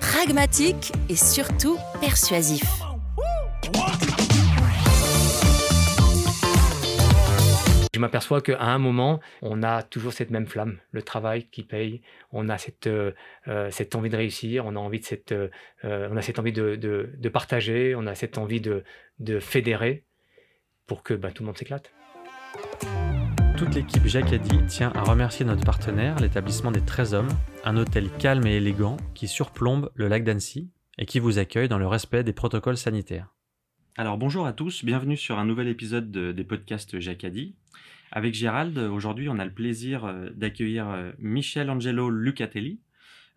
pragmatique et surtout persuasif. Je m'aperçois qu'à un moment, on a toujours cette même flamme, le travail qui paye. On a cette, euh, euh, cette envie de réussir, on a envie de cette, euh, on a cette envie de, de, partager, on a cette envie de, de fédérer pour que bah, tout le monde s'éclate. Toute l'équipe Jacadi tient à remercier notre partenaire, l'établissement des 13 hommes, un hôtel calme et élégant qui surplombe le lac d'Annecy et qui vous accueille dans le respect des protocoles sanitaires. Alors bonjour à tous, bienvenue sur un nouvel épisode des podcasts Jacadi. Avec Gérald, aujourd'hui on a le plaisir euh, d'accueillir euh, Michel Angelo Lucatelli,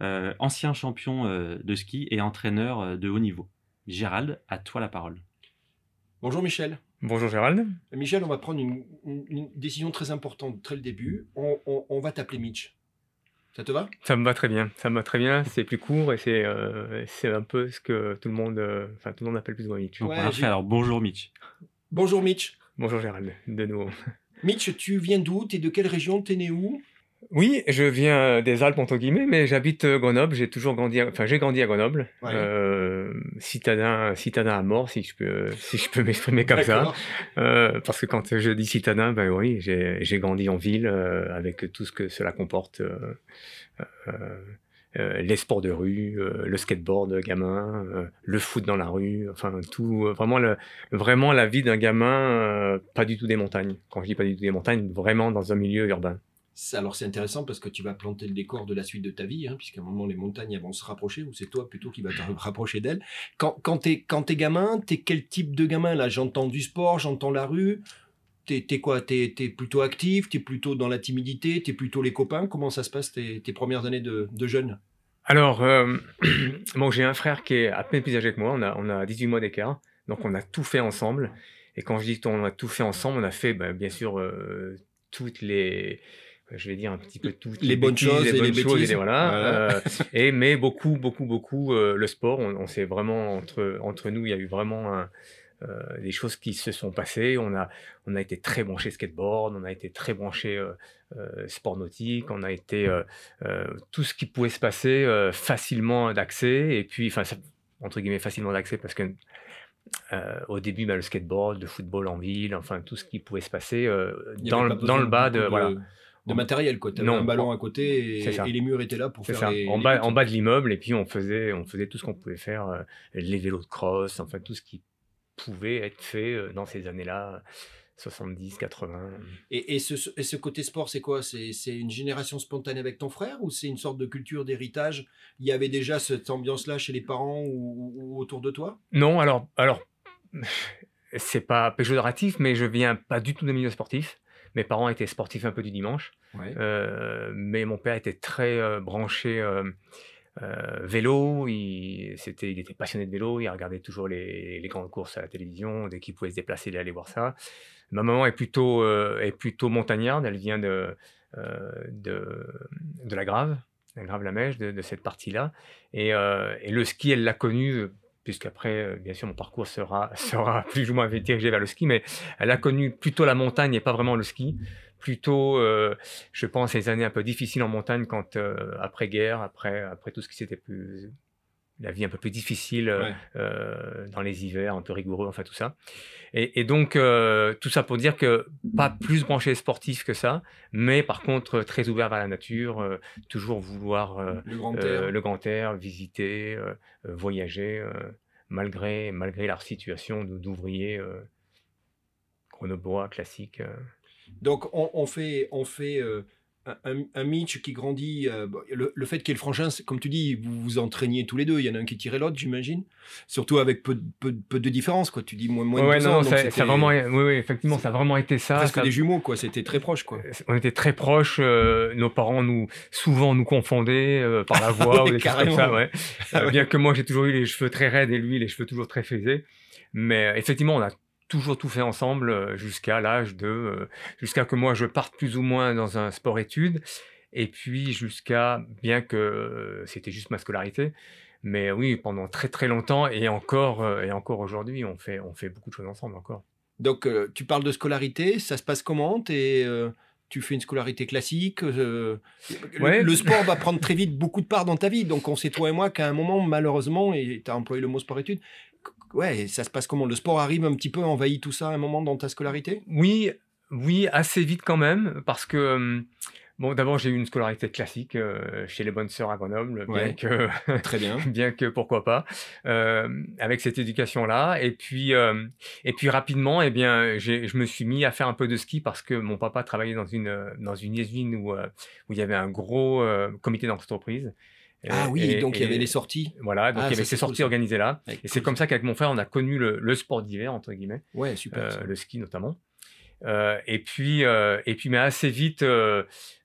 euh, ancien champion de ski et entraîneur de haut niveau. Gérald, à toi la parole. Bonjour Michel. Bonjour Gérald. Michel, on va prendre une, une, décision très importante très le début. On, on, on va t'appeler Mitch. Ça te va? Ça me va très bien. Ça me va très bien. C'est plus court et c'est euh, c'est un peu ce que tout le monde, enfin tout le monde appelle plus ou moins Mitch. Ouais, Parfait. Alors bonjour Mitch. Bonjour Mitch. Bonjour Gérald, de nouveau. Mitch, tu viens d'où? T'es de quelle région? T'es né où? Oui, je viens des Alpes entre guillemets, mais j'habite Grenoble. J'ai toujours grandi, à... enfin j'ai grandi à Grenoble, Ouais. euh, citadin, citadin à mort, si je peux, si je peux m'exprimer comme ça. Euh, parce que quand je dis citadin, ben oui, j'ai j'ai grandi en ville euh, avec tout ce que cela comporte, euh, euh, euh, les sports de rue, euh, le skateboard gamin, euh, le foot dans la rue, enfin tout, euh, vraiment le, vraiment la vie d'un gamin, euh, pas du tout des montagnes. Quand je dis pas du tout des montagnes, vraiment dans un milieu urbain. Alors c'est intéressant parce que tu vas planter le décor de la suite de ta vie, hein, puisqu'à un moment les montagnes vont se rapprocher, ou c'est toi plutôt qui va te rapprocher d'elles. Quand, quand t'es t'es gamin, t'es quel type de gamin là? J'entends du sport, j'entends la rue. T'es t'es quoi? T'es t'es plutôt actif T'es plutôt dans la timidité T'es plutôt les copains? Comment ça se passe tes, tes premières années de, de jeune? Alors, euh, bon, j'ai un frère qui est à peine plus âgé que moi, on a, on a 18 mois d'écart, donc on a tout fait ensemble. Et quand je dis qu'on a tout fait ensemble, on a fait bah, bien sûr euh, toutes les, je vais dire un petit peu toutes Les bonnes bêtises, choses et les bonnes choses, bêtises. et voilà. Voilà. euh, et mais beaucoup, beaucoup, beaucoup euh, le sport. On, on s'est vraiment entre entre nous, il y a eu vraiment un, euh, des choses qui se sont passées. On a on a été très branché skateboard, on a été très branché sport nautique, on a été tout ce qui pouvait se passer facilement d'accès et puis enfin entre guillemets facilement d'accès parce que euh, au début bah, le skateboard, le football en ville, enfin tout ce qui pouvait se passer euh, dans, le, dans le bas de, beaucoup voilà de matériel quoi. T'avais un ballon à côté et, les murs étaient là pour faire ça. les, en les bas en bas de l'immeuble et puis on faisait on faisait tout ce qu'on pouvait faire euh, les vélos de cross enfin tout ce qui pouvait être fait euh, dans ces années-là 70 80 Et, et ce, et ce côté sport, c'est quoi? C'est c'est une génération spontanée avec ton frère ou c'est une sorte de culture d'héritage? Il y avait déjà cette ambiance-là chez les parents ou, ou autour de toi? Non, alors, alors c'est pas péjoratif, mais je viens pas du tout d'un milieu sportif. Mes parents étaient sportifs un peu du dimanche, Ouais. euh, mais mon père était très euh, branché euh, vélo. Il, était passionné de vélo. Il regardait toujours les, les grandes courses à la télévision. Dès qu'il pouvait se déplacer, il allait voir ça. Ma maman est plutôt, est plutôt montagnarde. Elle vient de, de, de la Grave, la Grave-la-Mèche, de, de cette partie-là. Et, euh, et le ski, elle l'a connu, puisqu'après, euh, bien sûr, mon parcours sera, sera plus ou moins dirigé vers le ski, mais elle a connu plutôt la montagne et pas vraiment le ski. Plutôt, euh, je pense, les années un peu difficiles en montagne quand, euh, après-guerre, après, après tout ce qui s'était plus. La vie un peu plus difficile euh, Ouais. euh, dans les hivers, un peu rigoureux, enfin tout ça. Et, et donc, euh, tout ça pour dire que pas plus branché sportif que ça, mais par contre très ouvert vers la nature, euh, toujours vouloir Le grand air. le grand air, visiter, voyager, malgré, malgré leur situation d'ou- d'ouvriers, euh, chronobois classique. euh. Donc, on, on fait, on fait un, un Mitch qui grandit. euh, le, le fait qu'il y ait le frangin, comme tu dis, vous vous entraîniez tous les deux. Il y en a un qui tirait l'autre, j'imagine. Surtout avec peu, de- peu, de- peu de différence, quoi. Tu dis moins, moins Ouais, de non, ça, vraiment, oui, oui, effectivement, ça a vraiment été ça. presque ça- des jumeaux, quoi. C'était très proche, quoi. on était très proches. euh, nos parents nous souvent nous confondaient euh, par la voix Ouais, ou des choses comme ça. Ouais. Ah Euh. Bien que moi j'ai toujours eu les cheveux très raides et lui les cheveux toujours très frisés. Mais euh, effectivement, on a toujours tout fait ensemble euh, jusqu'à l'âge de euh, jusqu'à que moi je parte plus ou moins dans un sport études et puis jusqu'à bien que euh, c'était juste ma scolarité. Mais oui, pendant très très longtemps et encore et encore aujourd'hui, on fait on fait beaucoup de choses ensemble encore. Donc, tu parles de scolarité. Ça se passe comment? Euh, Tu fais une scolarité classique euh, le- Ouais. le, sport va prendre très vite beaucoup de part dans ta vie. Donc, on sait, toi et moi, qu'à un moment, malheureusement, et tu as employé le mot sport-études, ouais, ça se passe comment? Le sport arrive un petit peu, envahit tout ça à un moment dans ta scolarité? Oui, oui, assez vite quand même, parce que euh, bon, d'abord j'ai eu une scolarité classique euh, chez les bonnes sœurs à Grenoble, bien Ouais. que Très bien. bien que pourquoi pas, euh, avec cette éducation-là. Et puis, euh, et puis rapidement, eh bien, je me suis mis à faire un peu de ski parce que mon papa travaillait dans une, dans une usine où, où il y avait un gros comité d'entreprise. Ah oui, et- donc il y avait les sorties. Voilà, donc Ah, il y avait ces sorties organisées là. Et c'est cool, comme ça qu'avec mon frère, on a connu le, le sport d'hiver, entre guillemets. Ouais, super. Euh, le ski notamment. Euh, et puis, euh, et puis, mais assez vite,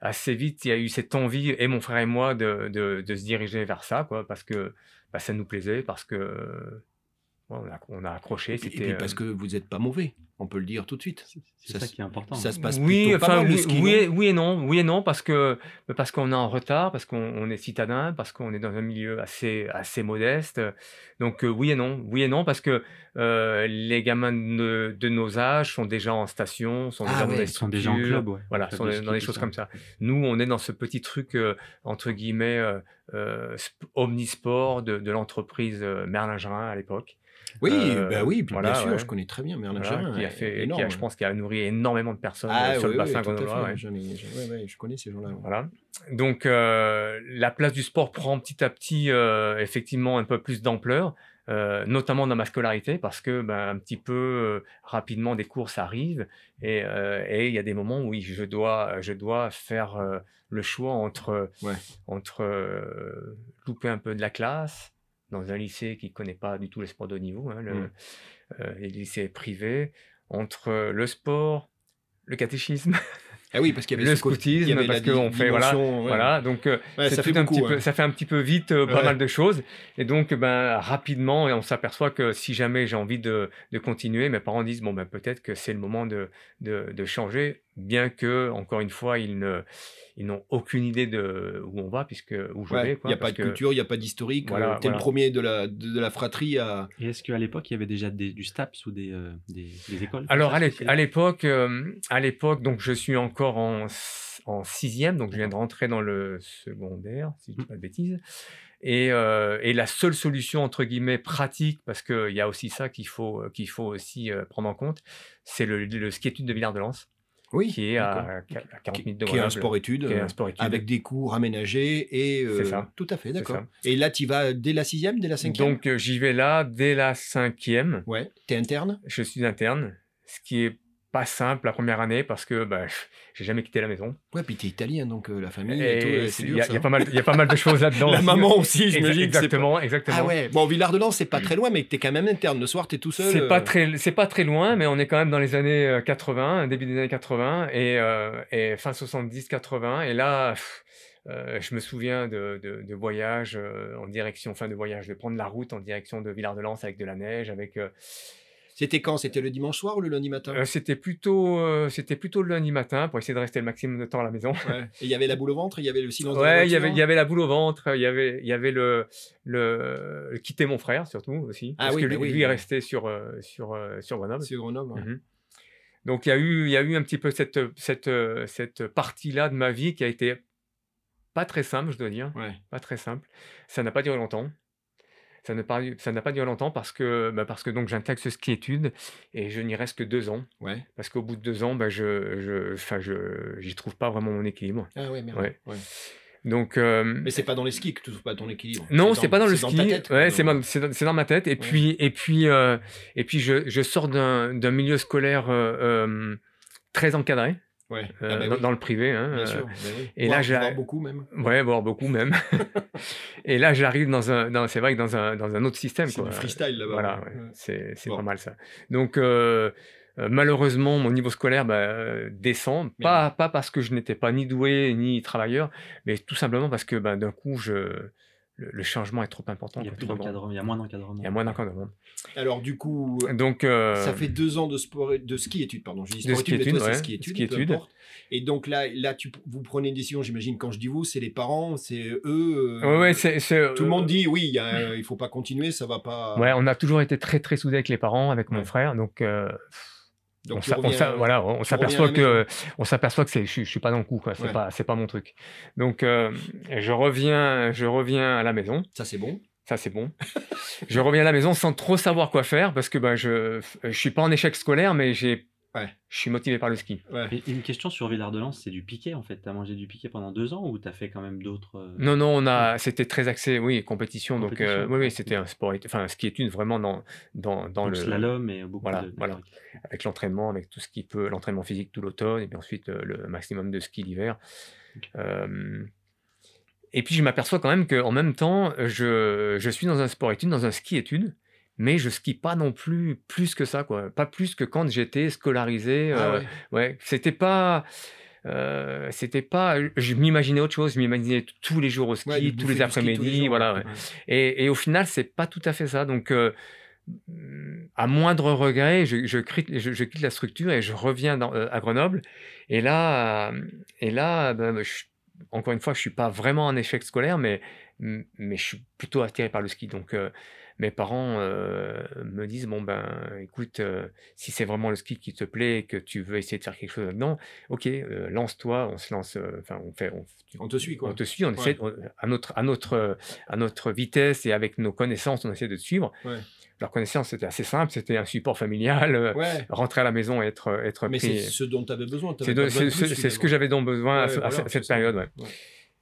assez vite, il y a eu cette envie et mon frère et moi de, de, de se diriger vers ça, quoi, parce que bah, ça nous plaisait, parce que on, a, on a accroché. Et puis, puis euh, parce que vous n'êtes pas mauvais, on peut le dire tout de suite. C'est Ça qui est important. Ça se passe oui, plutôt pas enfin, mal, oui, oui, et- oui et non, oui et non, parce que parce qu'on est en retard, parce qu'on on est citadin, parce qu'on est dans un milieu assez assez modeste. Donc euh, oui et non, oui et non, parce que euh, les gamins de, de nos âges sont déjà en station, sont Ah déjà dans ouais, des Ils sont déjà en club, ouais. Voilà, Club sont de dans des choses ça. comme ça. Nous, on est dans ce petit truc euh, entre guillemets euh, euh, sp- omnisport de, de l'entreprise Merlin-Gerin à l'époque. Oui, Euh, bah oui, bien sûr, ouais. je connais très bien Merlin Voilà, qui a qui je pense, qui a nourri énormément de personnes Ah, euh, sur oui, le bassin grenoblois. je connais ces gens-là. Voilà. Donc, euh, la place du sport prend petit à petit, euh, effectivement, un peu plus d'ampleur, euh, notamment dans ma scolarité, parce que, ben, un petit peu euh, rapidement, des courses arrivent et euh, et il y a des moments où je dois, je dois faire le choix entre, Ouais. entre louper un peu de la classe dans un lycée qui ne connaît pas du tout les sports de haut niveau, hein, le, Mm. euh, les lycées privés, entre le sport, le catéchisme, Ah oui, parce qu'il y avait le scoutisme, avait parce qu'on fait voilà, ouais. voilà, donc euh, Ouais, ça fait un beaucoup, petit ouais. peu, ça fait un petit peu vite euh, pas mal de choses, et donc ben rapidement, on s'aperçoit que si jamais j'ai envie de, de continuer, mes parents disent bon ben peut-être que c'est le moment de, de, de changer, bien que encore une fois ils ne ils n'ont aucune idée de où on va puisque où je Ouais, vais Il n'y a pas de que- culture, il n'y a pas d'historique. Voilà, tu es le voilà. premier de la, de, de la fratrie à. Et est-ce qu'à l'époque, il y avait déjà des- du STAPS ou des, euh, des, des écoles Alors à l'époque, euh, à l'époque, donc je suis encore en, en sixième, donc je viens de rentrer dans le secondaire, si je dis pas de bêtises. Et, euh, et la seule solution entre guillemets pratique, parce qu'il y a aussi ça qu'il faut euh, qu'il faut aussi euh, prendre en compte, c'est le, le ski études de Villard-de-Lans, Oui. qui est d'accord. à, qua- à 40 minutes de Qui est un euh, sport études. Avec des cours aménagés et. euh, C'est ça. Tout à fait, d'accord. Et là, tu vas dès la sixième, dès la cinquième? Donc euh, j'y vais là dès la cinquième. Ouais. Tu es interne? Je suis interne, ce qui est pas simple la première année parce que bah, j'ai jamais quitté la maison. Ouais, puis tu es italien, donc euh, la famille et, tout, Et euh, c'est- c'est il dur. y, a- y pas mal, il y a pas mal de choses là-dedans. La aussi. maman aussi, j'imagine. c'est pas- Exactement, exactement. Ah ouais. Bon, Villard-de-Lans, c'est pas très loin, mais tu es quand même interne. Le soir, tu es tout seul. C'est euh, pas très, c'est pas très loin, mais on est quand même dans les années euh, 80, début des années 80 et, euh, et fin 70-80. Et là, pff, euh, je me souviens de, de, de voyages euh, en direction, enfin de voyages, de prendre la route en direction de Villard-de-Lans avec de la neige, avec. euh, C'était quand? C'était le dimanche soir ou le lundi matin? Euh, c'était plutôt, euh, c'était plutôt le lundi matin pour essayer de rester le maximum de temps à la maison. Ouais. Et il y avait la boule au ventre, il y avait le silence Ouais, il y avait, il y avait la boule au ventre, il y avait, il y avait le, le, le quitter mon frère surtout aussi, Ah parce oui, que bah lui, oui, lui est oui. resté sur, euh, sur, sur Grenoble. C'est Grenoble. ouais. Mhm. Donc il y a eu, il y a eu un petit peu cette, cette, cette partie-là de ma vie qui a été pas très simple, je dois dire, pas très simple. Ça n'a pas duré longtemps. Ça n'a pas, ça n'a pas duré longtemps parce que, bah, parce que donc j'intègre ce ski études et je n'y reste que deux ans. Ouais. Parce qu'au bout de deux ans, bah, je, je, enfin, je, j'y trouve pas vraiment mon équilibre. Ah ouais, merde. Ouais. Ouais. Donc, euh, Mais c'est pas dans les skis que tu trouves pas ton équilibre. non, c'est pas dans le c'est ski. tête, ouais, c'est ma- c'est dans, c'est dans ma tête. Et puis, et puis, euh, et puis, je, je sors d'un d'un milieu scolaire euh, très encadré Ouais. euh, Ah bah dans, oui, dans le privé. hein, bien euh, sûr. bah oui. et Voire- là, voire beaucoup même. Ouais, voire beaucoup même. et là, j'arrive dans un, dans, c'est vrai que dans un, dans un autre système. C'est du freestyle là-bas. Voilà, ouais. ouais, c'est c'est Bon. pas mal ça. Donc, euh, euh, malheureusement, mon niveau scolaire bah, euh, descend. Pas, pas parce que je n'étais pas ni doué ni travailleur, mais tout simplement parce que bah, d'un coup, je, le, le changement est trop important. Il y a plus d'encadrement, il y a moins d'encadrement. Il y a moins d'encadrement. Alors du coup, Donc, euh, ça fait deux ans de sport, de ski études, pardon. Je dis De sport études, mais ski-études, toi, c'est ouais. ski études. Et donc là, là, tu, vous prenez une décision. J'imagine quand je dis vous, c'est les parents, c'est eux. euh, ouais, ouais, c'est, c'est, Tout le euh, monde dit oui, il il faut pas continuer, ça va pas. Ouais, on a toujours été très très soudés avec les parents, avec mon frère. Donc, euh, Donc on, voilà, s'aperçoit que on s'aperçoit que c'est, je, suis- je suis pas dans le coup, quoi. C'est Ouais. pas, c'est pas mon truc. Donc, euh, je reviens, je reviens à la maison. Ça c'est bon. Ça, c'est bon. je reviens à la maison sans trop savoir quoi faire parce que ben, je je suis pas en échec scolaire, mais j'ai, Ouais. je suis motivé par le ski. Ouais. Et une question sur Villard-de-Lans, c'est du piquet en fait. T'as mangé du piquet pendant deux ans ou t'as fait quand même d'autres. euh, Non, non, on a, c'était très axé, oui, compétition. Donc, euh, oui, oui, c'était un sport, enfin, ski étude vraiment dans, dans, dans donc le slalom et beaucoup Voilà, de. voilà. avec l'entraînement, avec tout ce qui peut, l'entraînement physique tout l'automne, et puis ensuite euh, le maximum de ski l'hiver. Euh, et puis je m'aperçois quand même qu'en même temps, je, je suis dans un sport étude, dans un ski étude, mais je skie pas non plus plus que ça, quoi. Pas plus que quand j'étais scolarisé. Ah euh, ouais. ouais, c'était pas. euh, c'était pas je m'imaginais autre chose je m'imaginais tous les jours au ski Ouais, tous les après-midi voilà ouais. Et, et au final, c'est pas tout à fait ça. Donc, euh, à moindre regret, je, je, quitte, je, je quitte la structure et je reviens dans- à Grenoble. Et là, et là ben, je- encore une fois, je suis pas vraiment en échec scolaire, mais, mais je suis plutôt attiré par le ski. Donc, euh, mes parents euh, me disent bon ben, écoute, euh, si c'est vraiment le ski qui te plaît et que tu veux essayer de faire quelque chose là-dedans, ok, euh, lance-toi, on se lance. Enfin, on fait, on, On te suit quoi. on te suit, on essaie, on- à, notre, à, notre, à notre vitesse et avec nos connaissances, on essaie de te suivre. Ouais. Leur connaissance, c'était assez simple, c'était un support familial, Ouais. rentrer à la maison et être, être Mais c'est ce dont tu avais besoin. C'est ce que j'avais donc besoin à, à voilà, cette période.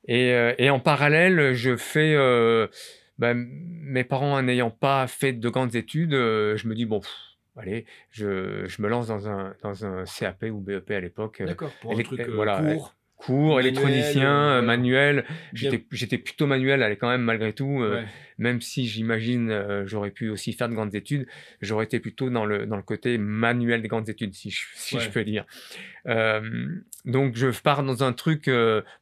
Et, et en parallèle, je fais. Ben, mes parents n'ayant pas fait de grandes études, euh, je me dis, bon, pff, allez, je, je me lance dans un, dans un CAP ou BEP à l'époque. euh, D'accord. Pour un truc euh, voilà, court. cours, Manuel, électronicien, euh, manuel. J'étais plutôt manuel, allez, quand même, malgré tout. euh, Ouais. Même si j'imagine euh, j'aurais pu aussi faire de grandes études, j'aurais été plutôt dans le, dans le côté manuel des grandes études, si je, si je Ouais. peux dire. Donc je pars dans un truc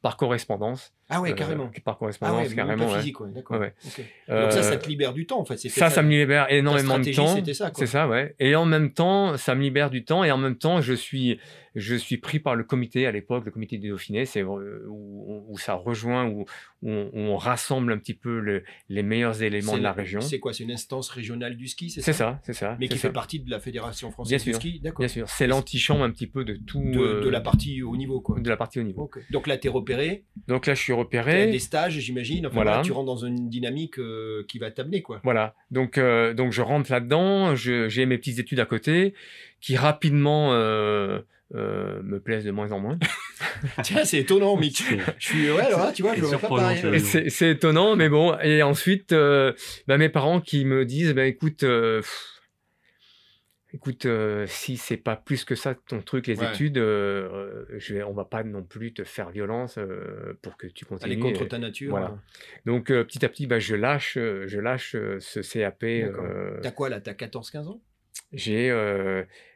par correspondance. Ah ouais, Euh, carrément. par Ah correspondance, ouais, carrément. pas physique, ouais, d'accord. Ouais, ouais. ok. Euh, Donc ça, ça te libère du temps, en fait. ça, ça me libère énormément de temps. c'était ça. C'est ça, ouais. Et en même temps, ça me libère du temps. Et en même temps, je suis, je suis pris par le comité à l'époque, le comité du Dauphiné, c'est euh, où, où ça rejoint, où, où on, rassemble un petit peu le- les meilleurs éléments de la région. C'est quoi C'est une instance régionale du ski, c'est C'est ça ça, c'est ça. Mais qui ça. fait partie de la Fédération française Bien du sûr, ski, d'accord. Bien sûr, c'est l'antichambre un petit peu de tout. De, euh, de la partie au niveau, quoi. de la partie au niveau. Donc là, tu es repéré, Donc là, je suis tu as repéré. des stages, j'imagine. Enfin, Voilà. voilà, tu rentres dans une dynamique euh, qui va t'amener, quoi. Voilà, donc, euh, donc je rentre là-dedans, j'ai mes petites études à côté qui rapidement euh, euh, me plaisent de moins en moins. Tiens, c'est étonnant, Mick. C'est- Je suis, ouais, alors là, tu vois, je vois pas pareil. c'est- étonnant, mais bon. Et ensuite, euh, bah, mes parents qui me disent, bah, écoute, euh, pff, écoute, euh, si c'est pas plus que ça ton truc, les Ouais. études, euh, je vais, on va pas non plus te faire violence euh, pour que tu continues. Aller contre ta nature. voilà. Donc petit à petit, bah, je lâche, je lâche ce CAP. T'as quoi là? T'as 14-15 ans? j'ai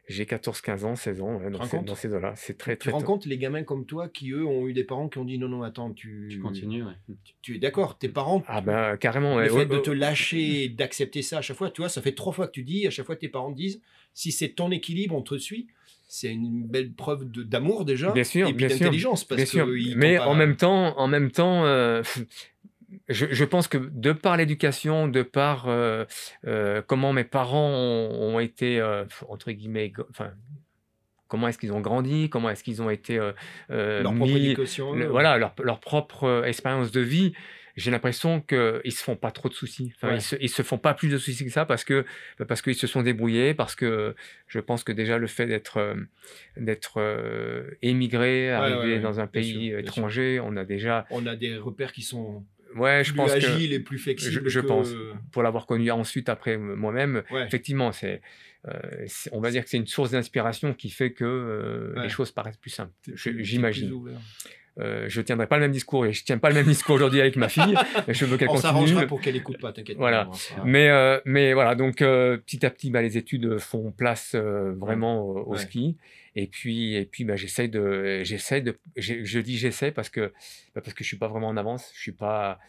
j'ai 14, 15 ans, 16 ans, ouais, te dans, rends ces, compte dans ces eaux-là. C'est très, Tu très tôt. rencontres les gamins comme toi qui, eux, ont eu des parents qui ont dit non, non, attends, tu, Tu continues, ouais. tu es d'accord, tes parents, Ah ben carrément. ouais. le fait de te lâcher, d'accepter ça à chaque fois, tu vois, ça fait trois fois que tu dis, à chaque fois tes parents te disent, si c'est ton équilibre, on te suit. C'est une belle preuve de- d'amour déjà, Bien sûr, et puis bien sûr, d'intelligence, parce Bien sûr, que ils mais en même temps, en même temps, euh, je, je pense que de par l'éducation, de par euh, euh, comment mes parents ont, ont été euh, entre guillemets, enfin, comment est-ce qu'ils ont grandi, comment est-ce qu'ils ont été leur propre mis, éducation, le- voilà, leur, leur propre expérience de vie. j'ai l'impression qu'ils se font pas trop de soucis. Enfin, Ouais. ils, se, ils se font pas plus de soucis que ça parce que parce qu'ils se sont débrouillés, parce que je pense que déjà le fait d'être d'être euh, émigré, arrivé ouais, dans un pays sûr. étranger, on a déjà On a des repères qui sont ouais, je plus pense que agiles et plus flexibles. je, je que- pense pour l'avoir connu ensuite après moi-même, Ouais. effectivement, c'est euh, c'est- on va dire que c'est une source d'inspiration qui fait que euh, Ouais. les choses paraissent plus simples. J'imagine. Euh, je tiendrai pas le même discours et je tiens pas le même discours aujourd'hui avec ma fille. Je veux qu'elle On continue. s'arrangera pour qu'elle écoute pas, t'inquiète. pas, Voilà. on fera- Mais, euh, mais voilà, donc euh, petit à petit, bah, les études font place vraiment au, au Ouais. ski. Et puis, et puis bah, j'essaye de, j'essaye de, je dis j'essaie parce que, bah, parce que je suis pas vraiment en avance. Je suis pas.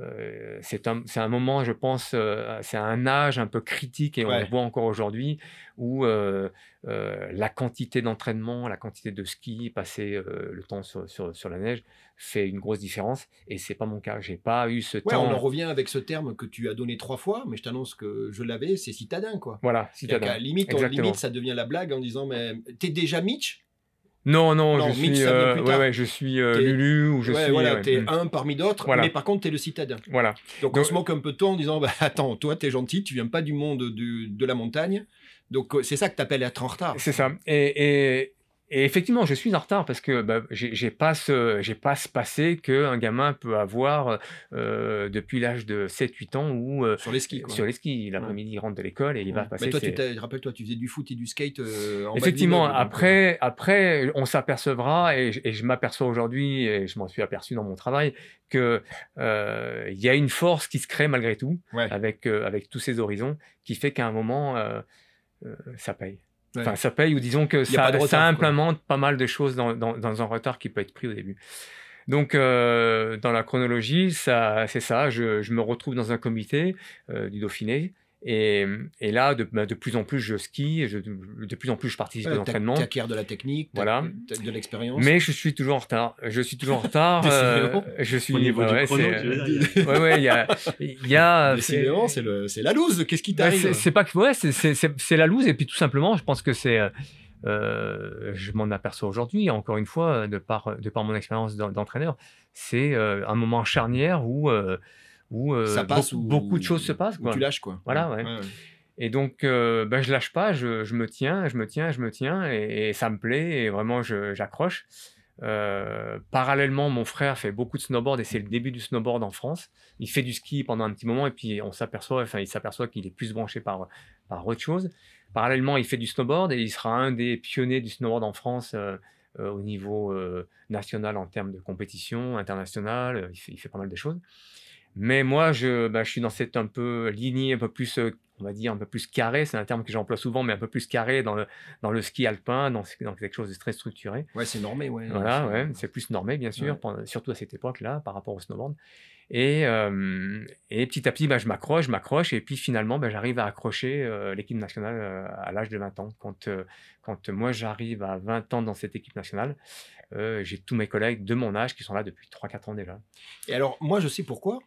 Euh, c'est un, un moment, je pense, euh, c'est un âge un peu critique et on Ouais. le voit encore aujourd'hui où euh, la quantité d'entraînement, la quantité de ski, passer le temps sur, sur, sur la neige fait une grosse différence. Et c'est pas mon cas. J'ai pas eu ce Ouais, temps. on en revient avec ce terme que tu as donné trois fois, mais je t'annonce que je l'avais, c'est citadin, quoi. Voilà, citadin. limite, on- limite, ça devient la blague en disant, mais t'es déjà Mitch? Non, non, Non, je suis, euh, ouais, je suis euh, Lulu ou je Ouais, suis. voilà, ouais, t'es mm, un parmi d'autres, Voilà. mais par contre, t'es le citadin. Voilà. Donc, on Donc- se moque un peu de toi en disant, bah, attends, toi, t'es gentil, tu viens pas du monde du- de la montagne, donc euh, c'est ça que t'appelles être en retard. C'est ça. Et, et, et effectivement, je suis en retard parce que bah, j'ai pas ce, j'ai pas ce passé qu'un gamin peut avoir euh, depuis l'âge de 7-8 ans où euh, Sur les skis, quoi. sur les skis, l'après-midi, il rentre de l'école et il va passer. Mais toi, ses- tu t'as- rappelle-toi, tu faisais du foot et du skate euh, en bas de Effectivement, l'immeuble, donc, après, après, on s'apercevra, et, je- et je m'aperçois aujourd'hui, et je m'en suis aperçu dans mon travail, que euh, il y a une force qui se crée malgré tout, euh, ouais. avec, euh, avec tous ces horizons, qui fait qu'à un moment, euh, euh, ça paye. Enfin, ça paye, ou disons que ça, retard, quoi. pas mal de choses dans, dans- dans un retard qui peut être pris au début. Donc, euh, dans la chronologie, ça, c'est ça. Je, je me retrouve dans un comité euh, du Dauphiné. Et, et là, de, bah, de plus en plus, je skie. Je, de plus en plus, je participe Ouais, aux entraînements. T'acquiers de la technique, Voilà. t'as de l'expérience. Mais je suis toujours en retard. Je suis toujours en retard. Euh, je suis Au niveau ouais, du ouais, chrono, tu veux dire. ouais, ouais, il y a, y a c'est le- c'est la loose. Qu'est-ce qui bah, t'arrive c'est c'est pas que ouais, c'est- c'est c'est- c'est la loose et puis tout simplement, je pense que c'est euh, euh, je m'en aperçois aujourd'hui, encore une fois, de par de par mon expérience d'en- d'entraîneur, c'est euh, un moment charnière où euh, où euh, Ça passe beaucoup, ou- beaucoup de choses se passent. Quoi. tu lâches, quoi. Voilà, ouais. Et donc, euh, bah, je lâche pas, je, je me tiens, je me tiens, je me tiens, et, et ça me plaît, et vraiment, j'accroche. Euh, parallèlement, mon frère fait beaucoup de snowboard, et c'est le début du snowboard en France. Il fait du ski pendant un petit moment, et puis on s'aperçoit, enfin, il s'aperçoit qu'il est plus branché par, par autre chose. Parallèlement, il fait du snowboard, et il sera un des pionniers du snowboard en France euh, au niveau national en termes de compétition, international. Il fait, il fait pas mal de choses. Mais moi, je, bah, je suis dans cette un peu lignée, un peu plus, euh, on va dire, un peu plus carré. C'est un terme que j'emploie souvent, mais un peu plus carré dans le, dans le ski alpin, dans, dans quelque chose de très structuré. Ouais, c'est normé, ouais. Voilà, ouais, c'est plus normé, bien sûr, Ouais. surtout à cette époque-là, par rapport au snowboard. Et, euh, et petit à petit, bah, je m'accroche, je m'accroche, et puis finalement, bah, j'arrive à accrocher euh, l'équipe nationale euh, à l'âge de 20 ans. Quand, quand moi, j'arrive à 20 ans dans cette équipe nationale, j'ai tous mes collègues de mon âge qui sont là depuis 3-4 ans déjà. Et alors, moi, je sais pourquoi.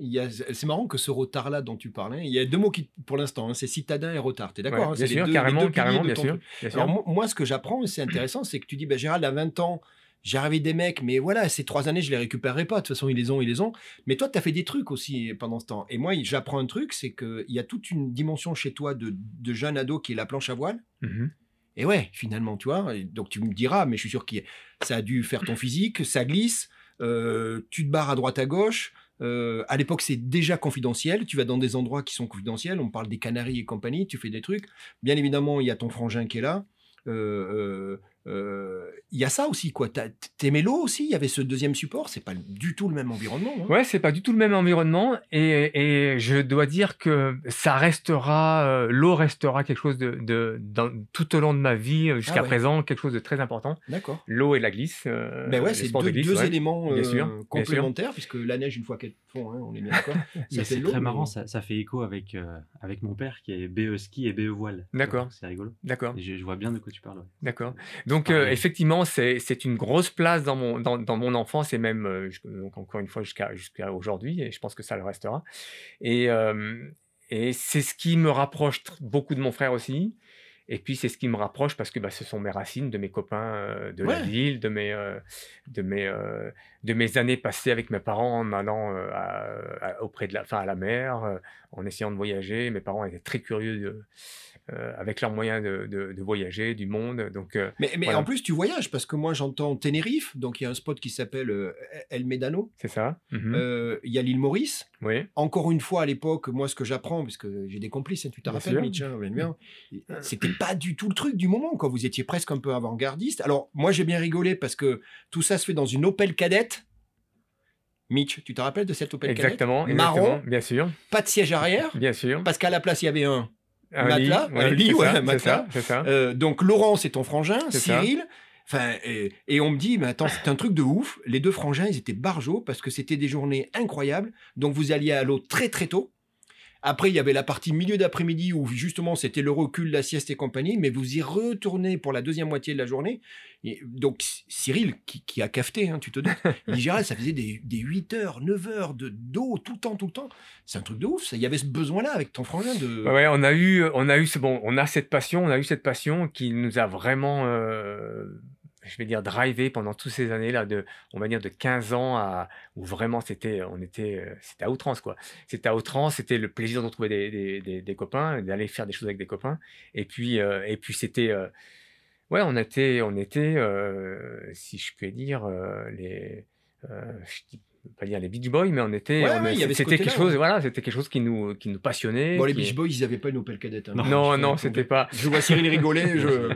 C'est marrant que ce retard-là dont tu parlais, il y a deux mots qui, pour l'instant, hein, c'est citadin et retard. Tu es d'accord Ouais, hein, bien sûr, deux- carrément, carrément, bien sûr. truc. bien sûr. Alors, moi, ce que j'apprends, c'est intéressant, c'est que tu dis, ben, Gérald, à 20 ans, j'ai arrivé des mecs, mais voilà, ces trois années, je les récupérerai pas. De toute façon, ils les ont, ils les ont. Mais toi, tu as fait des trucs aussi pendant ce temps. Et moi, j'apprends un truc, c'est qu'il y a toute une dimension chez toi de, de jeune ado qui est la planche à voile. Mhm. Et ouais, finalement, tu vois. Donc tu me diras, mais je suis sûr que ça a dû faire ton physique, ça glisse, euh, tu te barres à droite à gauche. Euh, à l'époque, c'est déjà confidentiel. Tu vas dans des endroits qui sont confidentiels. On parle des Canaries et compagnie. Tu fais des trucs. Bien évidemment, il y a ton frangin qui est là. Euh, euh, euh, Il y a ça aussi, quoi. T'aimais l'eau aussi? Il y avait ce deuxième support? C'est pas du tout le même environnement. hein. Ouais, c'est pas du tout le même environnement et, et je dois dire que ça restera, euh, l'eau restera quelque chose de, de dans- tout au long de ma vie euh, jusqu'à Ah ouais. présent, quelque chose de très important. D'accord. L'eau et la glisse. euh, Ben ouais, c'est deux, de glisse, deux ouais. éléments Bien sûr, bien sûr. complémentaires, puisque la neige, une fois qu'elle fond, hein, on est bien d'accord. C'est très marrant, ça, ça fait écho avec, avec mon père qui est BE ski et BE voile. D'accord. C'est rigolo. D'accord, je, je vois bien de quoi tu parles. d'accord. Donc pareil. euh, effectivement, c'est une grosse place dans mon dans, dans mon enfance et même euh, donc encore une fois jusqu'à aujourd'hui et je pense que ça le restera. Et euh, et c'est ce qui me rapproche beaucoup de mon frère aussi. Et puis c'est ce qui me rapproche parce que bah, ce sont mes racines, de mes copains euh, de la Ouais. ville, de mes, euh, de, mes, euh, de mes années passées avec mes parents en allant à- à- auprès de la, enfin, à la mer, en essayant de voyager. Mes parents étaient très curieux de, avec leurs moyens de, de- de voyager, du monde. Donc Mais, mais Voilà. en plus, tu voyages parce que moi, j'entends Tenerife, donc il y a un spot qui s'appelle El Médano. c'est ça. Mhm. Il y a l'île Maurice. oui. Encore une fois, à l'époque, moi, ce que j'apprends, parce que j'ai des complices, hein, tu te Bien rappelles. Mitch, hein, c'était pas du tout le truc du moment, quoi. Vous étiez presque un peu avant-gardiste. Alors, moi, j'ai bien rigolé parce que tout ça se fait dans une Opel cadette. Mitch, tu te rappelles de cette Opel Exactement, cadette exactement, Marron, bien sûr, pas de siège arrière, bien sûr. parce qu'à la place, il y avait un. Un matelas, lit, un oui, lit, ouais, ça, matelas. ça, c'est ça. Euh, donc, Laurent, c'est ton frangin. Cyril. Enfin, et, et on me dit, mais attends, c'est un truc de ouf. Les deux frangins, ils étaient barjots parce que c'était des journées incroyables. Donc, vous alliez à l'eau très, très tôt. Après, il y avait la partie milieu d'après-midi où justement c'était le recul, la sieste et compagnie, mais vous y retournez pour la deuxième moitié de la journée. Et donc, Cyril, qui, qui a cafeté, hein, tu te doutes, il dit Gérald, ça faisait des, des 8 heures, 9 heures de d'eau tout le temps, tout le temps. C'est un truc de ouf. ça. Il y avait ce besoin-là avec ton frangin de. Ouais, on a eu, on a eu ce bon, on a cette passion, on a eu cette passion qui nous a vraiment, euh, je vais dire, drivé pendant toutes ces années-là, de, on va dire de 15 ans à, où vraiment c'était, on était, euh, c'était à outrance quoi. C'était à outrance, c'était le plaisir de retrouver des, copains, d'aller faire des choses avec des copains, et puis, euh, et puis c'était, euh, ouais, on était, on était, euh, si je puis dire, euh, les, euh, je dis- pas dire les Beach Boys, mais on était, Ouais, ouais, ce c'était quelque chose, ouais. voilà, c'était quelque chose qui nous, qui nous passionnait. Bon, les qui- Beach Boys, ils n'avaient pas une Opel cadette. hein. non, non, je- c'était pas. Je vois Cyril rigoler. Je...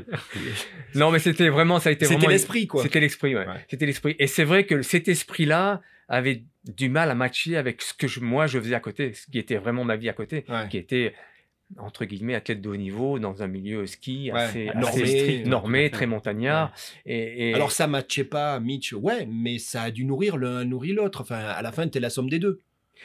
Non, mais c'était vraiment, ça a été C'était l'esprit, quoi. C'était l'esprit, ouais. C'était l'esprit. Et c'est vrai que cet esprit-là avait du mal à matcher avec ce que je- moi je faisais à côté, ce qui était vraiment ma vie à côté, qui était entre guillemets athlète de haut niveau dans un milieu ski Ouais, assez, normé, assez strict, normé, très montagnard. Et, et- Alors ça matchait pas Mitch, ouais, mais ça a dû nourrir l'un nourrit l'autre. Enfin, à la fin, t'es la somme des deux.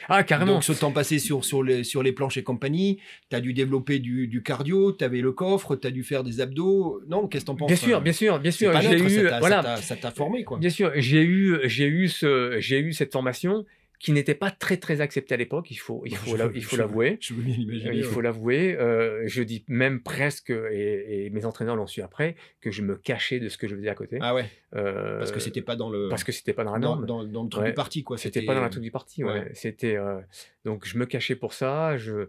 ah carrément. Donc ce temps passé sur, sur, les, sur les planches et compagnie, t'as dû développer du, du cardio, t'avais le coffre, t'as dû faire des abdos. Non, qu'est-ce que t'en penses bien sûr, Enfin, bien sûr, bien sûr. J'ai eu, ça t'a- voilà, formé, quoi. Bien sûr, j'ai eu, j'ai eu ce, j'ai eu cette formation qui n'était pas très très acceptée à l'époque. Il faut, il faut, il faut l'avouer. Je veux bien Euh, l'imaginer. Il faut l'avouer, euh, je dis même presque, et, et mes entraîneurs l'ont su après, que je me cachais de ce que je faisais à côté. Ah ouais, Euh, parce que c'était pas dans le, parce que c'était pas dans la norme. dans, dans le truc Ouais. du parti, quoi. C'était pas dans la truc du parti. Ouais. ouais. C'était euh, donc je me cachais pour ça. Je,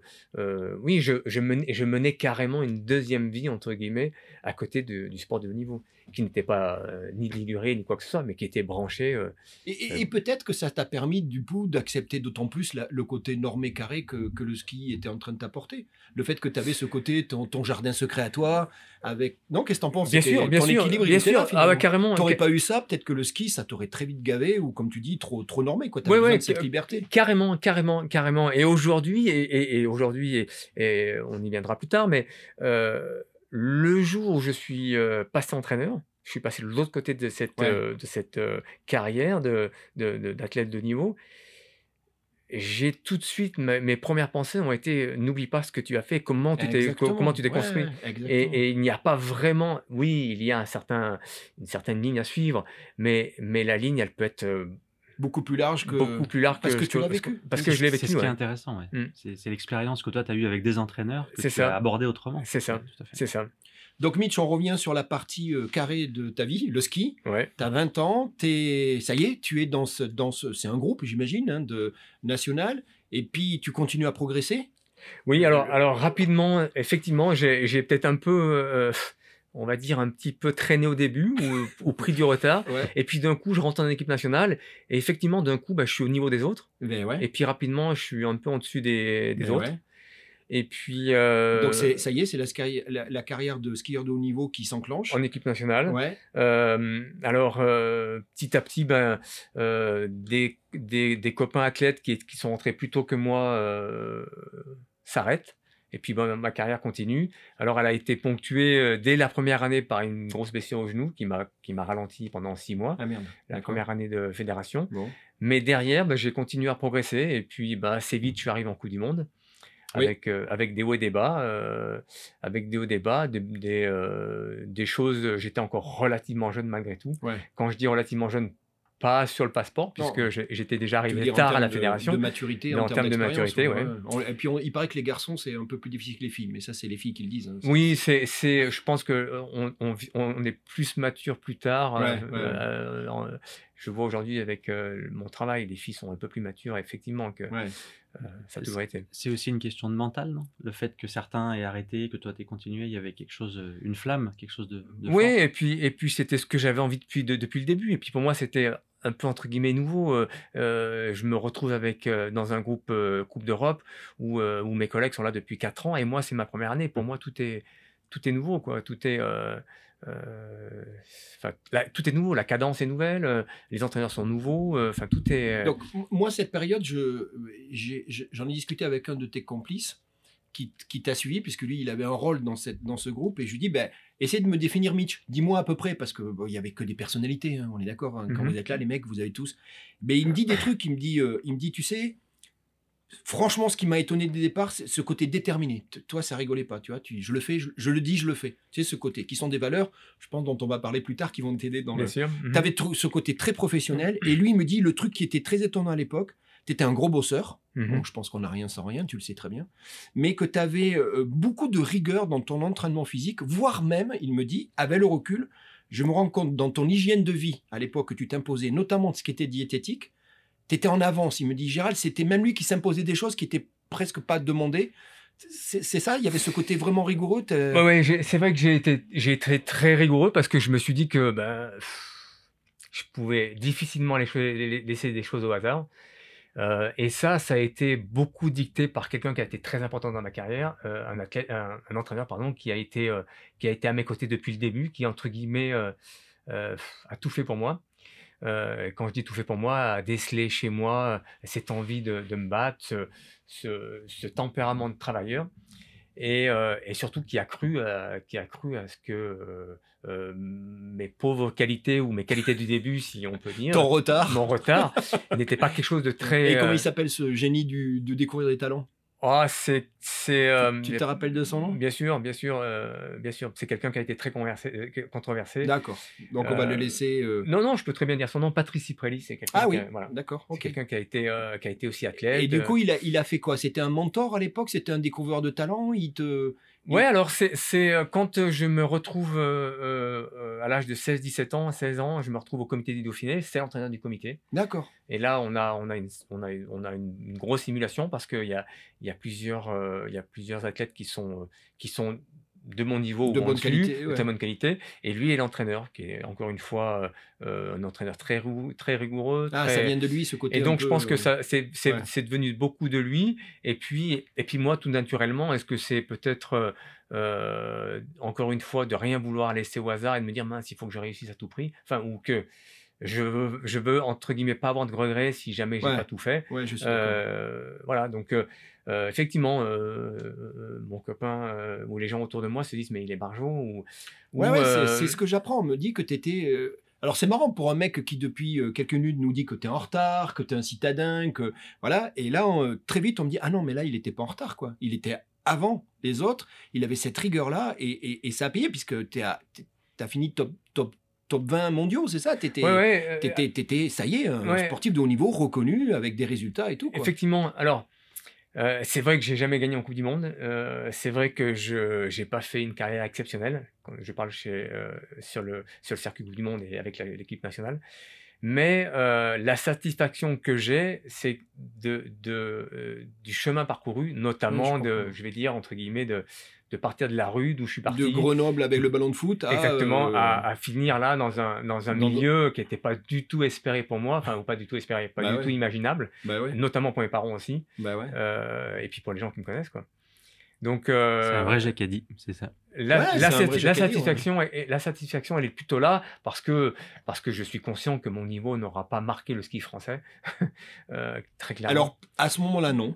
oui, je, je, menais, je menais carrément une deuxième vie entre guillemets à côté de- du sport de haut niveau, qui n'était pas euh, ni liguré ni quoi que ce soit, mais qui était branché. euh, Et, et- et peut-être que ça t'a permis, du coup, d'accepter d'autant plus la- le côté normé carré que, que le ski était en train de t'apporter. Le fait que tu avais ce côté, ton, ton jardin secret à toi, avec. Non, qu'est-ce que t'en penses? Bien sûr, bien ton sûr, équilibre, bien sûr. là, ah ouais, carrément. T'aurais pas eu ça, peut-être que le ski, ça t'aurait très vite gavé, ou comme tu dis, trop, trop normé, quoi. T'avais Ouais, besoin ouais, de cette liberté. Carrément, carrément, carrément. Et aujourd'hui, et, aujourd'hui, et, et on y viendra plus tard, mais euh, le jour où je suis passé entraîneur, je suis passé de l'autre côté de cette, Ouais. euh, de cette euh, carrière de, de- de- d'athlète de niveau. J'ai tout de suite, ma- mes premières pensées ont été n'oublie pas ce que tu as fait, comment tu t'es, Exactement. comment tu t'es Ouais, construit. Et, et il n'y a pas vraiment, oui, il y a un certain, une certaine ligne à suivre, mais, mais la ligne, elle peut être Beaucoup plus large que. beaucoup plus large parce que, que tu l'as parce vécu. parce que je l'ai C'est vécu. ce qui est intéressant, ouais. Mm. C'est c'est l'expérience que toi, tu as eue avec des entraîneurs que C'est tu ça. as abordé autrement. C'est ça. Ouais, tout à fait. C'est ça. Donc, Mitch, on revient sur la partie euh, carrée de ta vie, le ski. Ouais. Tu as 20 ans, t'es- ça y est, tu es dans ce, dans ce, c'est un groupe, j'imagine, hein, de national, et puis tu continues à progresser? Oui, alors, alors rapidement, effectivement, j'ai j'ai peut-être un peu, euh, on va dire, un petit peu traîné au début ou, ou pris du retard. Ouais. Et puis d'un coup, je rentre en équipe nationale. Et effectivement, d'un coup, bah, je suis au niveau des autres. Ben ouais. Et puis rapidement, je suis un peu en dessus des, des Ben autres. ouais. Et puis, euh, Donc c'est- ça y est, c'est la, scarri- la- la carrière de skieur de haut niveau qui s'enclenche. en équipe nationale. Euh, alors, euh, petit à petit, ben, des, des, des copains athlètes qui, qui sont rentrés plus tôt que moi s'arrêtent. Et puis, ben, ma carrière continue. Alors, elle a été ponctuée euh, dès la première année par une grosse blessure au genou qui m'a qui m'a ralenti pendant six mois, Ah merde. la première année de fédération. Bon. Mais derrière, ben, j'ai continué à progresser. Et puis, ben, assez vite, je suis arrivé en Coupe du Monde. Oui. Avec, euh, avec des hauts et des bas, euh, avec des hauts et des bas, des, des, euh, des choses. J'étais encore relativement jeune malgré tout. Ouais. Quand je dis relativement jeune, pas sur le passeport, Non. puisque j'étais déjà Tu arrivé tard à la fédération. De maturité, Mais en termes de maturité, On- Et puis, on- il paraît que les garçons, c'est un peu plus difficile que les filles, mais ça, c'est les filles qui le disent. hein. Oui, c'est, c'est, je pense que euh, on, on, est plus mature plus tard. Ouais, euh, ouais, ouais. euh, je vois aujourd'hui avec euh, mon travail, les filles sont un peu plus matures, effectivement, que Ouais. euh, ça a toujours été. C'est aussi une question de mental, non? Le fait que certains aient arrêté, que toi t'aies continué, il y avait quelque chose, une flamme, quelque chose de, de Oui, fort. et puis, et puis c'était ce que j'avais envie depuis, de- depuis le début. Et puis pour moi, c'était un peu entre guillemets nouveau. Euh, je me retrouve avec euh, dans un groupe euh, Coupe d'Europe où, où mes collègues sont là depuis 4 ans et moi, c'est ma première année. Pour moi, tout est, tout est nouveau. Quoi. Tout, est, la- tout est nouveau. La cadence est nouvelle, les entraîneurs sont nouveaux. Enfin, tout est. Donc, moi, cette période, je- j'en ai, discuté avec un de tes complices qui, qui t'a suivi, puisque lui, il avait un rôle dans, cette, dans ce groupe, et je lui dis, ben, essaie de me définir Mitch, dis-moi à peu près, parce que bon, il y avait que des personnalités, hein, on est d'accord, hein, quand Mhm. vous êtes là, les mecs, vous avez tous. Mais il me dit des trucs, il me dit, euh, il me dit tu sais, franchement, ce qui m'a étonné dès le départ, c'est ce côté déterminé. T- Toi, ça rigolait pas, tu vois, tu, je le fais, je, je le dis, je le fais. Tu sais, ce côté, qui sont des valeurs, je pense, dont on va parler plus tard, qui vont t'aider dans Bien le, sûr. Mhm. tu avais ce côté très professionnel. Et lui, il me dit le truc qui était très étonnant à l'époque, tu étais un gros bosseur. Mhm. Donc, je pense qu'on n'a rien sans rien, tu le sais très bien. Mais que tu avais beaucoup de rigueur dans ton entraînement physique, voire même, il me dit, avec le recul, je me rends compte dans ton hygiène de vie, à l'époque que tu t'imposais, notamment de ce qui était diététique, tu étais en avance. Il me dit, Gérald, c'était même lui qui s'imposait des choses qui étaient presque pas demandées. C'est ça, il y avait ce côté vraiment rigoureux. ouais, j'ai- c'est vrai que j'ai été, très rigoureux parce que je me suis dit que pff, je pouvais difficilement laisser des choses au hasard. Euh, et ça, ça a été beaucoup dicté par quelqu'un qui a été très important dans ma carrière, euh, un, entraîneur pardon, qui a été euh, qui a été à mes côtés depuis le début, qui entre guillemets a tout fait pour moi. Quand je dis tout fait pour moi, a décelé chez moi cette envie de, me battre, ce tempérament de travailleur et, euh, et surtout qui a cru, à- qui a cru à ce que euh, euh, mes pauvres qualités ou mes qualités du début, si on peut dire, Ton retard. mon retard, n'était pas quelque chose de très. Et comment euh, il s'appelle ce génie du, de découvrir des talents? Oh, c'est, euh, Tu te rappelles de son nom? Bien sûr, bien sûr, euh, bien sûr. C'est quelqu'un qui a été très conversé- euh, controversé. D'accord. Donc on va le Euh, laisser. Non, non, je peux très bien dire son nom. Patrice Ciprelli, c'est quelqu'un. Ah oui, qui a- voilà. d'accord. C'est ok. quelqu'un qui a été, qui a été aussi athlète. Et du euh, coup, il a, il a fait quoi? C'était un mentor à l'époque? C'était un découvreur de talent? Il te. Ouais, alors c'est euh, quand euh, je me retrouve euh, à l'âge de 16-17 ans, 16 ans, je me retrouve au comité du Dauphiné, c'est l'entraîneur du comité. D'accord. Et là, on a, on a, une, on a, on a une, une grosse simulation parce qu'il y a, y, a plusieurs, euh, y a plusieurs athlètes qui sont, qui sont de mon niveau De ou en bonne dessus, qualité, de très bonne qualité. Et lui est l'entraîneur, qui est encore une fois euh, un entraîneur très, très rigoureux. Ah, très- ça vient de lui, ce côté. et donc, je peu, pense que ça, c'est, c'est, ouais. c'est devenu beaucoup de lui. Et puis, et puis moi, tout naturellement, est-ce que c'est peut-être, euh, euh, encore une fois, de rien vouloir laisser au hasard et de me dire, mince, il faut que je réussisse à tout prix? Enfin, ou que je veux, je veux, entre guillemets, pas avoir de regrets si jamais j'ai Ouais. pas tout fait. Je suis. Euh, voilà, donc euh, effectivement, euh, euh, mon copain ou les gens autour de moi se disent, mais il est barjot ou, ou, Ouais, ouais, c'est- ce que j'apprends. On me dit que tu étais. Alors, c'est marrant pour un mec qui, depuis quelques minutes, nous dit que tu es en retard, que tu es un citadin, que. Voilà. Et là, on- très vite, on me dit Ah non, mais là, il n'était pas en retard, quoi. Il était avant les autres. Il avait cette rigueur-là et, et- et ça a payé puisque tu as fini top, top, top 20 mondiaux, c'est ça? T'étais. ouais, ouais, euh, ça y est, un Ouais. sportif de haut niveau reconnu avec des résultats et tout. Quoi. Effectivement. Alors, euh, c'est vrai que j'ai jamais gagné en Coupe du Monde. Euh, c'est vrai que je n'ai pas fait une carrière exceptionnelle. Quand je parle chez, euh, sur, le, sur le circuit Coupe du Monde et avec l'équipe nationale. Mais la satisfaction que j'ai, c'est de, de, du chemin parcouru, notamment Oui, de, je vais dire, entre guillemets, de, de partir de la rue d'où je suis parti. De Grenoble avec le ballon de foot à. Exactement, euh, à, à finir là dans un, dans un dans- milieu qui n'était pas du tout espéré pour moi, enfin, ou pas du tout espéré, pas Bah du ouais. tout imaginable, Bah ouais. notamment pour mes parents aussi, Bah ouais. euh, et puis pour les gens qui me connaissent. Quoi. Donc, euh, C'est un vrai Jacadi, c'est ça. la, satisfaction, est- la satisfaction, elle est plutôt là parce que, parce que je suis conscient que mon niveau n'aura pas marqué le ski français, euh, très clairement. Alors, à ce moment-là, non.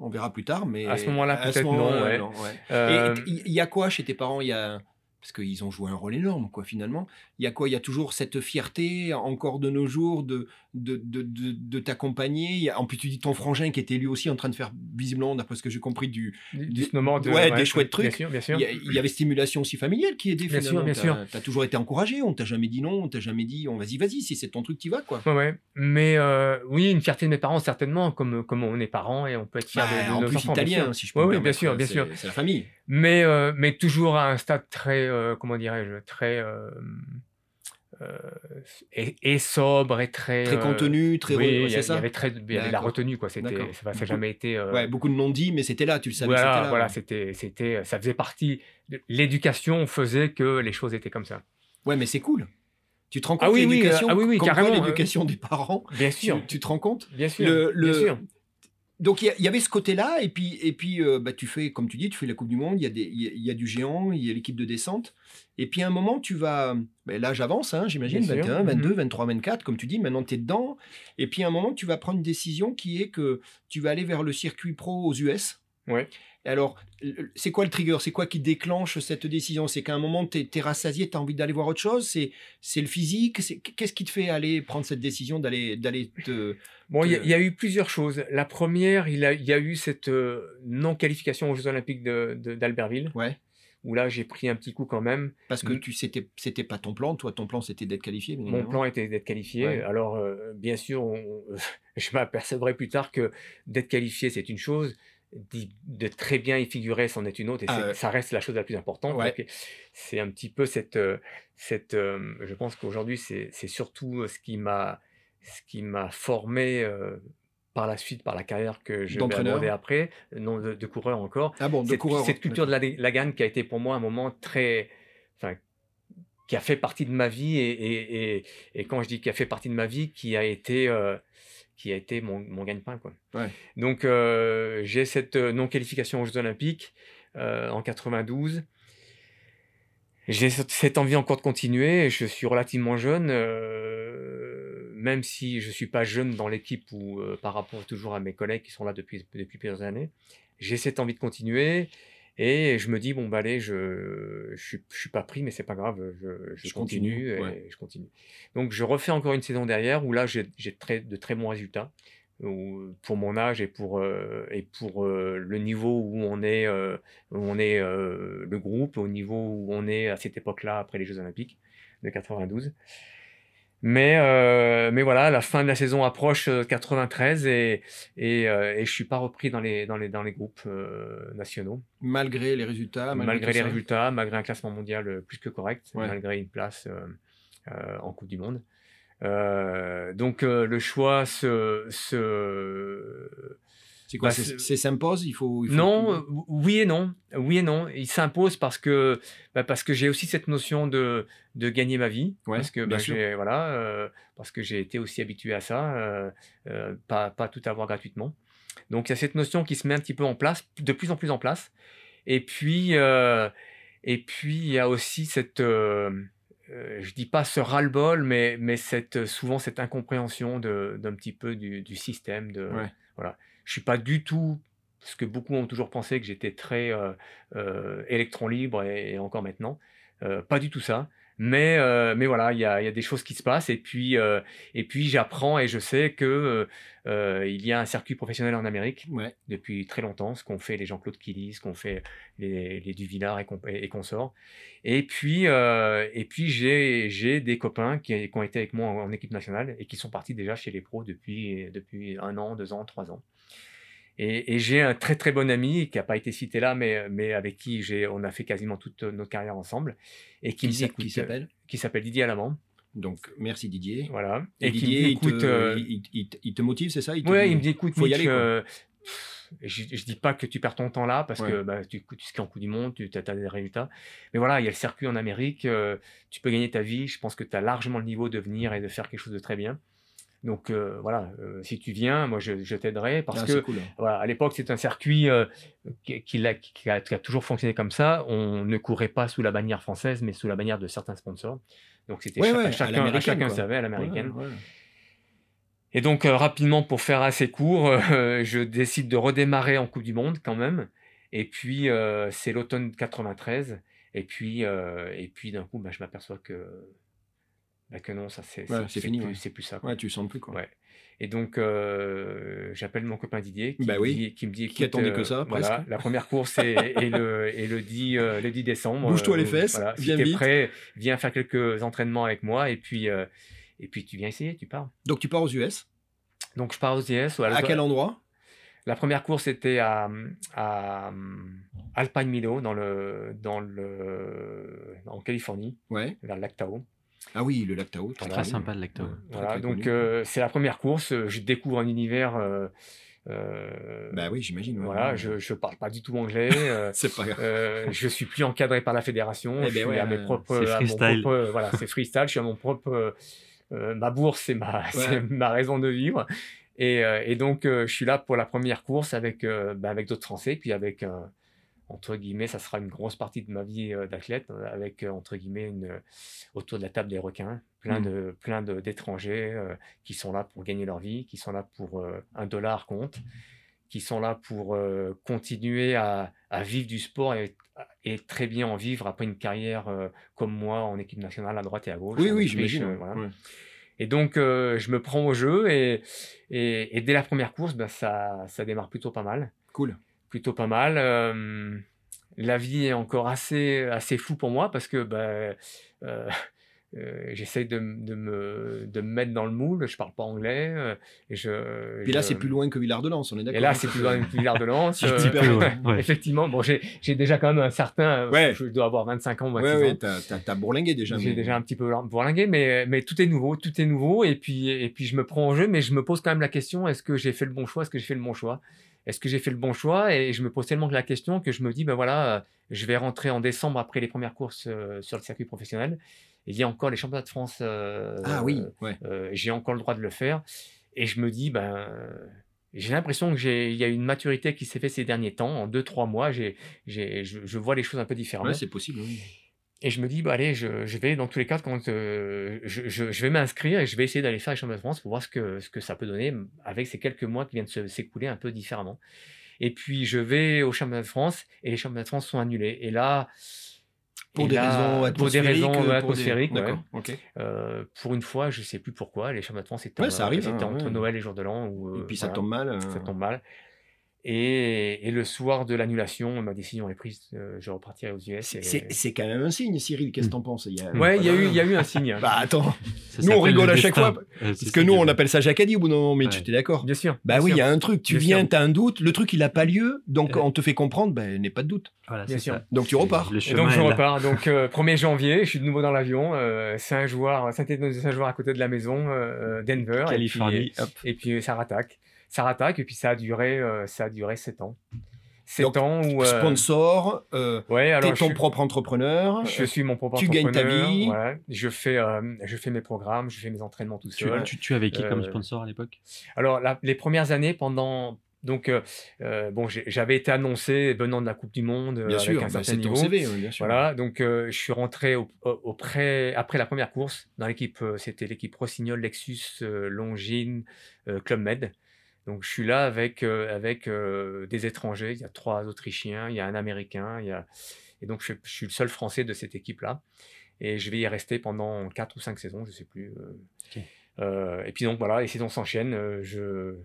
On verra plus tard, mais. À ce moment-là, peut-être non, ouais. ouais. Euh, Et il y a quoi chez tes parents? Il y a, parce qu'ils ont joué un rôle énorme, quoi, finalement. Il y a quoi? Il y a toujours cette fierté, encore de nos jours, de, de, de, de, t'accompagner. En plus, tu dis ton frangin qui était lui aussi en train de faire, visiblement, d'après ce que j'ai compris, du, du, moment de, ouais, des chouettes trucs. Bien sûr, bien sûr. Il, y avait stimulation aussi familiale qui aidait, bien finalement. Sûr, bien sûr. Tu as toujours été encouragé, on t'a jamais dit non, on t'a jamais dit, on vas-y, vas-y, si c'est ton truc, tu vas, quoi. Ouais, ouais. Mais euh, oui, une fierté de mes parents, certainement, comme, comme on est parents et on peut être fier bah, de, en nos plus, enfants. italien, si je peux Oui, bien sûr, bien sûr. C'est la famille. mais, euh, mais toujours à un stade très, euh, comment dirais-je, très. Euh, euh, et, et sobre et très. Très euh, contenu, très. oui, il y, avait très, y avait la retenue quoi. C'était, ça n'a jamais été. euh, Ouais, beaucoup de non-dits, mais c'était là, tu le savais voilà, voilà, c'était, c'était, ça faisait partie. L'éducation faisait que les choses étaient comme ça. Ouais, mais c'est cool. Tu te rends compte Ah oui, oui, l'éducation, euh, ah oui, oui, carrément, l'éducation des parents, Bien tu, sûr, tu te rends compte bien sûr, Le- le- bien sûr. Donc il y avait ce côté-là, et puis, et puis euh, bah, tu fais, comme tu dis, tu fais la Coupe du Monde, il y, a des- y a- il y a du géant, il y a l'équipe de descente, et puis à un moment, tu vas, ben là j'avance, hein, j'imagine, Bien sûr, 21, 22, mhm. 23, 24, comme tu dis, maintenant tu es dedans, et puis à un moment, tu vas prendre une décision qui est que tu vas aller vers le circuit pro aux US. Ouais. Alors, c'est quoi le trigger? C'est quoi qui déclenche cette décision? C'est qu'à un moment, tu es, rassasié, tu as envie d'aller voir autre chose? C'est le physique? Qu'est-ce qui te fait aller prendre cette décision d'aller d'aller te... Bon, il y, a- te- il y a eu plusieurs choses. La première, il, a- y a eu cette euh, non-qualification aux Jeux Olympiques de- de- d'Albertville, Ouais. où là, j'ai pris un petit coup quand même. Parce que tu c'était c'était pas ton plan, toi ton plan c'était d'être qualifié. bien Mon évidemment. plan était d'être qualifié. Ouais. Alors, euh, bien sûr, on- je m'apercevrai plus tard que d'être qualifié, c'est une chose. De très bien y figurer, c'en est une autre. Et Ah ça reste la chose la plus importante. Ouais. Donc, C'est un petit peu cette. euh, cette euh, je pense qu'aujourd'hui, c'est surtout ce qui m'a ce qui m'a formé. euh, par la suite, par la carrière que je vais aborder après, non de, de coureur encore, Ah bon, de cette, coureur. cette culture de la, la gagne qui a été pour moi un moment très. Enfin, qui a fait partie de ma vie, et, et, et, et quand je dis qui a fait partie de ma vie, qui a été, euh, qui a été mon, mon gagne-pain. Quoi. Ouais. Donc, euh, j'ai cette euh, non-qualification aux Jeux Olympiques euh, en 92. J'ai cette- envie encore de continuer. Je suis relativement jeune, euh, même si je ne suis pas jeune dans l'équipe ou par rapport toujours à mes collègues qui sont là depuis, depuis plusieurs années. J'ai cette envie de continuer et je me dis, bon, bah allez, je ne je, suis- je suis pas pris, mais c'est pas grave, je, je Je continue, continue, et ouais. je continue. Donc je refais encore une saison derrière où là j'ai j'ai très, de très bons résultats pour mon âge et pour, euh, et pour euh, le niveau où on est, euh, où on est le groupe, au niveau où on est à cette époque-là après les Jeux Olympiques de 92. Mais, euh, mais voilà, la fin de la saison approche euh, 93 et, et, euh, et je suis pas repris dans les, dans les, dans les groupes euh, nationaux. Malgré les résultats. malgré tout les résultats, malgré un classement mondial euh, plus que correct, Ouais. malgré une place euh, euh, en Coupe du Monde. Euh, donc euh, le choix se, se, C'est quoi Bah, c'est- s'impose il faut, il faut non, oui et non. Oui et non. Il s'impose parce que, bah, parce que j'ai aussi cette notion de, de gagner ma vie. Ouais, parce que bah, j'ai- voilà, euh, parce que j'ai été aussi habitué à ça, euh, euh, pas, pas tout avoir gratuitement. Donc il y a cette notion qui se met un petit peu en place, de plus en plus en place. Et puis, et puis il y a aussi cette, je dis pas ce ras-le-bol, mais, mais cette, souvent cette incompréhension d'un petit peu du, du système. De, Ouais. voilà. Je suis pas du tout, parce que beaucoup ont toujours pensé que j'étais très euh, euh, électron libre et, et encore maintenant. Euh, pas du tout ça. Mais, euh, mais voilà, il y a, il y a des choses qui se passent et puis, euh, et puis j'apprends et je sais que euh, il y a un circuit professionnel en Amérique Ouais. depuis très longtemps, ce qu'ont fait les Jean-Claude Killy, ce qu'ont fait les, les Duvillard et, comp- et consorts. Et puis, et puis j'ai, j'ai des copains qui, qui ont été avec moi en, en équipe nationale et qui sont partis déjà chez les pros depuis, depuis un an, deux ans, trois ans. Et, et j'ai un très très bon ami qui n'a pas été cité là, mais, mais avec qui on a fait quasiment toute notre carrière ensemble et qui, s'appelle? qui s'appelle Didier Alamand. Donc merci Didier. Voilà. Et, Didier, il, te, écoute, euh, il, te motive, c'est ça? Dit- il me dit écoute, faut y aller, euh, je, je dis pas que tu perds ton temps là parce Ouais. que bah, tu, tu skis en Coupe du Monde, tu as, des résultats. Mais voilà, il y a le circuit en Amérique, euh, tu peux gagner ta vie. Je pense que tu as largement le niveau de venir et de faire quelque chose de très bien. Donc euh, voilà, euh, si tu viens, moi je, je t'aiderai parce Ah, que cool. voilà, à l'époque, c'est un circuit euh, qui, qui a, qui a- qui a toujours fonctionné comme ça. On ne courait pas sous la bannière française, mais sous la bannière de certains sponsors. Donc c'était Ouais, ouais, chacun, à l'américaine, chacun quoi. savait, à l'américaine. Ouais. Et donc, rapidement, pour faire assez court, je décide de redémarrer en Coupe du Monde quand même. Et puis, c'est l'automne 93. Et puis, et puis d'un coup, bah, je m'aperçois que, bah, que non, ça c'est Ouais, c'est fini, plus, ouais. c'est plus ça. quoi. Ouais, tu le sens plus quoi. Ouais. Et donc, euh, j'appelle mon copain Didier qui, Bah me, dit, qui me dit Qui attendait que euh, ça, voilà, presque. la première course est, est le, est le, 10, euh, le 10 décembre. Bouge-toi les Euh, fesses, voilà, si viens t'es vite. prêt, viens faire quelques entraînements avec moi et puis, euh, et puis tu viens essayer, tu pars. Donc tu pars aux US. Donc je pars aux ou À quel endroit? La première course était à, à Alpine Meadow dans le dans le en Californie, vers le lac Tahoe. Ah oui, le lac Tao. Voilà. Très sympa le. Très, Voilà, donc euh, c'est la première course. euh, Je découvre un univers. euh, euh, Bah oui, j'imagine. ouais. voilà, je je parle pas du tout anglais. C'est pas grave. euh, je suis plus encadré par la fédération. Eh je ben suis ouais, à mes propres. c'est freestyle. propre- voilà, c'est freestyle. Je suis à mon propre. ma bourse, c'est ma, ma raison de vivre. Et, euh, et donc, euh, je suis là pour la première course avec, euh, bah, avec d'autres Français, puis avec, euh, entre guillemets, ça sera une grosse partie de ma vie euh, d'athlète, euh, avec, euh, entre guillemets, une, autour de la table des requins, plein Mm. de plein de- d'étrangers euh, qui sont là pour gagner leur vie, qui sont là pour euh, un dollar compte, qui sont là pour euh, continuer à, à vivre du sport et, et très bien en vivre après une carrière comme moi en équipe nationale à droite et à gauche. Oui, oui, j'imagine. voilà. Ouais. Et donc, je me prends au jeu et, et, et dès la première course, ben, ça, ça démarre plutôt pas mal. Cool. Plutôt pas mal. Euh, la vie est encore assez, assez floue pour moi parce que ben, euh, euh, j'essaye de, de, me, de me mettre dans le moule. Je parle pas anglais. euh, et je, Puis là, je- c'est plus loin que Villard-de-Lans, on est d'accord Et là, c'est plus loin que euh, peu, ouais, ouais. Effectivement, bon, j'ai j'ai déjà quand même un certain. Ouais. Je dois avoir 25 ans, 26 Ouais, ans. ouais, t'as- t'as t'as bourlingué déjà. J'ai mais- déjà un petit peu bourlingué, mais, mais tout est nouveau, tout est nouveau. Et puis, et puis je me prends au jeu, mais je me pose quand même la question est-ce que j'ai fait le bon choix Est-ce que j'ai fait le bon choix? Est-ce que j'ai fait le bon choix? Et je me pose tellement la question que je me dis ben voilà, euh, je vais rentrer en décembre après les premières courses euh, sur le circuit professionnel. Il y a encore les championnats de France. euh, Ah oui, ouais. euh, j'ai encore le droit de le faire. Et je me dis, ben, euh, j'ai l'impression que j'ai, il y a une maturité qui s'est faite ces derniers temps. En deux, trois mois, j'ai, j'ai, je, je vois les choses un peu différemment. Ouais, c'est possible. oui. et je me dis, bah, allez, je, je vais, dans tous les cas, quand euh, je, je, vais m'inscrire et je vais essayer d'aller faire les championnats de France pour voir ce que, ce que ça peut donner avec ces quelques mois qui viennent de s'écouler un peu différemment. Et puis, je vais aux championnats de France et les championnats de France sont annulés. Et là, Pour et des là, raisons pour des atmosphériques. raisons euh, pour des- atmosphériques, ouais. D'accord, ok. Euh, pour une fois, je sais plus pourquoi, les championnats de France étaient, Ouais, arrive, c'était hein, entre ouais. Noël et jour de l'an. Et euh, puis ça tombe mal. ça tombe mal. Et, et le soir de l'annulation, ma décision est prise, euh, je repartirai aux US. et- C'est quand même un signe, Cyril. Qu'est-ce que t'en penses? Il y a- Ouais, il y, a eu- il y a eu un signe. Bah attends, Ça Nous, on rigole le à chaque fois, Euh, parce que nous on appelle ça Jacadi au bout d'un moment, mais Ouais. tu es d'accord? Bien sûr. Bah bien oui, il y a un truc, tu Bien viens, t'as un doute, le truc il a pas lieu, donc on te fait comprendre, ben n'est pas de doute. Voilà, Bien sûr. ça. Donc tu repars. Le Et donc je repars. Donc euh, 1er janvier, je suis de nouveau dans l'avion. Euh, Saint-Jouard, Saint-Étienne de Saint-Jouard à côté de la maison, euh, Denver. et puis-. Et puis, ça rattaque. Ça rattaque et puis ça a duré, euh, ça a duré 7 ans. 7 Donc, ans où. euh, Sponsor, euh, Ouais, alors t'es je ton suis- propre entrepreneur. Je suis mon propre tu gagnes ta entrepreneur, vie. ouais. Je fais, euh, je fais mes programmes, je fais mes entraînements tout Tu, seul. tu, tu avais qui comme sponsor à l'époque? Alors, la- les premières années, pendant. Donc, euh, bon, j'avais été annoncé venant de la Coupe du Monde euh, Bien avec sûr, un bah, certain ton niveau. CV, oui, bien sûr. Voilà, donc euh, je suis rentré au, au- auprès, après la première course dans l'équipe, c'était l'équipe Rossignol, Lexus, euh, Longines, euh, Club Med. Donc je suis là avec, euh, avec euh, des étrangers, il y a trois Autrichiens, il y a un Américain, il y a... et donc je, je suis le seul Français de cette équipe-là. Et je vais y rester pendant quatre ou cinq saisons, je sais plus. euh. Euh, et puis donc voilà, les saisons s'enchaînent, euh, je,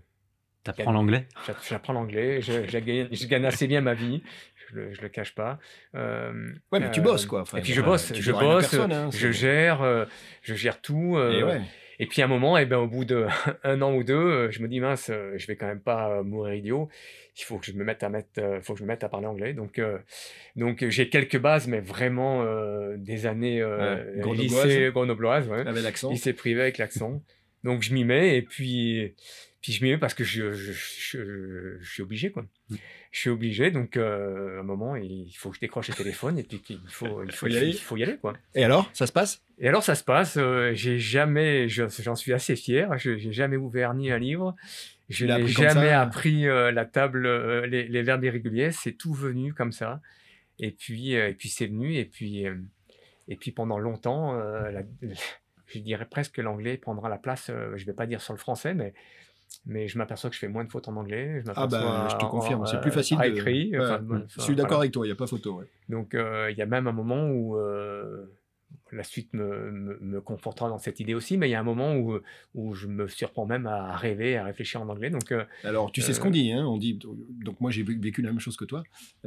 T'apprends l'anglais? J'a- J'apprends l'anglais, je, je gagne, je gagne assez bien ma vie, je le, je le cache pas. Euh, Ouais, mais tu euh, bosses quoi. Enfin, et puis je bosse, je bosse, hein, je gère, euh, je gère tout. euh, Et ouais. Et puis à un moment, et ben, au bout d'un an ou deux, euh, je me dis mince, euh, je vais quand même pas euh, mourir idiot. Il faut que je me mette à mettre, faut que je me mette à parler anglais. Donc, euh, donc j'ai quelques bases, mais vraiment euh, des années euh, Ouais, lycée grenobloise, ouais. Avec l'accent. lycée privé avec l'accent. Donc je m'y mets et puis puis je m'y mets parce que je, je, je, je suis obligé quoi. Mm. Je suis obligé donc à un moment il faut que je décroche le téléphone et puis qu'il faut il faut, Faut y aller. il faut y aller quoi. Et alors, ça se passe? Et alors ça se passe, euh, j'ai jamais, je- j'en suis assez fier, je j'ai jamais ouvert ni un livre, je n'ai jamais ça appris euh, la table, euh, les, les verbes irréguliers, c'est tout venu comme ça. Et puis, et puis c'est venu, et puis, et puis pendant longtemps, la- je dirais presque que l'anglais prendra la place, je vais pas dire sur le français, mais mais je m'aperçois que je fais moins de fautes en anglais. Je Ah bah, je te confirme, c'est plus facile à de- écrit. Ouais, enfin, ouais. Je suis d'accord voilà. avec toi, il n'y a pas photo. ouais. Donc il y a même un moment où la suite me, me, me confortera dans cette idée aussi, mais il y a un moment où, où je me surprends même à rêver, à réfléchir en anglais. Donc euh, Alors, tu sais ce Euh, qu'on dit, hein on dit, donc moi j'ai vé- vécu la même chose que toi,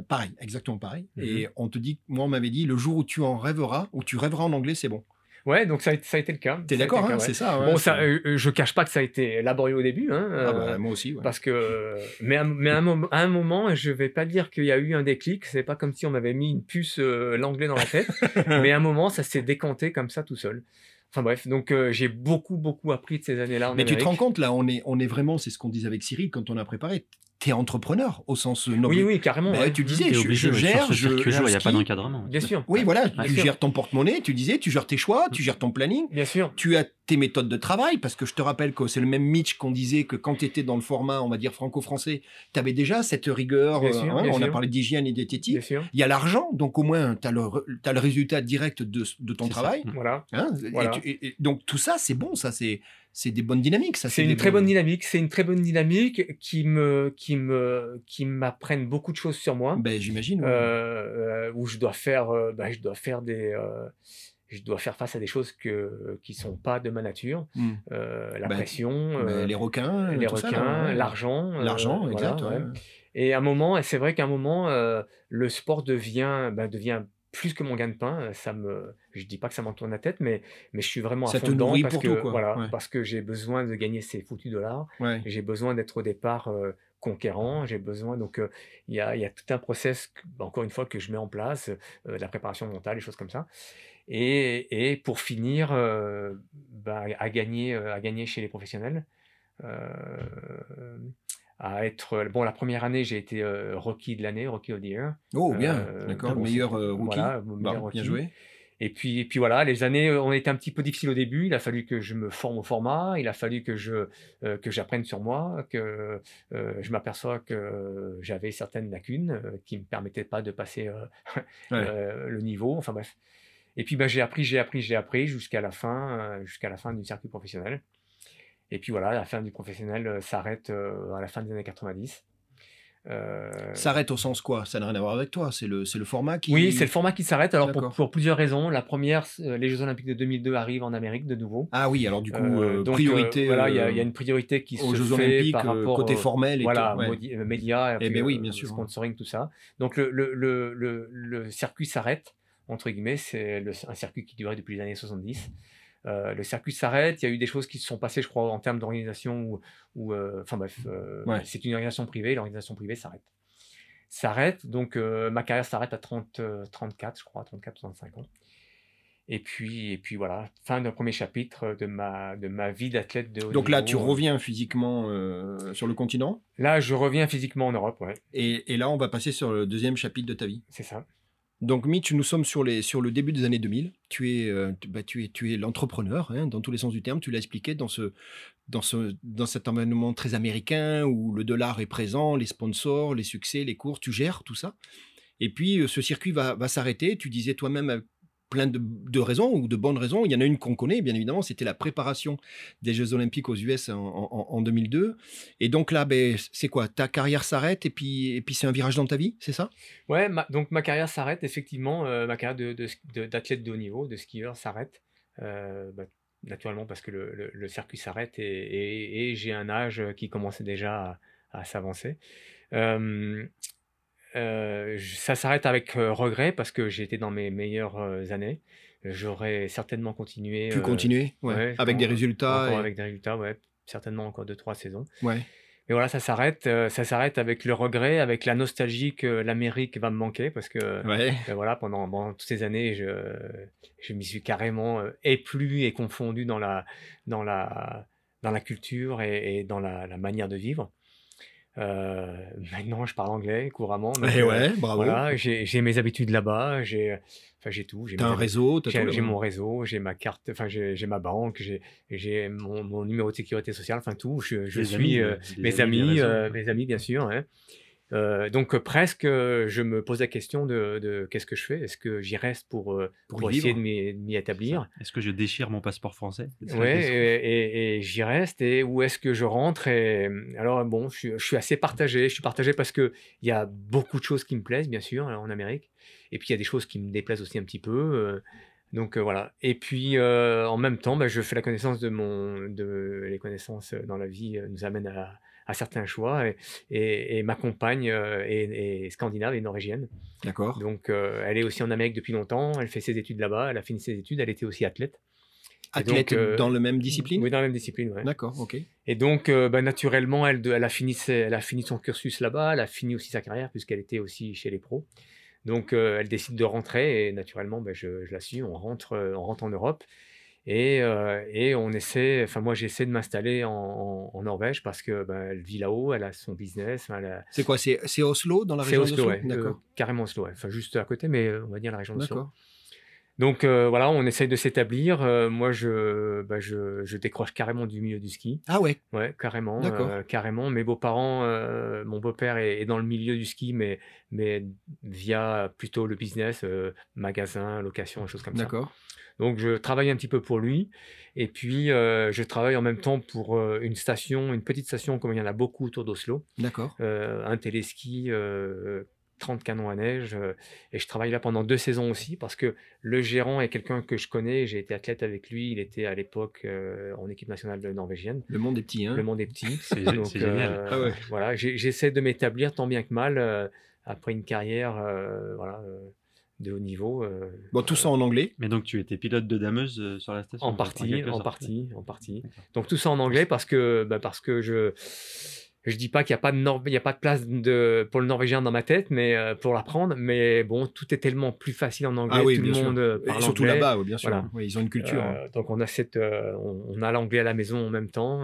pareil, exactement pareil, Mhm. et on te dit, moi on m'avait dit, le jour où tu en rêveras, ou tu rêveras en anglais, c'est bon. Ouais, donc ça a, ça a été le cas. T'es d'accord, hein, ouais. c'est ça Bon, ouais, ça, c'est- euh, euh, je cache pas que ça a été laborieux au début, hein, Ah bah, euh, moi aussi, ouais. parce que, mais, à, mais à un, moment, à un moment, je vais pas dire qu'il y a eu un déclic. C'est pas comme si on m'avait mis une puce euh, l'anglais dans la tête, mais à un moment, ça s'est décanté comme ça tout seul. Enfin bref, donc euh, j'ai beaucoup beaucoup appris de ces années-là. Mais tu te rends compte, là, on est, on est vraiment, c'est ce qu'on disait avec Cyril quand on a préparé, t'es entrepreneur au sens noble. Oui, oui, carrément. Bah, ouais. tu disais, je, obligé je gère, je, il n'y a pas d'encadrement. Bien sûr. Oui, voilà, Bien tu sûr. gères ton porte-monnaie, tu disais, tu gères tes choix, tu gères ton planning, Bien sûr. tu as tes méthodes de travail, parce que je te rappelle que c'est le même Mitch qu'on disait que quand tu étais dans le format, on va dire franco-français, tu avais déjà cette rigueur, Bien euh, sûr, hein, bien on a parlé d'hygiène et diététique. Il y a l'argent, donc au moins tu as, le résultat direct de, de ton travail. Voilà. hein, et Voilà. tu- et- et donc tout ça, c'est bon, ça c'est c'est des bonnes dynamiques. Ça, C'est une très bonnes- bonne dynamique. C'est une très bonne dynamique qui me, qui me, qui m'apprennent beaucoup de choses sur moi. Ben, j'imagine. ouais. euh, euh, où je dois faire, bah, je dois faire des, euh, je dois faire face à des choses que qui sont pas de ma nature. Hmm. Euh, la Bah, pression, Ben, les requins, les requins, ouais. l'argent, L'argent, voilà, exact. ouais. Et à un moment, c'est vrai qu'à un moment, le sport devient, bah, devient plus que mon gagne-pain. Ça me, je dis pas que ça m'en tourne la tête, mais, mais je suis vraiment à Ça fond te dedans parce pour que tout, quoi. voilà, Ouais. parce que j'ai besoin de gagner ces foutus dollars. Ouais. J'ai besoin d'être au départ euh, conquérant. J'ai besoin donc euh, il y, a, y a tout un process bah, encore une fois que je mets en place, euh, la préparation mentale, des choses comme ça. Et, et pour finir, bah, à gagner, à gagner chez les professionnels. À être bon la première année j'ai été euh, rookie de l'année rookie of the year Oh, bien, Euh, d'accord. bon, meilleur euh, rookie. voilà, Bon, meilleur bien rookie. joué. et puis, et puis voilà, les années euh, ont été un petit peu difficiles au début. Il a fallu que je me forme au format. Il a fallu que je euh, que j'apprenne sur moi, que euh, je m'aperçois que j'avais certaines lacunes euh, qui me permettaient pas de passer Ouais. le niveau. Enfin bref. Et puis bah, j'ai appris, j'ai appris, j'ai appris jusqu'à la fin, jusqu'à la fin du circuit professionnel. Et puis voilà, la fin du professionnel euh, s'arrête euh, à la fin des années 90. Euh, S'arrête au sens quoi? Ça n'a rien à voir avec toi. C'est le, le format qui. oui, c'est le format qui s'arrête. Alors pour, plusieurs raisons. La première, euh, les Jeux Olympiques de 2002 arrivent en Amérique de nouveau. Ah oui, alors du coup, Euh, donc, priorité. euh, voilà, il y, a- il y a une priorité qui aux se Jeux fait Olympiques, par rapport côté formel et voilà, tout. ouais. médias, Eh puis, ben oui, euh, bien sûr. sponsoring, tout ça. Donc le, le, le, circuit s'arrête, entre guillemets, c'est un circuit qui durait depuis les années 70. Euh, le circuit s'arrête, il y a eu des choses qui se sont passées, je crois, en termes d'organisation, ou, euh, enfin bref, euh, Ouais. c'est une organisation privée, l'organisation privée s'arrête. S'arrête, donc ma carrière s'arrête à 30, euh, 34, je crois, 34, 35 ans. Et puis, et puis voilà, fin d'un premier chapitre de ma, de ma vie d'athlète de haut Donc là, tu reviens physiquement euh, sur le continent? Là, je reviens physiquement en Europe, ouais, Et, et là, on va passer sur le deuxième chapitre de ta vie. c'est ça. Donc Mitch, nous sommes sur, le début des années 2000. Tu es, euh, bah, tu es, l'entrepreneur, hein, dans tous les sens du terme. Tu l'as expliqué dans, ce, dans, ce, dans cet environnement très américain où le dollar est présent, les sponsors, les succès, les courses, tu gères tout ça. Et puis euh, ce circuit va, s'arrêter. Tu disais toi-même avec plein de, de raisons ou de bonnes raisons. Il y en a une qu'on connaît, bien évidemment, c'était la préparation des Jeux Olympiques aux US en, en- en 2002. Et donc là, ben, c'est quoi? Ta carrière s'arrête et puis, et puis c'est un virage dans ta vie, c'est ça? Ouais, donc ma carrière s'arrête, effectivement, euh, ma carrière d'athlète de haut niveau, de skieur s'arrête. Euh, bah, naturellement parce que le, le- circuit s'arrête et, et- j'ai un âge qui commençait déjà à, à s'avancer. Euh, euh, ça s'arrête avec regret parce que j'étais dans mes meilleures années. J'aurais certainement continué. Pu continuer ouais, ouais, avec des résultats. encore et- avec des résultats, ouais, certainement encore deux, trois saisons. Ouais. Et voilà, ça s'arrête, ça s'arrête avec le regret, avec la nostalgie que l'Amérique va me manquer parce que Ouais. euh, voilà, pendant, pendant toutes ces années, je, je m'y suis carrément éplu et confondu dans la, dans la, dans la culture et, et dans la, la manière de vivre. Euh, maintenant, je parle anglais couramment. donc, Eh euh, ouais, bravo. Voilà, j'ai mes habitudes là-bas, j'ai enfin, j'ai tout. j'ai T'as un réseau, J'ai mon réseau, j'ai ma carte, enfin j'ai ma banque, j'ai mon, mon numéro de sécurité sociale, enfin tout. Je, suis amis, euh, mes amis, euh, mes amis bien sûr. hein. Euh, donc euh, presque, euh, je me pose la question de, de qu'est-ce que je fais? Est-ce que j'y reste pour, Pour pour, essayer de m'y établir? Est-ce que je déchire mon passeport français? Question. et, et- et j'y reste. Et où est-ce que je rentre? Et alors bon, je suis, je suis assez partagé. Je suis partagé parce que il y a beaucoup de choses qui me plaisent, bien sûr, en Amérique. Et puis il y a des choses qui me déplaisent aussi un petit peu. donc euh, voilà. Et puis euh, en même temps, bah, je fais la connaissance de mon, de les connaissances dans la vie nous amènent à, à certains choix. Et, et- et ma compagne euh, est, est scandinave et norvégienne. D'accord. Donc euh, elle est aussi en Amérique depuis longtemps. Elle fait ses études là-bas. Elle a fini ses études. Elle était aussi athlète. Donc, Athlète euh, dans le même discipline? Oui, dans la même discipline. ouais. D'accord, ok. Et donc, euh, bah, naturellement, elle, a fini ses- elle a fini son cursus là-bas, elle a fini aussi sa carrière, puisqu'elle était aussi chez les pros. Donc, euh, elle décide de rentrer, et naturellement, bah, je, je la suis, on rentre, on rentre en Europe. Et, euh, et on essaie, enfin moi j'essaie de m'installer en, en- en Norvège parce que bah, elle vit là-haut, elle a son business, a- C'est quoi C'est Oslo, dans la région Oslo, d'Oslo ouais, euh, D'accord. carrément Oslo, ouais. enfin juste à côté, mais euh, on va dire la région d'Oslo. D'accord. Donc euh, voilà, on essaye de s'établir. Euh, moi, je, bah, je, je décroche carrément du milieu du ski. Ah ouais, Ouais, carrément, euh, carrément. Mes beaux-parents, mon beau-père est, est dans le milieu du ski, mais, mais via plutôt le business, magasin, location, choses comme ça. d'accord. Donc je travaille un petit peu pour lui, et puis je travaille en même temps pour une station, une petite station comme il y en a beaucoup autour d'Oslo, D'accord. un téléski, 30 canons à neige, euh, et je travaille là pendant deux saisons aussi, parce que le gérant est quelqu'un que je connais, j'ai été athlète avec lui, il était à l'époque euh, en équipe nationale norvégienne. Le monde est petit, hein Le monde est petit. C'est génial. euh, Ah ouais. Voilà, j'essaie de m'établir tant bien que mal euh, après une carrière euh, voilà, euh, de haut niveau. euh, Bon, tout ça en anglais. Mais donc tu étais pilote de dameuse euh, sur la station en partie, en sorte. partie, en partie. Donc tout ça en anglais parce que, bah, parce que je je dis pas qu'il n'y a pas de Nor- il y a pas de place de, pour le norvégien dans ma tête, mais euh, pour l'apprendre. Mais bon, tout est tellement plus facile en anglais. Ah oui, tout bien le sûr. monde euh, Et parle surtout là-bas, oui, bien sûr. Voilà. Oui, ils ont une culture. hein. Euh, donc on a cette, euh, on, on a l'anglais à la maison en même temps.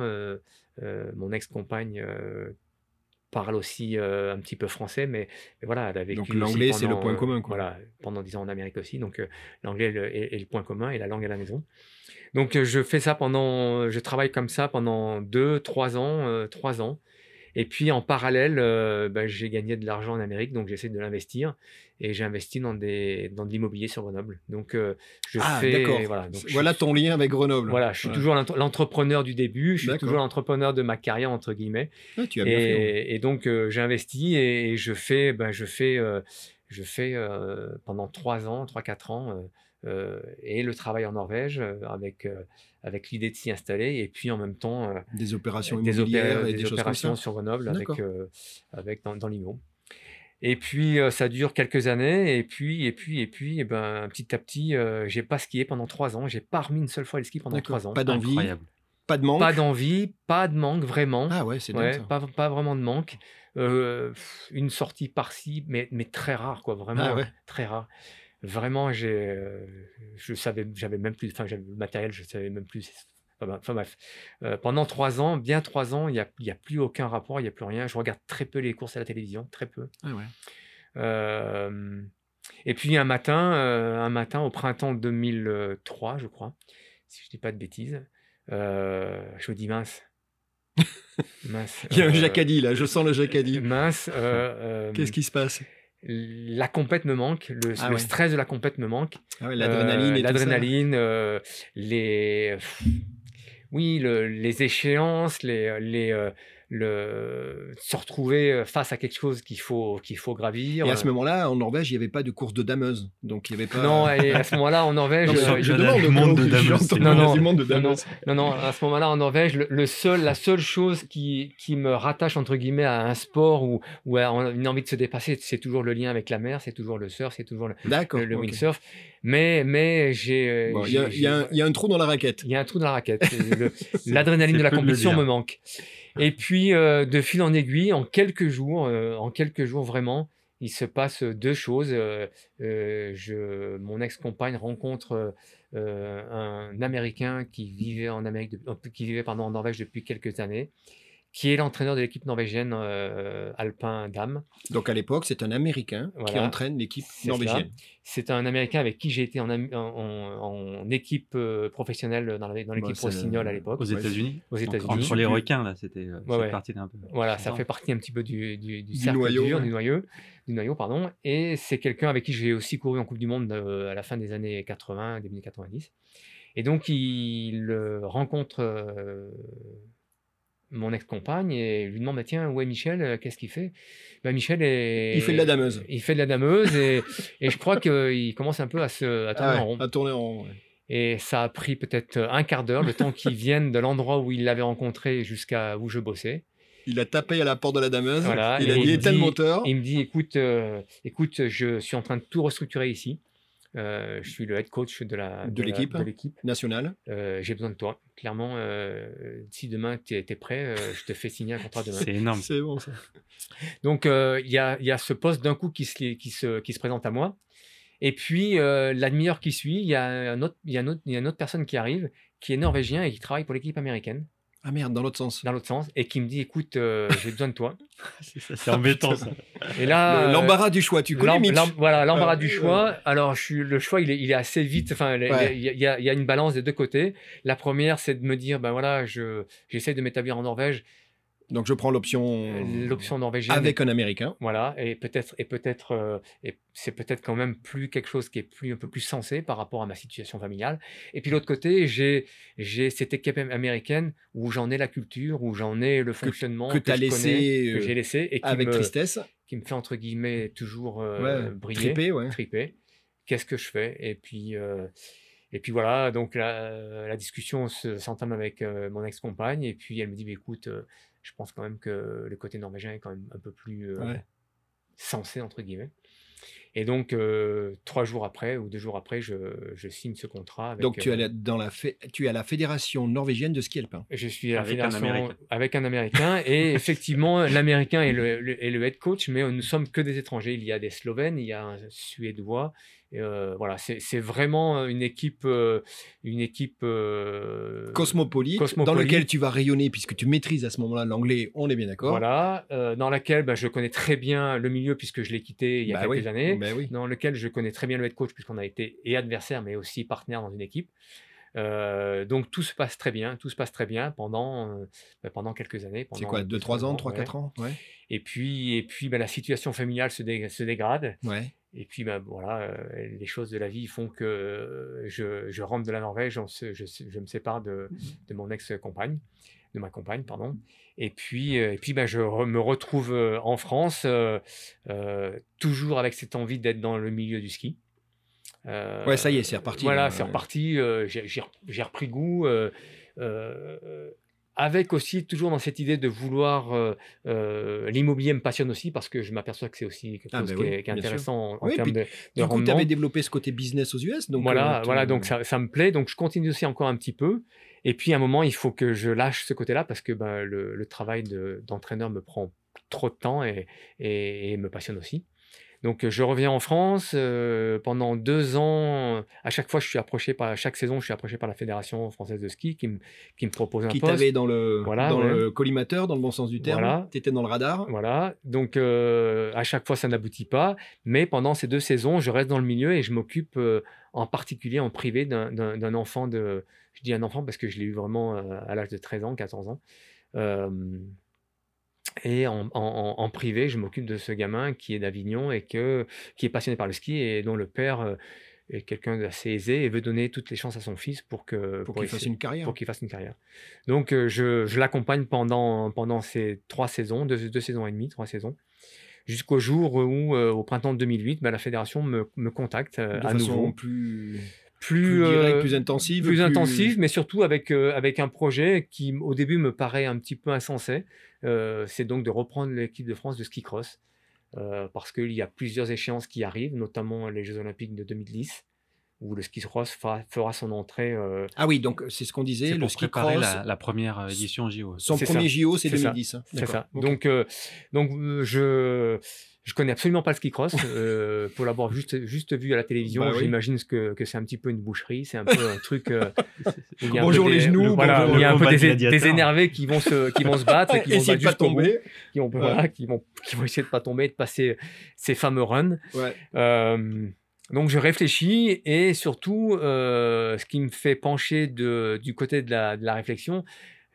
mon ex-compagne parle aussi un petit peu français, mais, mais voilà, elle a vécu Donc l'anglais, c'est le point commun, quoi. Voilà, pendant 10 ans en Amérique aussi, donc l'anglais est le- est, est le point commun et la langue à la maison. Donc je fais ça pendant, je travaille comme ça pendant 2, 3 ans, euh, 3 ans. Et puis en parallèle, euh, bah, j'ai gagné de l'argent en Amérique, donc j'essaie de l'investir. Et j'ai investi dans, des, dans de l'immobilier sur Grenoble. Donc euh, je Ah, fais. Voilà, donc ton lien avec Grenoble. voilà, je suis Ouais. toujours l'ent- l'entrepreneur du début, je suis toujours l'entrepreneur de ma carrière entre guillemets. Ah, tu as bien fait. ouais. Et, donc euh, j'ai investi et, et je fais, ben, je fais, euh, je fais pendant trois ans, trois quatre ans, euh, et le travail en Norvège euh, avec euh, avec l'idée de s'y installer et puis en même temps euh, Des opérations des, opé- immobilières et des des choses comme opérations ça. sur Grenoble avec, euh, avec dans, dans l'IMO. Et puis euh, ça dure quelques années et puis et puis et puis et ben petit à petit euh, j'ai pas skié pendant trois ans, j'ai pas remis une seule fois le ski pendant trois ans. Pas d'envie, pas de manque. Pas d'envie, pas de manque vraiment. Ah ouais, c'est dingue Ouais, pas, pas vraiment de manque. Euh, une sortie par-ci, mais, mais très rare, quoi. Vraiment, Ah ouais. très rare. Vraiment, j'ai, euh, je savais, j'avais même plus, enfin, j'avais le matériel, je savais même plus. Enfin, bref, Euh, pendant trois ans, bien trois ans, il n'y a, il y a plus aucun rapport, il n'y a plus rien. Je regarde très peu les courses à la télévision, très peu. Ah ouais. Euh, et puis un matin, un matin au printemps 2003, je crois, si je dis pas de bêtises, je me dis mince. mince. Il y a un jacadi là, je sens le jacadi. Mince. euh, euh, Qu'est-ce qui se passe? La compète me manque, le, Ah le ouais. stress de la compète me manque. Ah ouais, l'adrénaline Euh. L'adrénaline, euh, les. Oui, le- les échéances, les, les, euh, le, se retrouver face à quelque chose qu'il faut, qu'il faut gravir. Et à ce moment-là, en Norvège, il n'y avait pas de course de dameuse. Donc il n'y avait pas. Non, et à ce moment-là, en Norvège, Non, je- euh, je, je- demande au monde de dameuse, Non, non, non, à ce moment-là, en Norvège, le, le seul, la seule chose qui, qui me rattache, entre guillemets, à un sport ou, ou à une envie de se dépasser, c'est toujours le lien avec la mer, c'est toujours le surf, c'est toujours le, le, le windsurf. Mais, mais j'ai. euh, Bon, Il y, y a un- il y a un trou dans la raquette. il y a un trou dans la raquette. L'adrénaline de la compétition me manque. Et puis, euh, de fil en aiguille, en quelques jours, euh, en quelques jours vraiment, il se passe deux choses. Euh, mon ex-compagne rencontre un Américain qui vivait en Amérique, qui vivait pardon, en Norvège depuis quelques années, qui est l'entraîneur de l'équipe norvégienne euh, Alpin Dame. Donc à l'époque, c'est un Américain qui entraîne l'équipe norvégienne. C'est un Américain avec qui j'ai été en, am- en- en- en équipe euh, professionnelle dans l'équipe Bah, c'est le- Rossignol à l'époque. Aux États-Unis Aux Donc, États-Unis. Sur les requins, là, c'était euh, Ouais, ouais. parti d'un peu. Voilà, ça fait partie un petit peu du, du, du noyau, dur, ouais. du noyau, du noyau, pardon. Et c'est quelqu'un avec qui j'ai aussi couru en Coupe du Monde euh, à la fin des années 80, début des 90. Et donc il euh, rencontre euh, mon ex-compagne et lui demande bah, tiens où est Michel Euh, qu'est-ce qu'il fait? Bah, Michel est Il fait de la dameuse. il fait de la dameuse et, et je crois qu'il commence un peu à se à tourner Ah en ouais, rond à tourner en rond. ouais. et ça a pris peut-être un quart d'heure le temps qu'il vienne de l'endroit où il l'avait rencontré jusqu'à où je bossais Il a tapé à la porte de la dameuse. Voilà, il a dit éteins le moteur. Il me dit écoute, euh, écoute, je suis en train de tout restructurer ici. Euh, je suis le head coach de la De l'équipe. de l'équipe. National. Euh, J'ai besoin de toi. Clairement, euh, si demain tu es, prêt, euh, je te fais signer un contrat demain. C'est énorme. C'est bon ça. Donc euh, il y, a, il y a ce poste d'un coup qui se, qui, se, qui se présente à moi. Et puis euh, la demi-heure qui suit, il y, a un autre, il, y a un autre, il y a une autre personne qui arrive, qui est norvégien et qui travaille pour l'équipe américaine, Ah merde, dans l'autre sens. dans l'autre sens, et qui me dit écoute, euh, j'ai besoin de toi. C'est embêtant, ça. Et là, Le- euh, L'embarras du choix. Tu connais Mitch Voilà, l'embarras Euh, du euh, choix. Alors, je suis, le choix, il est, il est assez vite. Enfin, il y a- Ouais. il y, a- il y a une balance des deux côtés. La première, c'est de me dire, ben voilà, je, j'essaie de m'établir en Norvège. Donc je prends l'option. L'option norvégienne. Avec un Américain. Voilà, et peut-être, et peut-être, euh, et c'est peut-être quand même plus quelque chose qui est plus un peu plus sensé par rapport à ma situation familiale. Et puis l'autre côté, j'ai, j'ai cette équipe américaine où j'en ai la culture, où j'en ai le fonctionnement que t'as je laissé, connais, que euh, j'ai laissé et qui Avec me, tristesse. qui me fait entre guillemets toujours euh, Ouais, briller trippé, ouais. triper. Qu'est-ce que je fais? Et puis, euh, et puis voilà, donc la, la discussion se- s'entame avec euh, mon ex-compagne. Et puis elle me dit, bah, écoute, euh, je pense quand même que le côté norvégien est quand même un peu plus euh, Ouais. sensé, entre guillemets. Et donc, euh, trois jours après ou deux jours après, je, je signe ce contrat. Avec, Donc tu, euh, es à la- dans la tu es à la Fédération norvégienne de ski alpin. je suis à la Avec un fédération Américain. avec un Américain et effectivement l'Américain est le, le- est le head coach, mais nous sommes que des étrangers. Il y a des Slovènes, il y a un Suédois. Euh, voilà, c'est vraiment une équipe, euh, une équipe euh, Cosmopolite, dans lequel tu vas rayonner puisque tu maîtrises à ce moment-là l'anglais, on est bien d'accord. Voilà, euh, dans laquelle bah, je connais très bien le milieu puisque je l'ai quitté il y a Bah quelques oui, années. bah oui. dans lequel je connais très bien le head coach puisqu'on a été et adversaire mais aussi partenaire dans une équipe. Euh, donc tout se passe très bien, tout se passe très bien pendant, euh, pendant quelques années. C'est quoi, deux, 2-3 trois ans, 3-4 ouais. ans? Ouais. Et puis, et puis la situation familiale se, dé- se dégrade. Ouais. Et puis bah, voilà, euh, les choses de la vie font que euh, je, je rentre de la Norvège, je, je me sépare de, de mon ex-compagne, de ma compagne, pardon. Et puis, euh, et puis bah, je re- me retrouve en France, euh, euh, toujours avec cette envie d'être dans le milieu du ski. Euh, Ouais, ça y est, c'est reparti, Voilà, là, c'est reparti. j'ai- repris goût. euh, avec aussi toujours dans cette idée de vouloir euh, euh, l'immobilier me passionne aussi parce que je m'aperçois que c'est aussi quelque Ah, chose ben qui, est, qui est bien sûr. intéressant en, Oui, termes puis de, de Du coup, tu avais développé ce côté business aux US. Donc, voilà, euh, voilà, donc ça, ça me plaît, donc je continue aussi encore un petit peu. Et puis à un moment, il faut que je lâche ce côté-là parce que ben, le, le travail de- d'entraîneur me prend trop de temps et, et- et me passionne aussi. Donc je reviens en France euh, pendant deux ans. À chaque fois, je suis approché par chaque saison, je suis approché par la fédération française de ski qui me qui me propose un qui poste. t'avait dans le Voilà, dans ouais. le collimateur, dans le bon sens du terme. Voilà. Tu étais dans le radar. Voilà, donc euh, à chaque fois ça n'aboutit pas, mais pendant ces deux saisons, je reste dans le milieu et je m'occupe euh, en particulier en privé d'un- enfant de, je dis un enfant parce que je l'ai eu vraiment à l'âge de 13 ans, 14 ans. Et en, en- en privé, je m'occupe de ce gamin qui est d'Avignon et que, qui est passionné par le ski et dont le père euh, est quelqu'un d'assez aisé et veut donner toutes les chances à son fils pour que Pour qu'il fasse une carrière. pour qu'il fasse une carrière. Donc euh, je, je l'accompagne pendant, pendant ces trois saisons, deux, deux saisons et demie, trois saisons, jusqu'au jour où, euh, au printemps 2008, bah, la fédération me, me contacte de à façon nouveau. plus, Plus, plus directe, euh, plus intensive. plus intensif, mais surtout avec, euh, avec un projet qui, au début, me paraît un petit peu insensé. Euh, c'est donc de reprendre l'équipe de France de ski cross, parce qu'il y a plusieurs échéances qui arrivent, notamment les Jeux Olympiques de 2010, où le ski cross fera, fera son entrée. euh, Ah oui, donc c'est ce qu'on disait, le ski préparer cross. la, la première euh, édition JO. Son C'est premier ça. JO, c'est C'est ça. 2010. hein. C'est ça. Donc, euh, donc je je connais absolument pas le ski cross. euh, pour l'avoir juste juste vu à la télévision, Bah oui. j'imagine que, que c'est un petit peu une boucherie. C'est un peu un truc. euh, où il y a un Bonjour peu les des- genoux, Voilà, bonjour où il y a un peu des, énervés qui vont se qui vont se battre, et qui vont battre pas bout, tomber. qui vont voilà, qui vont qui vont essayer de pas tomber, de passer ces fameux runs. Ouais. Euh, donc je réfléchis et surtout, euh, ce qui me fait pencher du côté de la, de la réflexion,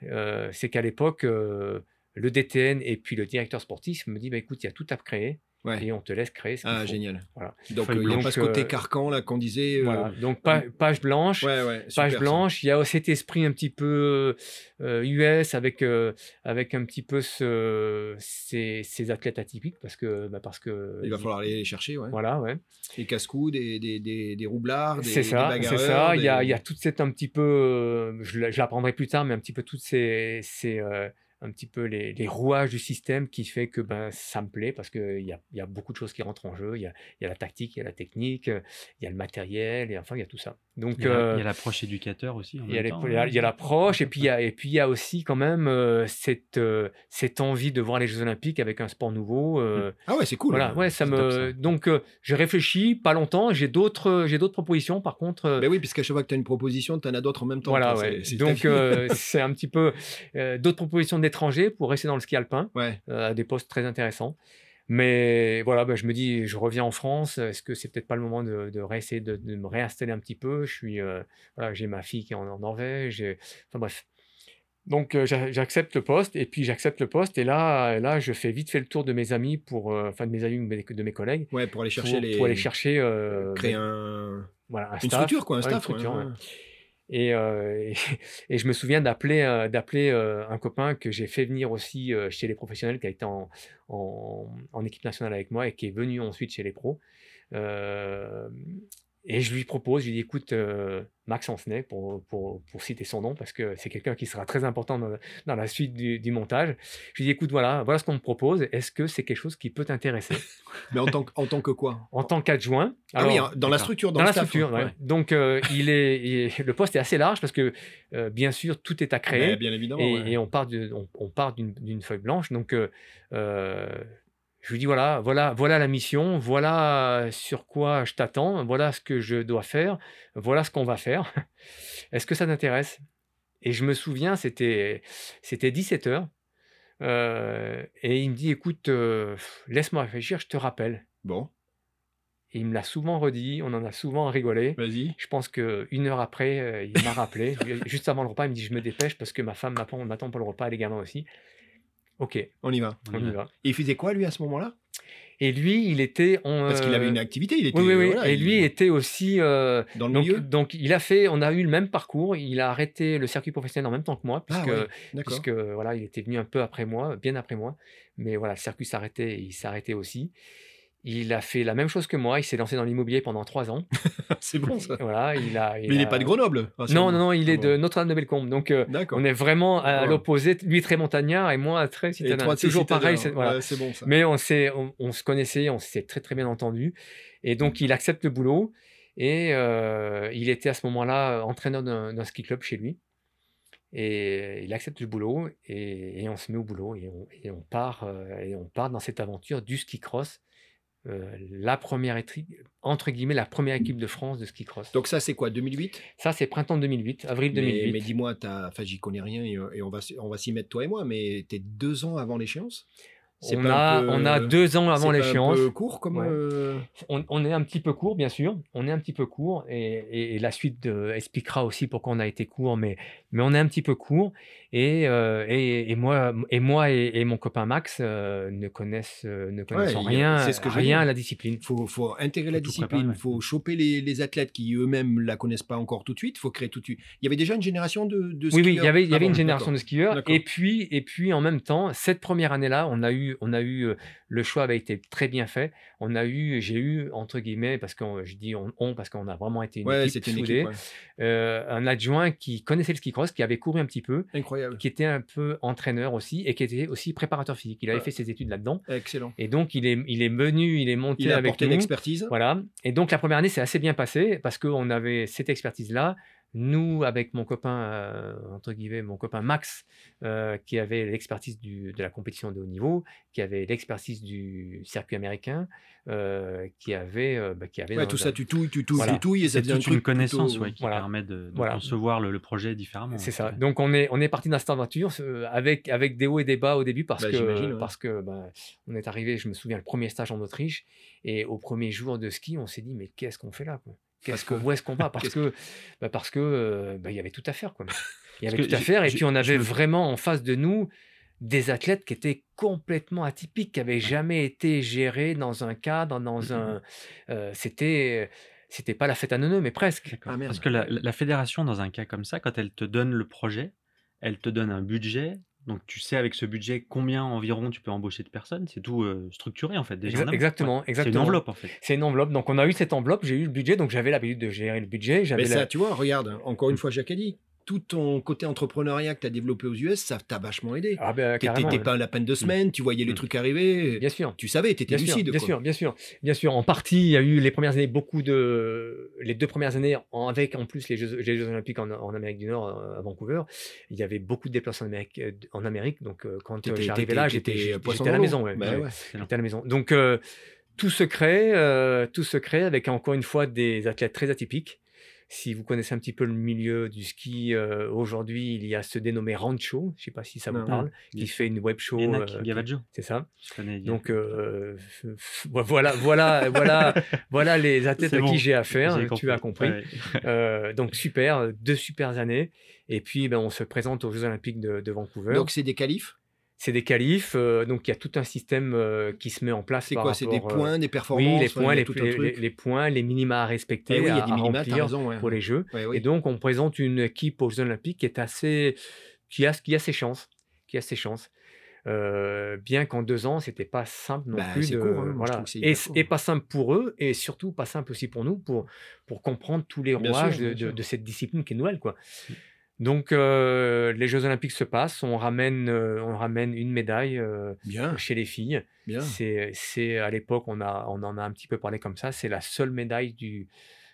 euh, c'est qu'à l'époque, euh, le DTN et puis le directeur sportif me dit bah, écoute, il y a tout à créer Ouais. et on te laisse créer ce qu'il Ah, faut. génial. Voilà. Donc, euh, il n'y a blanche. pas ce côté Euh, carcan là qu'on disait. euh, Voilà. Donc pa- page blanche. Ouais, ouais. Page ça. blanche, il y a cet esprit un petit peu euh, US avec, euh, avec un petit peu ce, ces, ces athlètes atypiques parce que, bah, parce que Il va falloir aller les chercher, ouais. voilà ouais. Des casse-coups, des, des, des, des roublards, des, C'est des ça, c'est bagarreurs, ça. Il y a, des- il y a toute cette un petit peu, euh, je, la- je l'apprendrai plus tard, mais un petit peu toutes ces, ces euh, un petit peu les, les rouages du système qui fait que ben ça me plaît parce que il y a, il y a beaucoup de choses qui rentrent en jeu. Il y a, il y a la tactique, il y a la technique, euh, il y a le matériel et enfin il y a tout ça. Donc Il y a, euh, il y a l'approche éducateur aussi. en il y a hein. l'approche et puis il y a, et puis il y a aussi quand même euh, cette, euh, cette envie de voir les Jeux Olympiques avec un sport nouveau. euh, Ah ouais, c'est cool. Voilà, ouais, ça top, me. ça. Donc, euh, je réfléchis pas longtemps. J'ai d'autres, j'ai d'autres propositions. Par contre, euh, Ben oui, puisqu'à chaque fois que tu as une proposition, tu en as d'autres en même temps. voilà, ouais. c'est- c'est Donc, euh, c'est un petit peu euh, d'autres propositions d'étrangers pour rester dans le ski alpin Ouais. euh, à des postes très intéressants. Mais voilà, bah, je me dis, je reviens en France. Est-ce que c'est peut-être pas le moment de, de réessayer de, de me réinstaller un petit peu? Je suis, euh, voilà, j'ai ma fille qui est en, en Norvège. Enfin bref. Donc euh, j'a- j'accepte le poste et puis j'accepte le poste et là, là, je fais vite fait le tour de mes amis pour, euh, enfin de mes amis ou de mes- collègues Ouais, pour aller chercher pour, les. pour aller chercher Créer ben, un... voilà, un une staff. structure, quoi, un staff. structure, ouais. Euh, et, je me souviens d'appeler euh, euh, un copain que j'ai fait venir aussi chez les professionnels, qui a été en équipe nationale avec moi et qui est venu ensuite chez les pros. Et je lui propose, je lui dis écoute, euh, Max Ancenet, pour, pour, pour citer son nom, parce que c'est quelqu'un qui sera très important dans, dans la suite du, du montage. Je lui dis écoute, voilà, voilà ce qu'on me propose. Est-ce que c'est quelque chose qui peut t'intéresser? Mais en tant, que- en tant que quoi? En tant qu'adjoint. Ah oui, hein, dans la structure, dans, dans la staff, structure, ouais. ouais. Donc, euh, il est, il- le poste est assez large parce que, euh, bien sûr, tout est à créer. Ouais, bien évidemment. et, ouais. et on part, d'une feuille blanche. Donc, euh, je lui dis voilà, voilà, voilà la mission, voilà sur quoi je t'attends, voilà ce que je dois faire, voilà ce qu'on va faire. Est-ce que ça t'intéresse? Et je me souviens, c'était c'était 17 heures. euh, et il me dit écoute, euh, laisse-moi réfléchir, je te rappelle. Bon, Et il me l'a souvent redit, on en a souvent rigolé. vas-y. Je pense qu'une heure après, euh, il m'a rappelé, juste avant le repas, il me dit Je me dépêche parce que ma femme m'attend m'attend pour le repas les gamins aussi. Ok, On y va. on y va. Et il faisait quoi, lui, à ce moment-là? Et lui, il était. En, Parce qu'il avait euh, une activité, il était. Oui, oui, oui. voilà, et il- lui était aussi. euh, Dans le donc, milieu? donc, il a fait. On a eu le même parcours. Il a arrêté le circuit professionnel en même temps que moi, Ah puisque, ouais, d'accord. puisque voilà, il était venu un peu après moi, bien après moi. Mais voilà, le circuit s'arrêtait et il s'arrêtait aussi. Il a fait la même chose que moi. Il s'est lancé dans l'immobilier pendant trois ans. C'est bon, ça. Voilà, il a. Mais il n'est a- pas de Grenoble. Non, non, non, il est Ah de bon. Notre-Dame-de-Bellecombe. Donc, euh, on est vraiment à Ouais. l'opposé. Lui très montagnard et moi très citadin. ces Toujours pareil. c'est- voilà. ouais, c'est bon, ça. Mais on, s'est, on, on se connaissait, on s'est très très bien entendu. Et donc il accepte le boulot. Et euh, il était à ce moment-là entraîneur d'un, d'un ski club chez lui. Et il accepte le boulot et, et on se met au boulot et on, et on part, euh, et on part dans cette aventure du ski cross. Euh, la première étri- entre guillemets la première équipe de France de ski cross. Donc ça, c'est quoi, 2008 Ça c'est printemps 2008, avril Mais, 2008. mais dis-moi, t'as- enfin, j'y connais rien et, et on va, on va s'y mettre toi et moi, mais t'es deux ans avant l'échéance? C'est on, a, peu- on a deux ans avant c'est l'échéance. un peu court comme. Ouais. euh, On, on est un petit peu court, bien sûr. On est un petit peu court et, et- et la suite euh, expliquera aussi pourquoi on a été court, mais, mais on est un petit peu court. Et, euh, et, et moi, et, moi et, et mon copain Max euh, ne connaissent, euh, ne connaissent a- rien, ce que à la discipline. Il faut, faut intégrer la Faut discipline, il ouais. faut choper les, les athlètes qui eux-mêmes la connaissent pas encore tout de suite, il faut créer tout de suite. Il y avait déjà une génération de, de Oui, oui, il y skieurs avait, il y Ah avait une génération de skieurs. Et puis, et puis, en même temps, cette première année-là, on a eu eu, on a eu, le choix avait été très bien fait. On a eu, j'ai eu entre guillemets, parce que je dis on, parce qu'on a vraiment été une équipe soudée, un adjoint qui connaissait le ski cross, qui avait couru un petit peu, incroyable, qui était un peu entraîneur aussi et qui était aussi préparateur physique. Il avait fait ses études là-dedans. Excellent. Et donc il est, il est venu, il est monté il a avec apporté l'expertise. Voilà. Et donc la première année s'est assez bien passée parce qu'on avait cette expertise-là. Nous, avec mon copain, euh, entre guillemets, mon copain Max, euh, qui avait l'expertise de la compétition de haut niveau, qui avait l'expertise du circuit américain, euh, qui avait, bah, qui avait ouais, tout ça, tu touilles, tu touilles, tu touilles, et ça devient une connaissance qui permet de, concevoir le, projet différemment. C'est ça. Donc on est, on est parti dans cette aventure avec, avec des hauts et des bas au début parce bah, que, parce que bah, on est arrivé, je me souviens, le premier stage en Autriche, et au premier jour de ski, on s'est dit, mais qu'est-ce qu'on fait là quoi? Qu'est-ce que, où est-ce qu'on va? Parce que, bah parce que, euh, bah, il y avait tout à faire, quoi. Il y avait tout à faire, et puis on avait vraiment en face de nous des athlètes qui étaient complètement atypiques, qui n'avaient jamais été gérés dans un cadre, dans mmh un, euh, c'était, c'était pas la fête à neuneux, mais presque. Ah, parce que la, la, fédération, dans un cas comme ça, quand elle te donne le projet, elle te donne un budget, donc tu sais avec ce budget combien environ tu peux embaucher de personnes, c'est tout structuré en fait déjà. exactement, exactement. C'est une enveloppe en fait. C'est une enveloppe. Donc on a eu cette enveloppe, j'ai eu le budget, donc j'avais l'habitude de gérer le budget. Mais ça, tu vois, regarde, encore une fois, Jacques a dit, tout ton côté entrepreneuriat que tu as développé aux US, ça t'a vachement aidé. Ah ben, tu n'étais pas à la peine de semaine, tu voyais les mmh. trucs arriver. Bien sûr. Tu savais, tu étais lucide. bien sûr, bien sûr. Bien sûr. En partie, il y a eu les premières années, beaucoup de. Les deux premières années, avec en plus les Jeux, les Jeux Olympiques en, Amérique du Nord, euh, à Vancouver, il y avait beaucoup de déplacements en Amérique. Euh, en Amérique donc, euh, quand j'arrivais là, j'étais à la maison. Ouais, bah J'étais à la maison. Donc, tout se crée, tout se crée avec encore une fois des athlètes très atypiques si vous connaissez un petit peu le milieu du ski, euh, aujourd'hui, il y a ce dénommé Rancho, je ne sais pas si ça vous parle, qui fait une web show. Euh, c'est ça. Donc euh, voilà, voilà, voilà, voilà les athlètes à qui j'ai affaire. Tu as compris. donc super, deux super années. Et puis ben, on se présente aux Jeux Olympiques de, de Vancouver. Donc c'est des qualifs? C'est des qualifs, euh, donc il y a tout un système euh, qui se met en place. C'est quoi C'est des points, des performances Oui, les points, les, les, points, les minima à respecter, eh oui, à, remplir pour les Jeux. Et donc on présente une équipe aux Jeux Olympiques qui est assez, qui a, qui a ses chances, qui a ses chances. Euh, bien qu'en deux ans, c'était pas simple non bah, plus. De, hein, voilà. et, et, pas simple pour eux, et surtout pas simple aussi pour nous, pour, pour comprendre tous les rouages de, de, cette discipline qui est nouvelle. Quoi. Donc, euh, les Jeux Olympiques se passent, on ramène, euh, on ramène une médaille euh, chez les filles. C'est, à l'époque, on, a, on en a un petit peu parlé comme ça, c'est la seule médaille du,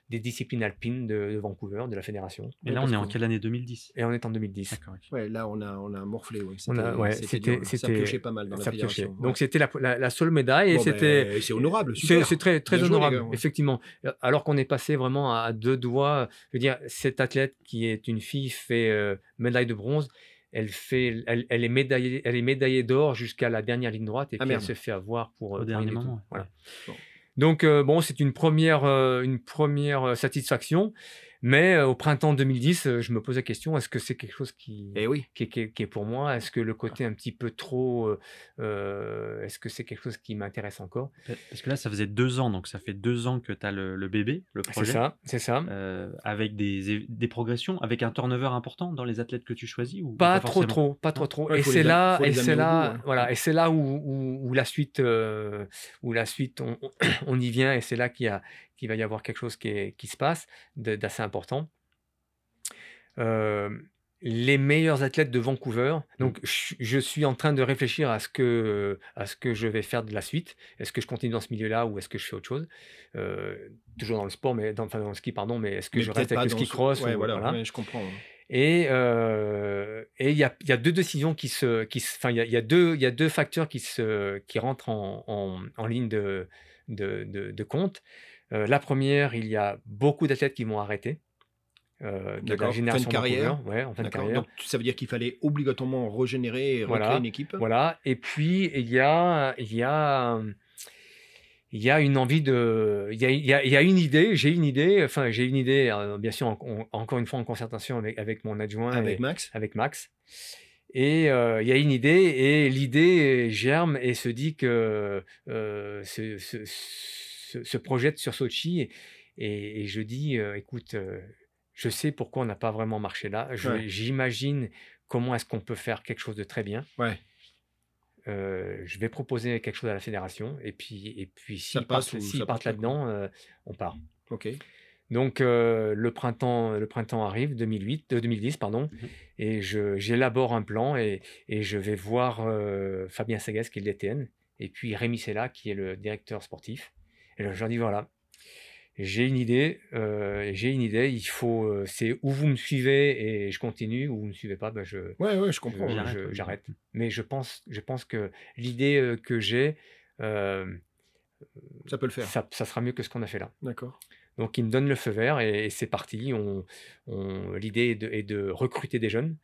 des disciplines alpines de, Vancouver, de la fédération. Et là, on est en quelle année? 2010 Et on est en 2010. D'accord. Ouais, là, on a, on a morflé. Ouais. C'était, ça piochait pas mal dans la fédération. Donc, c'était la, la, seule médaille. et c'était, ben, c'est honorable. C'est, très, très honorable, effectivement. Alors qu'on est passé vraiment à deux doigts. Je veux dire, cette athlète qui est une fille fait euh, médaille de bronze elle, fait, elle, elle, est médaillée, elle est médaillée d'or jusqu'à la dernière ligne droite et ah, puis elle se fait avoir pour. Au dernier moment. Voilà. Donc, euh, bon, c'est une première, euh, une première euh, satisfaction. Mais au printemps 2010, je me pose la question est-ce que c'est quelque chose qui, eh oui. qui, est pour moi? Est-ce que le côté un petit peu trop. est-ce que c'est quelque chose qui m'intéresse encore? Parce que là, ça faisait deux ans, donc ça fait deux ans que tu as le, bébé, le projet. C'est ça, c'est ça. avec des, des, progressions, avec un turnover important dans les athlètes que tu choisis ou Pas, trop, trop, pas trop, trop. et c'est là, et c'est là, hein. voilà, et c'est là où, où, la suite, où la suite, on, on y vient, et c'est là qu'il y a qu'il va y avoir quelque chose qui, qui se passe d'assez important. Euh, les meilleurs athlètes de Vancouver. Donc, mmh. je, suis en train de réfléchir à ce que, à ce que je vais faire de la suite. Est-ce que je continue dans ce milieu-là ou est-ce que je fais autre chose? Euh, Toujours dans le sport, mais dans, enfin, dans le ski, pardon, mais est-ce que je reste avec le ski cross voilà, je comprends. Et euh, et il y a, y a, deux décisions qui se, qui enfin il y, y, a deux il y a deux facteurs qui se qui rentrent en, en, en ligne de, de, de, de compte. Euh, la première, il y a beaucoup d'athlètes qui vont arrêter. Euh, de la génération fin de carrière. Ouais, en fin de carrière. Donc ça veut dire qu'il fallait obligatoirement régénérer et recréer une équipe. Voilà. Et puis il y a, il y a, il y a une envie de, il y a, il y a, une idée. J'ai une idée. Enfin, j'ai une idée. Euh, bien sûr, encore une fois en concertation avec, avec mon adjoint. Avec Max. Avec Max. Et euh, il y a une idée, et l'idée germe et se dit que ce, ce, se, projette sur Sochi et, je dis, euh, écoute, euh, je sais pourquoi on n'a pas vraiment marché là. J'imagine comment est-ce qu'on peut faire quelque chose de très bien. Ouais. euh, je vais proposer quelque chose à la fédération, et puis, et puis s'ils partent, partent là-dedans, on part. Ok. Donc euh, le printemps, le printemps arrive, 2008, euh, 2010 pardon, Mhm. et je, j'élabore un plan et, et je vais voir euh, Fabien Sagaz qui est le DTN et puis Rémi Sella qui est le directeur sportif. Et là, je leur dis voilà, j'ai une idée, euh, j'ai une idée, il faut, euh, c'est où vous me suivez et je continue, ou vous me suivez pas, ben je, Ouais, ouais, je comprends. J'arrête. Mais je pense, je pense que l'idée euh, que j'ai, euh, Ça peut le faire. ça, ça sera mieux que ce qu'on a fait là. D'accord. Donc, il me donne le feu vert et, et c'est parti. On, on- L'idée est de, est de recruter des jeunes,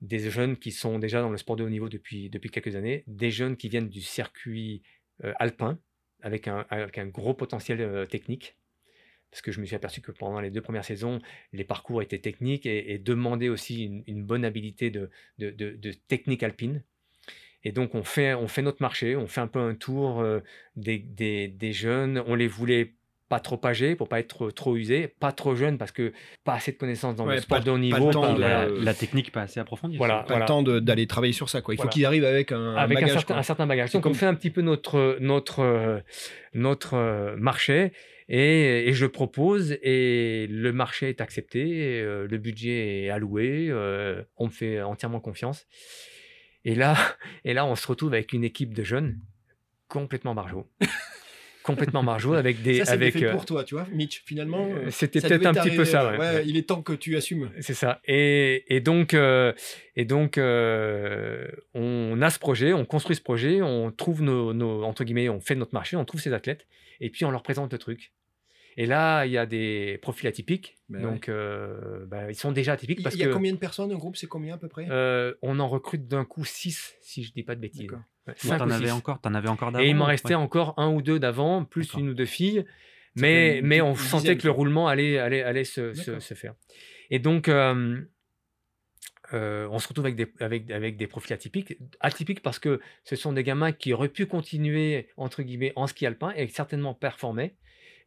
des jeunes qui sont déjà dans le sport de haut niveau depuis, depuis quelques années, des jeunes qui viennent du circuit alpin avec un, gros potentiel euh, technique. Parce que je me suis aperçu que pendant les deux premières saisons, les parcours étaient techniques et, demandaient aussi une, bonne habilité de, technique alpine. Et donc, on fait, on fait notre marché, on fait un peu un tour euh, des jeunes. On les voulait pas trop âgés pour pas être trop, usés, pas trop jeunes parce que pas assez de connaissances dans Ouais, le sport pas- de haut pas le niveau. temps pas- de- la, euh, la technique pas assez approfondie. Voilà. Pas le temps de- d'aller travailler sur ça, quoi. Il faut qu'il arrive avec un, avec un certain, quoi. un certain bagage. Donc, on fait un petit peu notre, notre, notre euh, marché et, et je propose et le marché est accepté, euh, le budget est alloué, euh, on me fait entièrement confiance. Et là, et là, on se retrouve avec une équipe de jeunes complètement margeaux. complètement margeaux avec des. Ça, c'est avec, fait euh, pour toi, tu vois, Mitch. Finalement, euh, euh, C'était peut-être un petit peu ça. ouais. ouais, Il est temps que tu assumes. C'est ça. Et, et donc, et donc on a ce projet, on construit ce projet, on trouve nos, nos- entre guillemets, on fait notre marché, on trouve ces athlètes, et puis on leur présente le truc. Et là, il y a des profils atypiques. Ben donc, euh, bah, ils sont déjà atypiques Il parce y a que combien de personnes Un groupe, c'est combien à peu près? Euh, on en recrute d'un coup 6, si je dis pas de bêtises. Ouais, t'en avais encore, t'en avais encore d'avant. Et il m'en restait ouais. encore un ou deux d'avant, plus une ou deux filles. Mais, une mais on sentait dizaine, que le roulement allait, allait, allait se, se- faire. Et donc, euh, euh, on se retrouve avec des, avec, avec des profils atypiques. Atypiques parce que ce sont des gamins qui auraient pu continuer, entre guillemets, en ski alpin et certainement performer.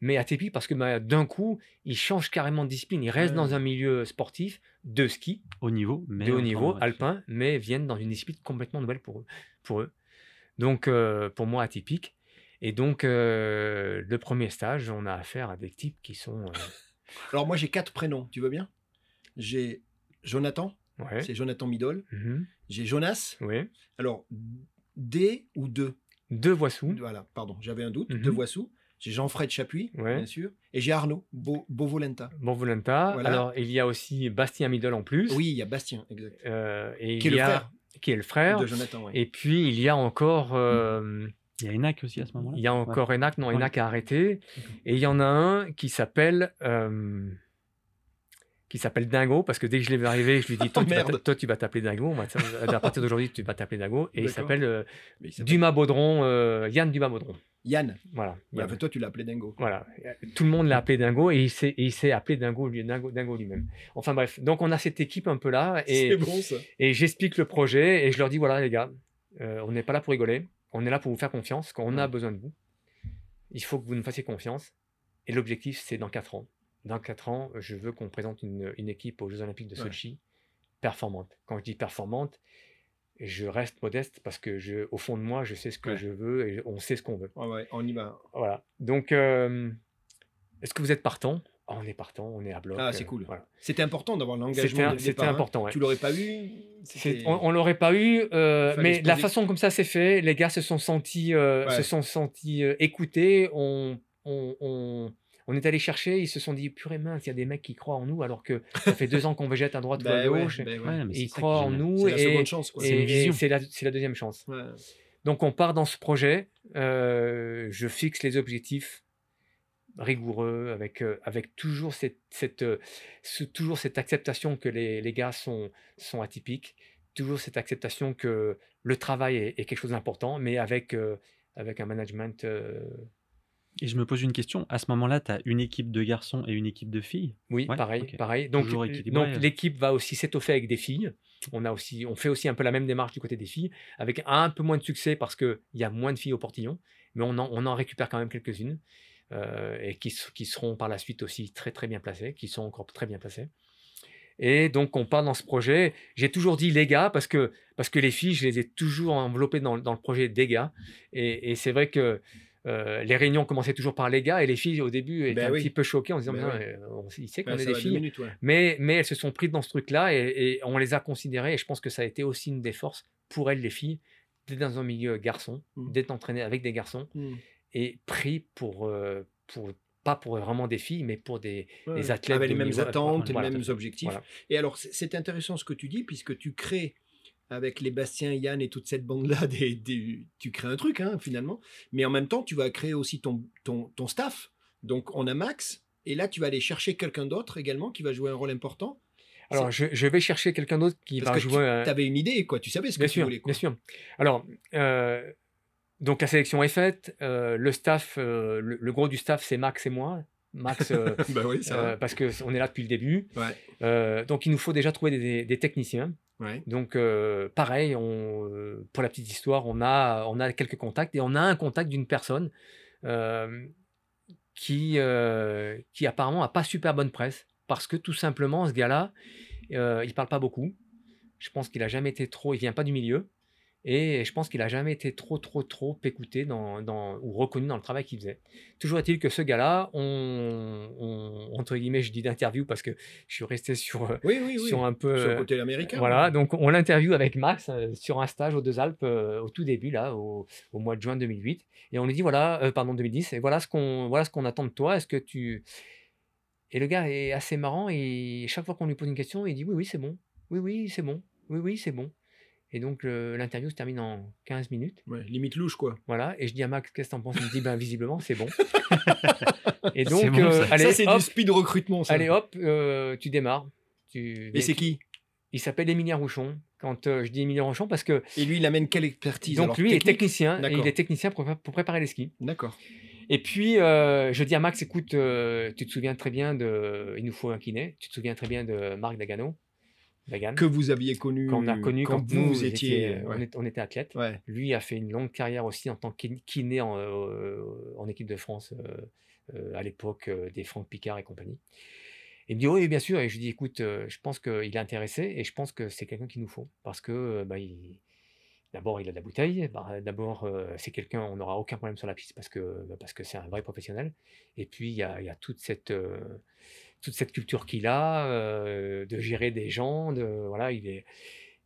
Mais atypiques parce que bah, d'un coup, ils changent carrément de discipline. Ils restent dans un milieu sportif de ski, Au niveau, mais. de haut niveau, alpin, mais viennent dans une discipline complètement nouvelle pour eux. Pour eux. Donc, euh, pour moi, atypique. Et donc, euh, le premier stage, on a affaire à des types qui sont. euh, Alors, moi, j'ai quatre prénoms. Tu veux bien? J'ai Jonathan, ouais. c'est Jonathan Midol. Mhm. J'ai Jonas. Oui. Alors, D ou deux? Deux voix sous. Voilà, pardon, j'avais un doute. Mhm. Deux voix sous. J'ai Jean-Fred Chapuis, Ouais. bien sûr. Et j'ai Arnaud Bo- Bovolenta. Bon Volenta. Voilà. Alors, il y a aussi Bastien Middle en plus. Oui, il y a Bastien, exact. Euh, et Qui est il le y a- frère Qui est le frère. de Jonathan, ouais. Et puis, il y a encore. euh, Il y a Enac aussi à ce moment-là. Il y a encore Enac. Non, Ouais. Enac a arrêté. Et il y en a un qui s'appelle. euh, qui s'appelle Dingo, parce que dès que je l'ai vu arriver, je lui dis Toi, tu vas toi, tu vas t'appeler Dingo. À partir d'aujourd'hui, tu vas t'appeler Dingo. Et il s'appelle euh, s'appelle Dumas-Baudron, euh, Yann Dumas-Baudron. Yann. Voilà. Yann. toi, tu l'as appelé Dingo. Voilà. Tout le monde l'a appelé Dingo et il s'est, appelé Dingo, lui, Dingo, Dingo lui-même. Enfin bref, donc on a cette équipe un peu là et, C'est bon, ça. et j'explique le projet et je leur dis voilà les gars, euh, on n'est pas là pour rigoler, on est là pour vous faire confiance. Quand on a besoin de vous, il faut que vous nous fassiez confiance. Et l'objectif, c'est dans 4 ans. Dans 4 ans, je veux qu'on présente une, une équipe aux Jeux Olympiques de Ouais. Sochi performante. Quand je dis performante, je reste modeste parce que je, au fond de moi, je sais ce que Ouais. je veux et on sait ce qu'on veut. Ouais, on y va. Voilà. Donc, euh, est-ce que vous êtes partant Ah, On est partant, on est à bloc. Ah, c'est euh, cool. voilà. C'était important d'avoir l'engagement c'était hein. important. ouais. Tu l'aurais pas eu C'est- On, on l'aurait pas eu, euh, mais la façon comme ça s'est fait, les gars se sont sentis, euh, se sont sentis euh, écoutés. On, on, on, on est allé chercher, ils se sont dit purée mince, il y a des mecs qui croient en nous alors que ça fait deux ans qu'on végète à droite ou à Ben ouais, gauche. ben ouais. Ouais, ils croient en nous C'est la et, seconde chance, quoi. et- C'est la, la deuxième chance. Ouais. Donc on part dans ce projet, euh, je fixe les objectifs rigoureux, avec, euh, avec toujours, cette, cette, euh, ce- toujours cette acceptation que les, les gars sont, sont atypiques, toujours cette acceptation que le travail est, est quelque chose d'important, mais avec, euh, avec un management... Et je me pose une question. À ce moment-là, tu as une équipe de garçons et une équipe de filles? oui, Ouais, pareil, pareil. Donc, euh, donc l'équipe va aussi s'étoffer avec des filles. On, a aussi, on fait aussi un peu la même démarche du côté des filles, avec un peu moins de succès parce qu'il y a moins de filles au portillon, mais on en, on en récupère quand même quelques-unes, euh, et qui, seront par la suite aussi très très bien placées, qui sont encore très bien placées. Et donc, on part dans ce projet. J'ai toujours dit les gars parce que, parce que les filles, je les ai toujours enveloppées dans, dans le projet des gars. Et, et c'est vrai que euh, les réunions commençaient toujours par les gars et les filles au début étaient Ben un oui. petit peu choquées en disant Ben euh, on, il sait qu'on Ouais, est des filles. minutes, ouais. Mais, mais elles se sont prises dans ce truc-là et, et on les a considérées. Et je pense que ça a été aussi une des forces pour elles, les filles, d'être dans un milieu garçon, Mm. d'être entraînées avec des garçons Hmm. et pris pour, euh, pour pas pour vraiment des filles, mais pour des, Ouais, des athlètes Avec les mêmes niveau. attentes, Voilà, les mêmes objectifs. Voilà. Et alors, c'est intéressant ce que tu dis, puisque tu crées avec les Bastien, Yann et toute cette bande-là, des, des- tu crées un truc, hein, finalement. Mais en même temps, tu vas créer aussi ton, ton, ton staff. Donc, on a Max, et là, tu vas aller chercher quelqu'un d'autre également qui va jouer un rôle important. Alors, je, je vais chercher quelqu'un d'autre qui va Parce que jouer. tu avais une idée, quoi. Tu savais ce que tu voulais. Quoi. bien sûr. Alors, euh, donc la sélection est faite. euh, le staff, euh, le, le gros du staff, c'est Max et moi. Max, euh, bah oui, euh, parce qu'on est là depuis le début. Ouais, Euh, donc, il nous faut déjà trouver des, des techniciens. ouais. Donc, pareil, on, pour la petite histoire, on a, on a quelques contacts et on a un contact d'une personne qui, qui apparemment a pas super bonne presse parce que tout simplement, ce gars-là, il parle pas beaucoup. Je pense qu'il a jamais été trop, il vient pas du milieu et je pense qu'il a jamais été trop, trop, trop écouté dans, dans- ou reconnu dans le travail qu'il faisait. Toujours est-il que ce gars-là, on, on- entre guillemets, je dis d'interview parce que je suis resté sur, euh, Oui, oui, oui. sur un peu. Sur le côté américain. voilà, donc on l'interviewe avec Max euh, sur un stage aux Deux Alpes euh, au tout début, là, au, au mois de juin 2008. Et on lui dit, voilà, euh, pardon, 2010, et voilà ce qu'on voilà ce qu'on attend de toi. Est-ce que tu. Et le gars est assez marrant, et chaque fois qu'on lui pose une question, il dit, oui, oui, c'est bon. Oui, oui, c'est bon. Oui, oui, c'est bon. Et donc le- l'interview se termine en 15 minutes. Ouais, limite louche, quoi. Voilà, et je dis à Max, qu'est-ce que t'en penses? Il me dit, ben visiblement, c'est bon. et donc, bon, ça. euh, allez, ça, c'est du speed recrutement, ça. allez, hop, euh, tu démarres. Tu, Et c'est qui? Il s'appelle Émilien Rouchon. Quand euh, je dis Émilien Rouchon, parce que Et lui, il amène quelle expertise donc alors, lui il est technique? technicien, et il est technicien pour, pour préparer les skis. D'accord. Et puis euh, je dis à Max, écoute, euh, tu te souviens très bien de, il nous faut un kiné. Tu te souviens très bien de Marc Dagano, Dagan, Que vous aviez connu. qu'on a connu quand, vous, nous étiez. étions- on, ouais. est- on était athlètes. Ouais. Lui a fait une longue carrière aussi en tant que kiné en, euh, en équipe de France euh, euh, à l'époque euh, des Franck Picard et compagnie. Il me dit oui, bien sûr. Et je lui dis écoute, euh, je pense qu'il est intéressé et je pense que c'est quelqu'un qu'il nous faut parce que euh, bah, il- d'abord il a de la bouteille. bah, d'abord euh, c'est quelqu'un, on n'aura aucun problème sur la piste parce que bah, parce que c'est un vrai professionnel. Et puis il y a, toute cette euh, toute cette culture qu'il a euh, de gérer des gens. De voilà, il est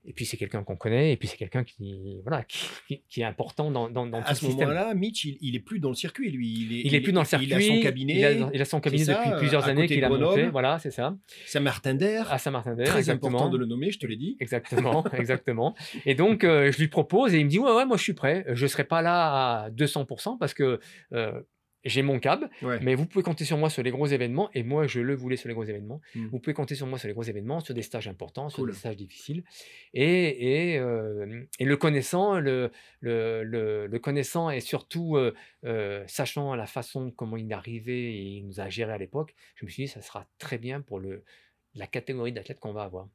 et puis c'est quelqu'un qu'on connaît, et puis c'est quelqu'un qui, voilà, qui, est important dans, dans, dans tout À ce moment-là, Mitch, il, il est plus dans le circuit, lui. Il est, Il est plus dans le circuit. Il a son cabinet. Il a, il a son cabinet ça, depuis plusieurs années qu'il a monté. Voilà, c'est ça. Saint-Martin-d'Air. À Saint-Martin-d'Air. Très exactement. important de le nommer, je te l'ai dit. Exactement, exactement. Et donc, euh, je lui propose et il me dit Ouais, ouais, moi je suis prêt. Je ne serai pas là à 200% parce que euh, j'ai mon cab, Ouais. mais vous pouvez compter sur moi sur les gros événements. Et moi, je le voulais sur les gros événements. Mm. Vous pouvez compter sur moi sur les gros événements, sur des stages importants, sur Cool. des stages difficiles. Et, et, euh, et le connaissant, le, le, le, le connaissant et surtout euh, euh, sachant la façon comment il est arrivé et il nous a géré à l'époque, je me suis dit ça sera très bien pour le, la catégorie d'athlètes qu'on va avoir.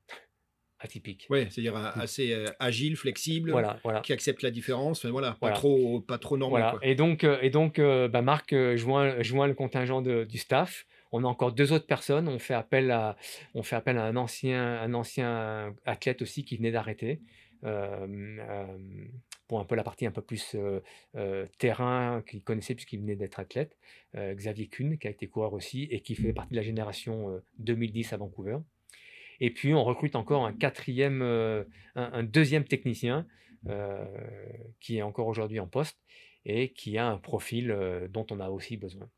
Atypique. Ouais, c'est-à-dire euh, assez euh, agile, flexible, Voilà, voilà. qui accepte la différence. Enfin, voilà, pas trop, pas trop quoi. Et donc, euh, et donc euh, bah, Marc joint, joint le contingent de- du staff. On a encore deux autres personnes. On fait appel à, on fait appel à un ancien, un ancien athlète aussi qui venait d'arrêter. euh, euh, pour un peu la partie un peu plus euh, terrain qu'il connaissait puisqu'il venait d'être athlète, Xavier Kuhn qui a été coureur aussi et qui fait partie de la génération euh, 2010 à Vancouver. Et puis on recrute encore un quatrième, euh, un, un deuxième technicien euh, qui est encore aujourd'hui en poste et qui a un profil euh, dont on a aussi besoin.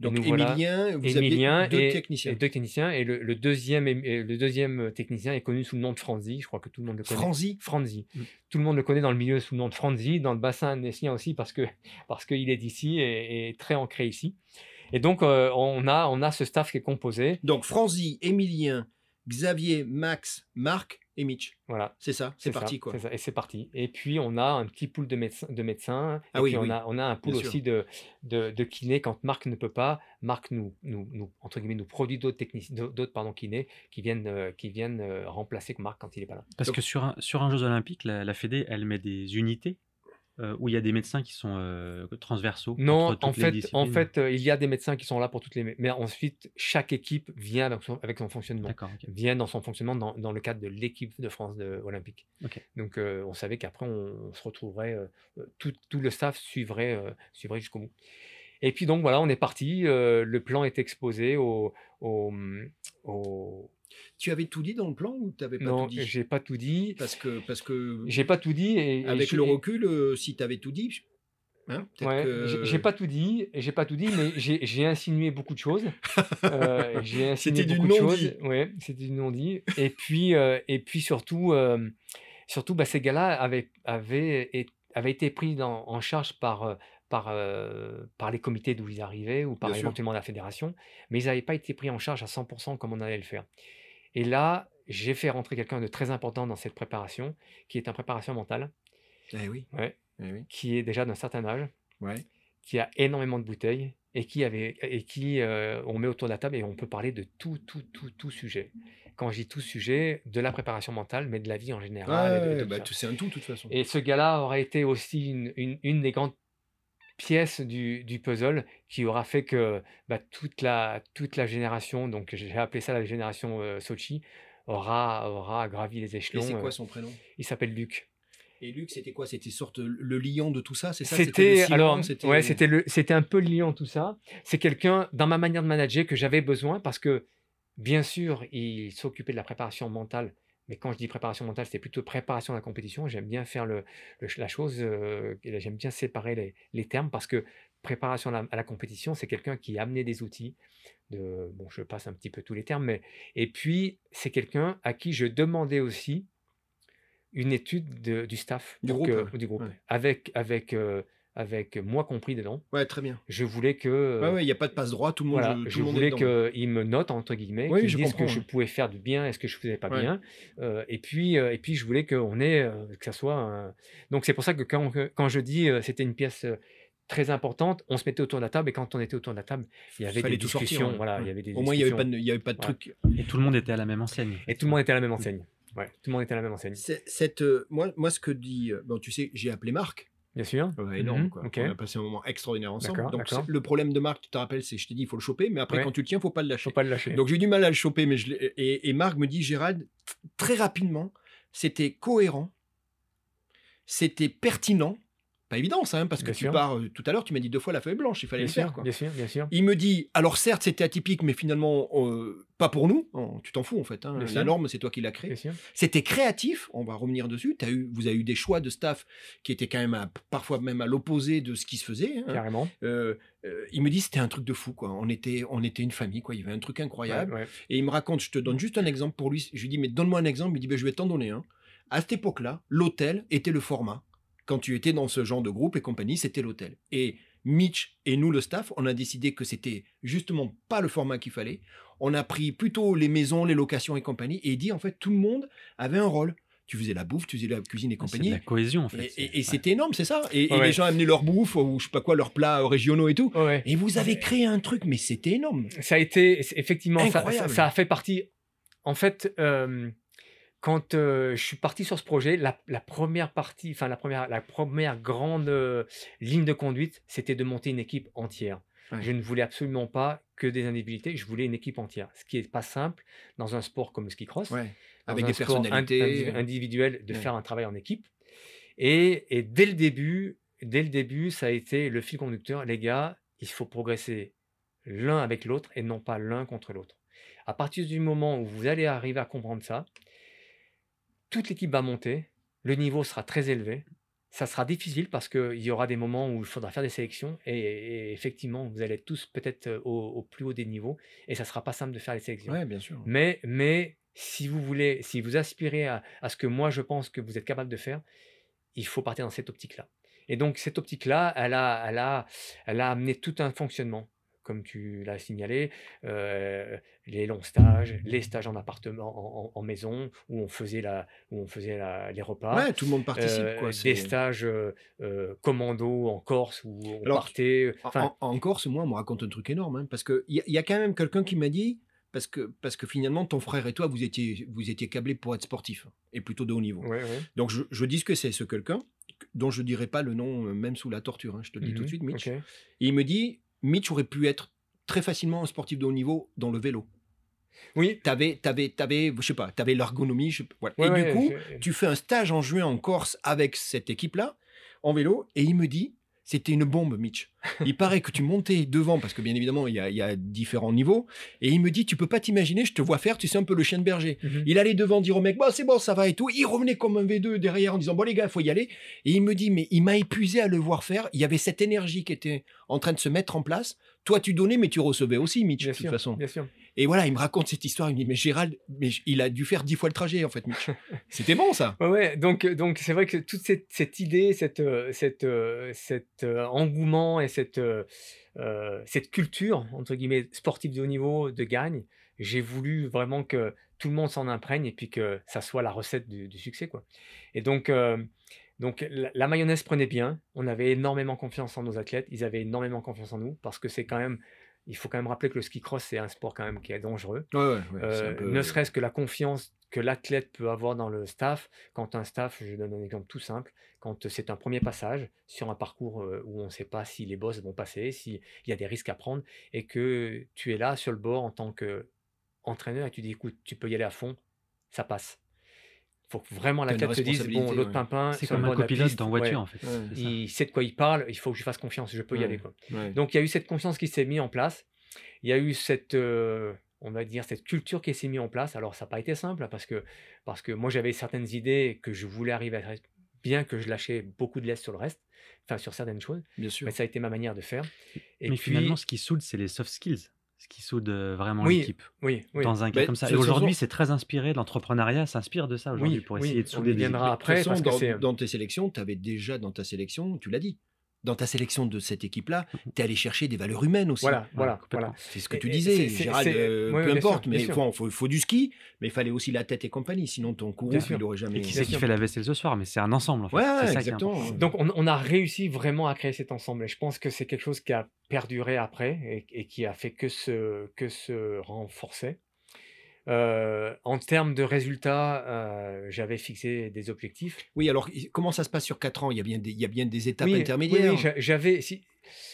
Donc, voilà- Emilien, vous Émilien aviez deux et, techniciens. et deux techniciens. Et le, le deuxième, le deuxième technicien est connu sous le nom de Franzi. Je crois que tout le monde le connaît. Franzi? Franzi. Mm. Tout le monde le connaît dans le milieu sous le nom de Franzi, dans le bassin annécien aussi parce que parce qu'il est d'ici et, et très ancré ici. Et donc euh, on a on a ce staff qui est composé. Donc, Franzi, Emilien, Xavier, Max, Marc et Mitch. Voilà. C'est ça, c'est ça, parti, quoi. ça, et c'est parti. Et puis on a un petit pool de médecins, de médecins Ah et oui, puis on a on a un pool Bien aussi de, de de kinés quand Marc ne peut pas. Marc nous nous, nous entre guillemets nous produit d'autres techniciens d'autres pardon kinés qui viennent euh, qui viennent euh, remplacer Marc quand il est pas là. Parce Donc- que sur un, sur un Jeux Olympiques, la, la Fédé, elle met des unités euh, où il y a des médecins qui sont euh, transversaux Non, en fait, en fait, euh, il y a des médecins qui sont là pour toutes les. Mais ensuite, chaque équipe vient avec son, avec son fonctionnement. D'accord, ok. Vient dans son fonctionnement dans, dans le cadre de l'équipe de France de, olympique. Donc, on savait qu'après, on, on se retrouverait, tout, tout le staff suivrait, suivrait jusqu'au bout. Et puis, donc, voilà, on est parti. le plan est exposé au. au, au- Tu avais tout dit dans le plan ou tu n'avais pas Non, tout dit? j'ai pas tout dit. Parce que, parce que J'ai pas tout dit. Et, avec le recul, euh, si tu avais tout dit, hein, Ouais, que- j'ai- pas tout dit, j'ai pas tout dit, mais j'ai insinué beaucoup de choses. Euh, j'ai insinué C'était du beaucoup de choses. Ouais, c'était du non-dit. Et puis, euh, et puis surtout, euh, surtout, bah, ces gars-là avaient, avaient, et- avaient été pris dans- en charge par, euh, par, euh, par les comités d'où ils arrivaient ou par Bien sûr. éventuellement la fédération, mais ils n'avaient pas été pris en charge à 100% comme on allait le faire. Et là, j'ai fait rentrer quelqu'un de très important dans cette préparation, qui est en préparation mentale, Eh oui, ouais, eh oui, qui est déjà d'un certain âge ouais. qui a énormément de bouteilles et qui avait et qui euh, on met autour de la table et on peut parler de tout tout tout tout sujet. Quand je dis tout sujet, de la préparation mentale, mais de la vie en général. Ouais, tout bah, c'est un tout, de toute façon. Et ce gars-là aurait été aussi une, une- une des grandes pièces du, du puzzle qui aura fait que bah, toute, la, toute la génération, donc j'ai appelé ça la génération euh, Sochi, aura, aura gravi les Et échelons. c'est euh, quoi son prénom? il s'appelle Luc. Et Luc, c'était quoi? C'était sorte le lion de tout ça, c'est ça? C'était le alors ouais, c'était le c'était un peu liant tout ça. C'est quelqu'un dans ma manière de manager que j'avais besoin parce que bien sûr, il s'occupait de la préparation mentale, mais quand je dis préparation mentale, c'était plutôt préparation de la compétition. J'aime bien faire le, le- la chose, euh, j'aime bien séparer les, les termes parce que préparation à la, à la compétition, c'est quelqu'un qui amenait des outils. De, bon, je passe un petit peu tous les termes, mais et puis c'est quelqu'un à qui je demandais aussi une étude de- du staff, Du groupe, que- du groupe, ouais. avec avec euh, avec moi compris dedans. Ouais, très bien. Je voulais que Ouais, ouais, il n'y a pas de passe droit, tout le monde, voilà, tout je le monde voulais qu'ils me notent entre guillemets, Oui, qu'ils je disent ce que je pouvais faire du bien et ce que je faisais pas Ouais. bien. Euh, et puis euh, et puis je voulais qu'on ait euh, que ça soit un- donc c'est pour ça que quand quand je dis euh, c'était une pièce euh, très importante, on se mettait autour de la table et quand on était autour de la table, il y avait Fallait des sortir, discussions, ouais. voilà, il y avait des Au moins, il n'y avait pas de, il y avait pas de Ouais. truc. Et tout le monde était à la même enseigne. et tout le monde était à la même enseigne. Ouais, tout le monde était à la même enseigne. Cette, euh, moi, moi, ce que dit. Bon, tu sais, j'ai appelé Marc. Bien sûr. Ouais, énorme, Mhm, quoi. On a passé un moment extraordinaire ensemble. Donc, le problème de Marc, tu te rappelles, c'est je t'ai dit, il faut le choper, mais après, Ouais. quand tu le tiens, il faut pas le lâcher. Faut pas le lâcher. Donc, j'ai eu du mal à le choper, mais je et, et Marc me dit, Gérald, très rapidement, c'était cohérent, c'était pertinent. Pas évident, ça, hein, parce que tu pars. euh, Tout à l'heure, tu m'as dit deux fois la feuille blanche, il fallait bien le sûr, faire, quoi. bien sûr, bien sûr. Il me dit, alors certes, c'était atypique, mais finalement, euh, pas pour nous. Oh, tu t'en fous, en fait. hein. La sûr. norme, c'est toi qui l'as créée. C'était créatif, on va revenir dessus. As eu, vous avez eu des choix de staff qui étaient quand même à- parfois même à l'opposé de ce qui se faisait. hein. Carrément. Euh, euh, il me dit c'était un truc de fou quoi. On était, on était une famille quoi. Il y avait un truc incroyable. Ouais, ouais. Et il me raconte, je te donne juste un exemple pour lui. Je lui dis mais donne-moi un exemple. Il me dit ben, je vais t'en donner un. À cette époque-là, l'hôtel était le format. Quand tu étais dans ce genre de groupe et compagnie, c'était l'hôtel. Et Mitch et nous, le staff, on a décidé que c'était justement pas le format qu'il fallait. On a pris plutôt les maisons, les locations et compagnie. Et dit en fait tout le monde avait un rôle. Tu faisais la bouffe, tu faisais la cuisine et Ah, C'est de compagnie. la cohésion en fait. Et, c'est- et- et ouais. c'était énorme, c'est ça. Et, Ouais, les gens amenaient leur bouffe ou je sais pas quoi, leurs plats euh, régionaux et tout. Ouais. Et vous avez créé un truc, mais c'était énorme. ça a été c'est- effectivement ça, ça a fait partie en fait euh, quand euh, je suis parti sur ce projet la, la première partie enfin la première la première grande euh, ligne de conduite c'était de monter une équipe entière Ouais. je ne voulais absolument pas que des individualités je voulais une équipe entière ce qui est pas simple dans un sport comme le ski cross Avec des personnalités. indi- individuel de Ouais. faire un travail en équipe et, et dès le début dès le début ça a été le fil conducteur les gars il faut progresser l'un avec l'autre et non pas l'un contre l'autre. À partir du moment où vous allez arriver à comprendre ça, toute l'équipe va monter, le niveau sera très élevé. Ça sera difficile parce qu'il y aura des moments où il faudra faire des sélections et, et effectivement, vous allez être tous peut-être euh, au, au plus haut des niveaux et ça sera pas simple de faire les sélections. Ouais, bien sûr. Mais, mais si vous voulez, si vous aspirez à, à ce que moi je pense que vous êtes capable de faire, il faut partir dans cette optique-là. Et donc cette optique-là, elle a, elle a, elle a amené tout un fonctionnement, comme tu l'as signalé, euh, les longs stages, les stages en appartement, en, en- en maison, où on faisait la, où on faisait la- les repas. Ouais, tout le monde participe. Euh, quoi. des stages euh, commando en Corse où on Alors, partait. En- en, Corse, moi, on me raconte un truc énorme. hein, parce qu'il y, a- y a quand même quelqu'un qui m'a dit, parce que, parce que finalement, ton frère et toi, vous étiez, vous étiez câblés pour être sportif, hein, et plutôt de haut niveau. ouais, ouais. Donc, je, je dis ce que c'est, ce quelqu'un, dont je dirais pas le nom, même sous la torture, hein, je te le dis tout de Mhm, suite, Mitch. Et il me dit, Mitch aurait pu être très facilement un sportif de haut niveau dans le vélo. Oui. T'avais, t'avais, t'avais, je sais pas, t'avais l'ergonomie. je- voilà. Ouais, et ouais, du coup, je- tu fais un stage en juin en Corse avec cette équipe-là, en vélo, et il me dit, c'était une bombe, Mitch. Il paraît que tu montais devant, parce que bien évidemment, il y a, il y a différents niveaux, et il me dit, tu peux pas t'imaginer, je te vois faire, tu sais, un peu le chien de berger. Mhm. Il allait devant dire au mec, bon, c'est bon, ça va et tout. Il revenait comme un V2 derrière en disant, bon, les gars, il faut y aller. Et il me dit, mais il m'a épuisé à le voir faire. Il y avait cette énergie qui était en train de se mettre en place. Toi, tu donnais, mais tu recevais aussi, Mitch, Bien de toute sûr, façon. bien sûr. Et voilà, il me raconte cette histoire. Il me dit, mais Gérald, mais il a dû faire dix fois le trajet, en fait, Mitch. C'était bon, ça. Ouais, donc donc c'est vrai que toute cette, cette idée, cette euh, cette euh, cet euh, engouement et cette euh, euh, cette culture entre guillemets sportive de haut niveau de gagne, j'ai voulu vraiment que tout le monde s'en imprègne et puis que ça soit la recette du, du succès quoi. Et donc euh, donc la, la mayonnaise prenait bien, on avait énormément confiance en nos athlètes, ils avaient énormément confiance en nous parce que c'est quand même il faut quand même rappeler que le ski cross c'est un sport quand même qui est dangereux. Ouais, ouais, ouais, c'est Euh, peu- ne serait-ce que la confiance que l'athlète peut avoir dans le staff. Quand un staff, je donne un exemple tout simple, quand c'est un premier passage sur un parcours euh, où on ne sait pas si les bosses vont passer, s'il y a des risques à prendre, et que tu es là sur le bord en tant qu'entraîneur et tu dis écoute, tu peux y aller à fond, ça passe. Il faut que vraiment une l'athlète se dise bon, l'autre ouais. pimpin, C'est comme un la copilote dans voiture, ouais, en fait. Ouais, il sait de quoi il parle, il faut que je fasse confiance, je peux y aller. Quoi. ouais. Donc il y a eu cette confiance qui s'est mise en place. Il y a eu cette, euh, on va dire, cette culture qui s'est mise en place. Alors ça n'a pas été simple parce que, parce que moi j'avais certaines idées que je voulais arriver à bien que je lâchais beaucoup de laisse sur le reste, enfin sur certaines choses. Bien sûr. Mais ça a été ma manière de faire. Et Mais puis, finalement, ce qui soude, c'est les soft skills. Ce qui soude euh, vraiment Oui, l'équipe. oui, oui. Dans un cas Mais comme ça. Et aujourd'hui, c'est très inspiré. L'entrepreneuriat s'inspire de ça aujourd'hui Oui, pour oui, essayer de on souder y des viendra équipes. après de toute parce façon, que c'est. dans, dans tes sélections, tu avais déjà dans ta sélection, tu l'as dit, dans ta sélection de cette équipe-là, tu es allé chercher des valeurs humaines aussi. Voilà, voilà, voilà. C'est ce que tu disais, Gérald, euh, ouais, peu sûr, importe, mais il faut, faut, faut du ski, mais il fallait aussi la tête et compagnie, sinon ton sûr. il aurait jamais... Et qui c'est qui fait la vaisselle ce soir Mais c'est un ensemble en fait. Ouais, ça exactement. Donc on, on a réussi vraiment à créer cet ensemble et je pense que c'est quelque chose qui a perduré après et, et qui a fait que se, que se renforcer. Euh, en termes de résultats, euh, j'avais fixé des objectifs. Oui, alors comment ça se passe sur 4 ans? Il y, a bien des, il y a bien des étapes Oui, intermédiaires. oui, j'a- j'avais. Si,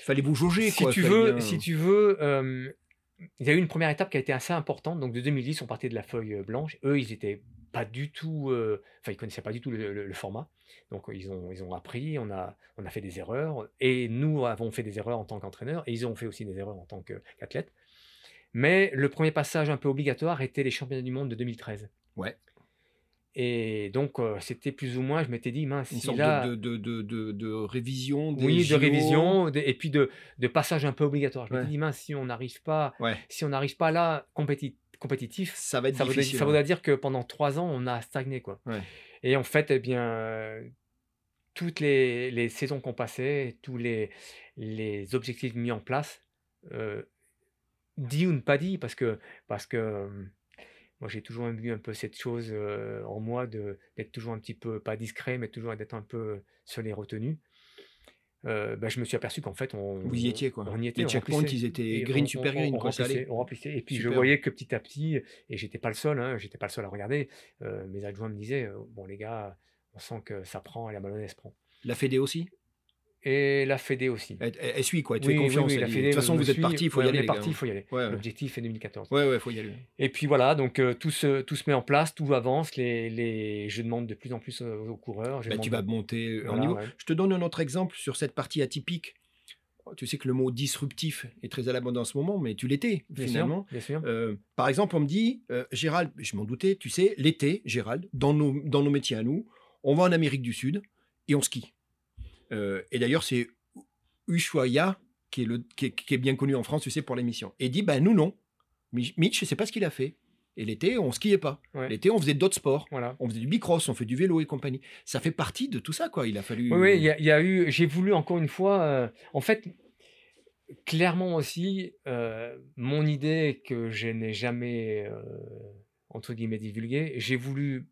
fallait vous jauger, si quoi. tu veux, bien- si tu veux, euh, il y a eu une première étape qui a été assez importante. Donc de 2010, on partait de la feuille blanche. Eux, ils étaient pas du tout, enfin ils connaissaient pas du tout le, le- le format. Donc ils ont, ils ont appris, on a, on a fait des erreurs et nous avons fait des erreurs en tant qu'entraîneurs et ils ont fait aussi des erreurs en tant qu'athlètes. Mais le premier passage un peu obligatoire était les championnats du monde de 2013. Ouais. Et donc euh, c'était plus ou moins, je m'étais dit mince, Une si sorte là, de, de, de, de, de révision des oui, de JO. révision et puis de, de passage un peu obligatoire. Je Ouais. suis dit, mince, si on n'arrive pas, Ouais, si on n'arrive pas là compéti- compétitif, ça va être ça voudrait, difficile. ça ouais. voudrait dire que pendant trois ans, on a stagné. Quoi. Ouais. Et en fait, eh bien, euh, toutes les, les saisons qu'on passait, tous les, les objectifs mis en place, euh, dit ou ne pas dit, parce que, parce que moi j'ai toujours eu un peu cette chose euh, en moi de- d'être toujours un petit peu, pas discret, mais toujours d'être un peu sur les retenues. Euh, ben, je me suis aperçu qu'en fait, on, Vous y étiez, quoi. on y était, Les checkpoints, ils étaient green, on- super green, on remplissait, on remplissait. Et puis je voyais que petit à petit, et j'étais pas le seul, hein, j'étais pas le seul à regarder, euh, mes adjoints me disaient, bon les gars, on sent que ça prend et la mayonnaise prend. La Fédé aussi? Et la Fédé aussi. elle, suit, quoi. Tu Oui, oui, confiance. oui, elle la Fédé de toute façon, vous êtes parti, il faut y on aller. est parti, il faut y aller. Ouais, ouais. L'objectif est 2014. Ouais, ouais, faut y aller. Et puis voilà, donc euh, tout, se, tout se met en place, tout avance, les, les... je demande de plus en plus aux, aux coureurs. je Bah, tu de- vas monter en Voilà, niveau. ouais. Je te donne un autre exemple sur cette partie atypique. Tu sais que le mot disruptif est très à la mode en ce moment, mais tu l'étais Bien finalement. sûr, bien sûr. Euh, par exemple, on me dit, euh, Gérald, je m'en doutais, tu sais, l'été, Gérald, dans nos, dans nos métiers à nous, on va en Amérique du Sud et on skie. Euh, et d'ailleurs, c'est Ushuaïa, qui est, le, qui, est, qui est bien connu en France, tu sais, pour l'émission. Et dit, ben nous, non. Mitch, sais pas ce qu'il a fait. Et l'été, on skiait pas. Ouais. L'été, on faisait d'autres sports. Voilà. On faisait du bicross, on fait du vélo et compagnie. Ça fait partie de tout ça, quoi. Il a fallu. Oui, oui, il y, a- il y a eu. J'ai voulu encore une fois. euh, en fait, clairement aussi, euh, mon idée que je n'ai jamais euh, entre guillemets divulguée, j'ai voulu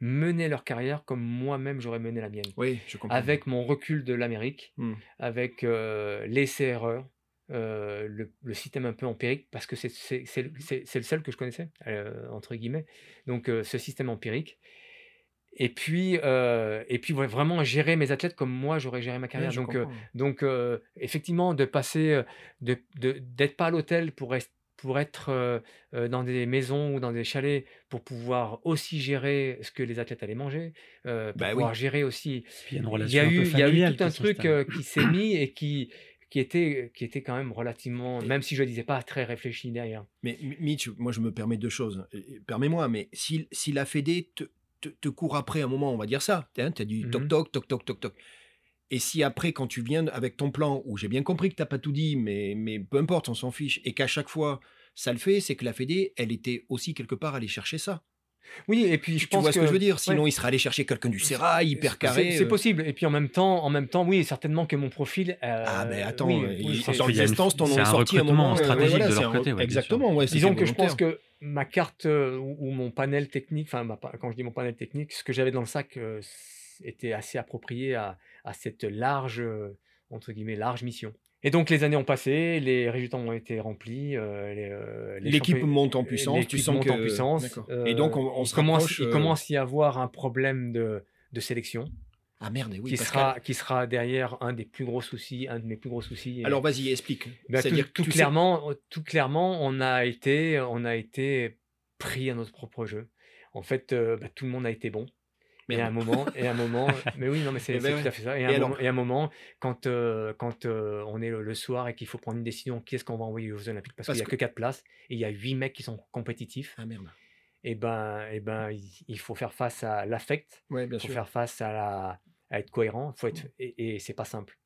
mener leur carrière comme moi-même j'aurais mené la mienne, Oui, je comprends. avec mon recul de l'Amérique, Hmm. avec euh, l'essai-erreur. euh, le, le système un peu empirique parce que c'est le seul que je connaissais euh, entre guillemets donc euh, ce système empirique et puis, et puis ouais, vraiment gérer mes athlètes comme moi j'aurais géré ma carrière. Donc, donc effectivement, de passer, de d'être pas à l'hôtel pour, rest- pour être dans des maisons ou dans des chalets, pour pouvoir aussi gérer ce que les athlètes allaient manger, pour Bah oui. pouvoir gérer aussi. Puis il y a une Il y relation a un peu eu, il y a eu tout un truc qui s'est mis et qui, qui, était, qui était quand même relativement, même si je ne disais pas, très réfléchi derrière. Mais Mitch, moi je me permets deux choses. Et- et Permets-moi, mais si, si la Fédé te, te, te court après un moment, on va dire ça, tu as dit toc Mhm. toc toc toc toc toc. Et si après, quand tu viens avec ton plan, où j'ai bien compris que tu n'as pas tout dit, mais, mais peu importe, on s'en fiche, et qu'à chaque fois ça le fait, c'est que la Fédé, elle était aussi quelque part allée chercher ça. Oui, et puis je tu pense vois ce que je veux dire? Sinon, ouais. il serait allé chercher quelqu'un du Sérail, hyper C'est- carré. C'est euh. possible. Et puis en même temps, en même temps, oui, certainement que mon profil. euh, Ah, mais attends, oui, euh, oui, il- a une- l'instance, t'en un sorti un moment. euh, stratégique voilà, de leur un- côté, ouais, Exactement, ouais, Disons que je pense que ma carte euh, ou, ou mon panel technique, enfin quand je dis mon panel technique, ce que j'avais dans le sac euh, était assez approprié à, à cette large, euh, entre guillemets, large mission. Et donc les années ont passé, les résultats ont été remplis, euh, euh, L'équipe monte en puissance, tu sens monte que... en puissance. Euh, Et donc, on, on il se commence, il commence à y avoir un problème de, de sélection Ah merde, oui, qui, Pascal. sera, qui sera derrière un des plus gros soucis, un de mes plus gros soucis. Alors vas-y, explique. bah, tout, que tout clairement, tout clairement, on a été, on a été pris à notre propre jeu. En fait, bah, tout le monde a été bon. Et à un moment, et à un moment, mais oui, non, mais c'est Eh ben ouais. tout à fait ça. Et, à un moment, et à un moment, quand, euh, quand euh, on est le, le soir et qu'il faut prendre une décision, qui est-ce qu'on va envoyer aux Jeux Olympiques? Parce, Parce qu'il n'y a que- 4 places et il y a 8 mecs qui sont compétitifs. Ah merde. Et ben, et ben, il, il faut faire face à l'affect, Ouais, bien il faut sûr. faire face à, la, à être cohérent, faut être, et, et c'est pas simple.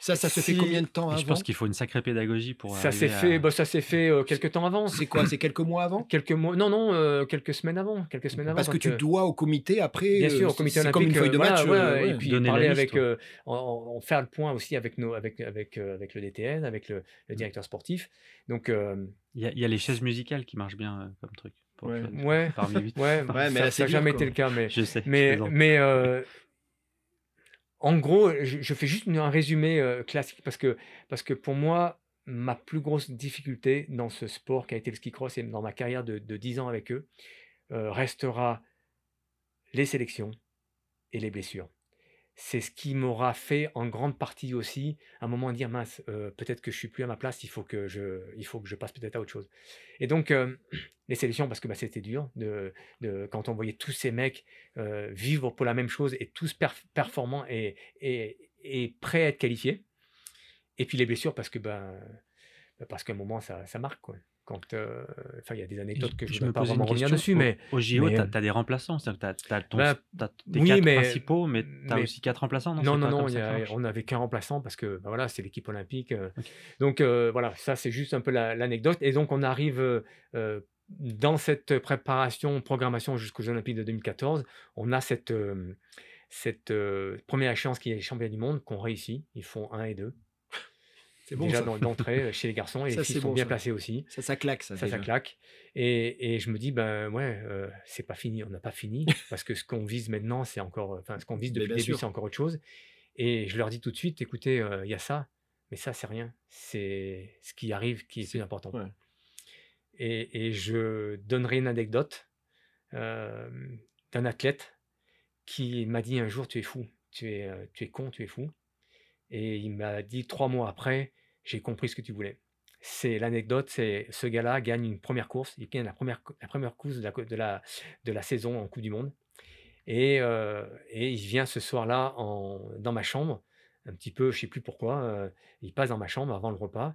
Ça, ça se fait combien de temps avant je pense qu'il faut une sacrée pédagogie pour Ça s'est à- fait, bah, ça s'est fait euh, quelques temps avant. C'est quoi C'est quelques mois avant Quelques mois, non, non, euh, quelques semaines avant, quelques semaines avant. Parce que tu euh, dois au comité après. Bien euh, sûr, au comité c'est comme une olympique, feuille de match. voilà, euh, ouais. et puis parler liste, avec, euh, on faire le point aussi avec nos, avec, avec, euh, avec le DTN, avec le, le directeur sportif. Donc, euh, Il y, a, il y a les chaises musicales qui marchent bien euh, comme truc. Ouais. ouais, Parmi ouais, Ouais, mais ça n'a jamais quoi. été le cas, mais, Je sais. mais, euh, en gros, je, fais juste un résumé euh, classique parce que, parce que pour moi, ma plus grosse difficulté dans ce sport qui a été le ski cross et dans ma carrière de, de 10 ans avec eux euh, restera les sélections et les blessures. C'est ce qui m'aura fait en grande partie aussi à un moment dire mince, euh, peut-être que je suis plus à ma place, il faut que je, il faut que je passe peut-être à autre chose. Et donc euh, les sélections parce que bah, c'était dur de, de- quand on voyait tous ces mecs euh, vivre pour la même chose et tous perf- performants et, et, et prêts à être qualifiés. Et puis les blessures parce que bah, parce qu'à un moment ça, ça marque. Quand euh, enfin il y a des anecdotes que je ne vais pas vraiment revenir dessus, Au- mais Au JO, tu as, des remplaçants. Tu as, tes oui, quatre mais- principaux, mais tu as mais- aussi quatre remplaçants. Non, Non, non, non, y a- on n'avait qu'un remplaçant parce que bah voilà, c'est l'équipe olympique. euh. Donc euh, voilà, ça c'est juste un peu la- l'anecdote. Et donc on arrive euh, dans cette préparation, programmation jusqu'aux Jeux Olympiques de 2014. On a cette, cette première échéance qui est les championnats du monde qu'on réussit. Ils font 1 et 2. C'est bon, Déjà d'entrée euh, chez les garçons et Ça, les filles sont bon, bien ça. placées aussi. Ça, ça claque, ça. Ça, ça claque. Et, et je me dis, ben ouais, euh, c'est pas fini, on n'a pas fini, parce que ce qu'on vise maintenant, c'est encore, enfin, ce qu'on vise depuis le début, c'est encore autre chose. Et je leur dis tout de suite, écoutez, euh, il y a ça, mais ça, c'est rien. C'est ce qui arrive qui est plus important. ouais. Et, et je donnerai une anecdote euh, d'un athlète qui m'a dit un jour, tu es fou, tu es, euh, tu es con, tu es fou. Et il m'a dit trois mois après, j'ai compris ce que tu voulais. C'est l'anecdote, c'est ce gars-là gagne une première course, il gagne la première, la première course de la, de, la, de la saison en Coupe du Monde. Et, euh, et il vient ce soir-là dans ma chambre, un petit peu, je sais plus pourquoi, euh, il passe dans ma chambre avant le repas,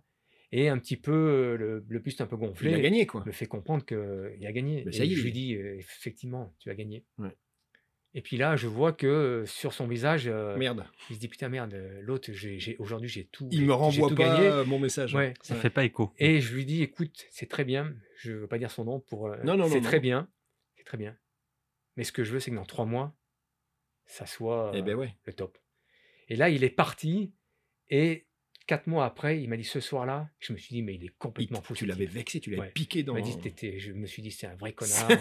et un petit peu, euh, le, le buste un peu gonflé, Il a gagné, quoi. me fait comprendre qu'il a gagné. Mais et ça y est, je lui dis, effectivement, tu as gagné. Ouais. Et puis là, je vois que sur son visage, euh, Merde. il se dit, putain, merde, l'autre, aujourd'hui, j'ai tout, Il me renvoie tout pas gagné. euh, mon message. Ouais. Ça fait pas écho. Et je lui dis, écoute, c'est très bien, je ne veux pas dire son nom pour. euh, Non, non, C'est non. très bien, c'est très bien. Mais ce que je veux, c'est que dans trois mois, ça soit Eh ben ouais. le top. Et là, il est parti, et quatre mois après, il m'a dit ce soir-là, je me suis dit, mais il est Il- complètement fou. tu l'avais vexé, tu l'avais Ouais. piqué Il dans. m'a dit, t'étais- je me suis dit, c'est un vrai connard. euh,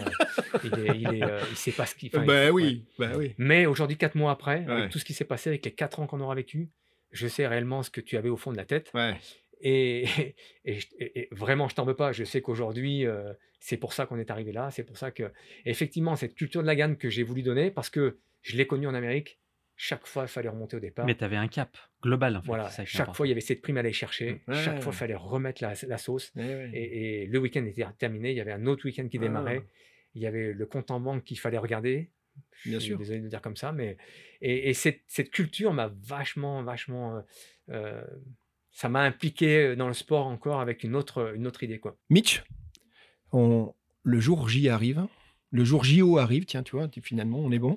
il, est, il, est, euh, il sait pas ce qu'il enfin, il- Ben ouais. oui, ben oui. Mais aujourd'hui, quatre mois après, Ouais. avec tout ce qui s'est passé, avec les quatre ans qu'on aura vécu, je sais réellement ce que tu avais au fond de la tête. Ouais. Et, et- et vraiment, je t'en veux pas. Je sais qu'aujourd'hui, euh, c'est pour ça qu'on est arrivé là. C'est pour ça que, effectivement, cette culture de la gagne que j'ai voulu donner, parce que je l'ai connue en Amérique, chaque fois, il fallait remonter au départ. Mais tu avais un cap global, en fait. voilà, ça chaque fois, il y avait cette prime à aller chercher. Ouais. Chaque fois, il fallait remettre la, la sauce. Eh ouais. Et, et le week-end était terminé. Il y avait un autre week-end qui Ah. démarrait. Il y avait le compte en banque qu'il fallait regarder. Bien Je suis sûr. Désolé de le dire comme ça, mais et, et cette, cette culture m'a vachement, vachement, euh, euh, ça m'a impliqué dans le sport encore avec une autre, une autre idée quoi. Mitch, on- le jour J arrive. Le jour JO arrive, tiens, tu vois, finalement, on est bon.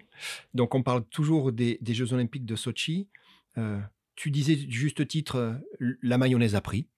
Donc, on parle toujours des, Jeux Olympiques de Sochi. Euh, tu disais juste titre, euh, la mayonnaise a pris.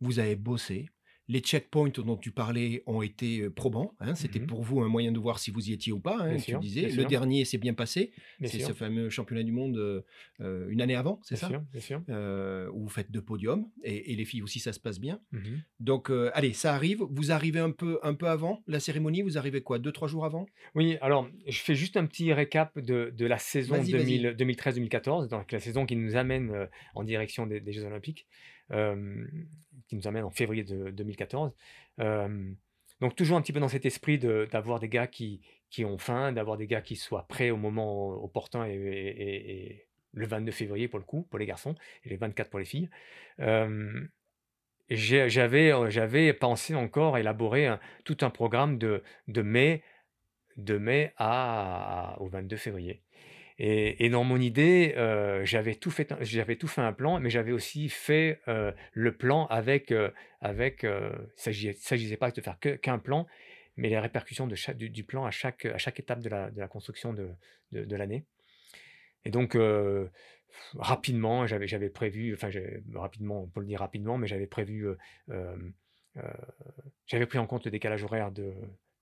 Vous avez bossé. Les checkpoints dont tu parlais ont été euh, probants. hein. C'était Mhm. pour vous un moyen de voir si vous y étiez ou pas. hein, tu sûr, disais. Le sûr. dernier s'est bien passé. C'est ce fameux championnat du monde euh, euh, une année avant, c'est ça? sûr, bien sûr. Euh, Où vous faites deux podiums. Et, et les filles aussi, ça se passe bien. Mhm. Donc, euh, allez, ça arrive. Vous arrivez un peu, un peu avant la cérémonie? Vous arrivez quoi? Deux, trois jours avant? Oui, alors je fais juste un petit récap de, de la saison Vas-y, vas-y. 2000 2013-2014, donc la saison qui nous amène en direction des, des Jeux Olympiques, qui nous amène en février de 2014. Euh, donc toujours un petit peu dans cet esprit d'avoir des gars qui, qui ont faim, d'avoir des gars qui soient prêts au moment opportun et, et- le 22 février pour le coup, pour les garçons, et les 24 pour les filles. Euh, J'avais euh, pensé encore élaborer tout un programme de, de mai de mai à- au 22 février. Et, dans mon idée, euh, j'avais tout fait, j'avais tout fait un plan, mais j'avais aussi fait euh, le plan avec, euh, avec, il s'agit- s'agissait pas de faire qu'un plan, mais les répercussions du, plan à chaque, à chaque étape de la, construction de, de, l'année. Et donc, rapidement, j'avais, prévu, enfin, rapidement, on peut le dire rapidement, mais j'avais prévu, j'avais pris en compte le décalage horaire de,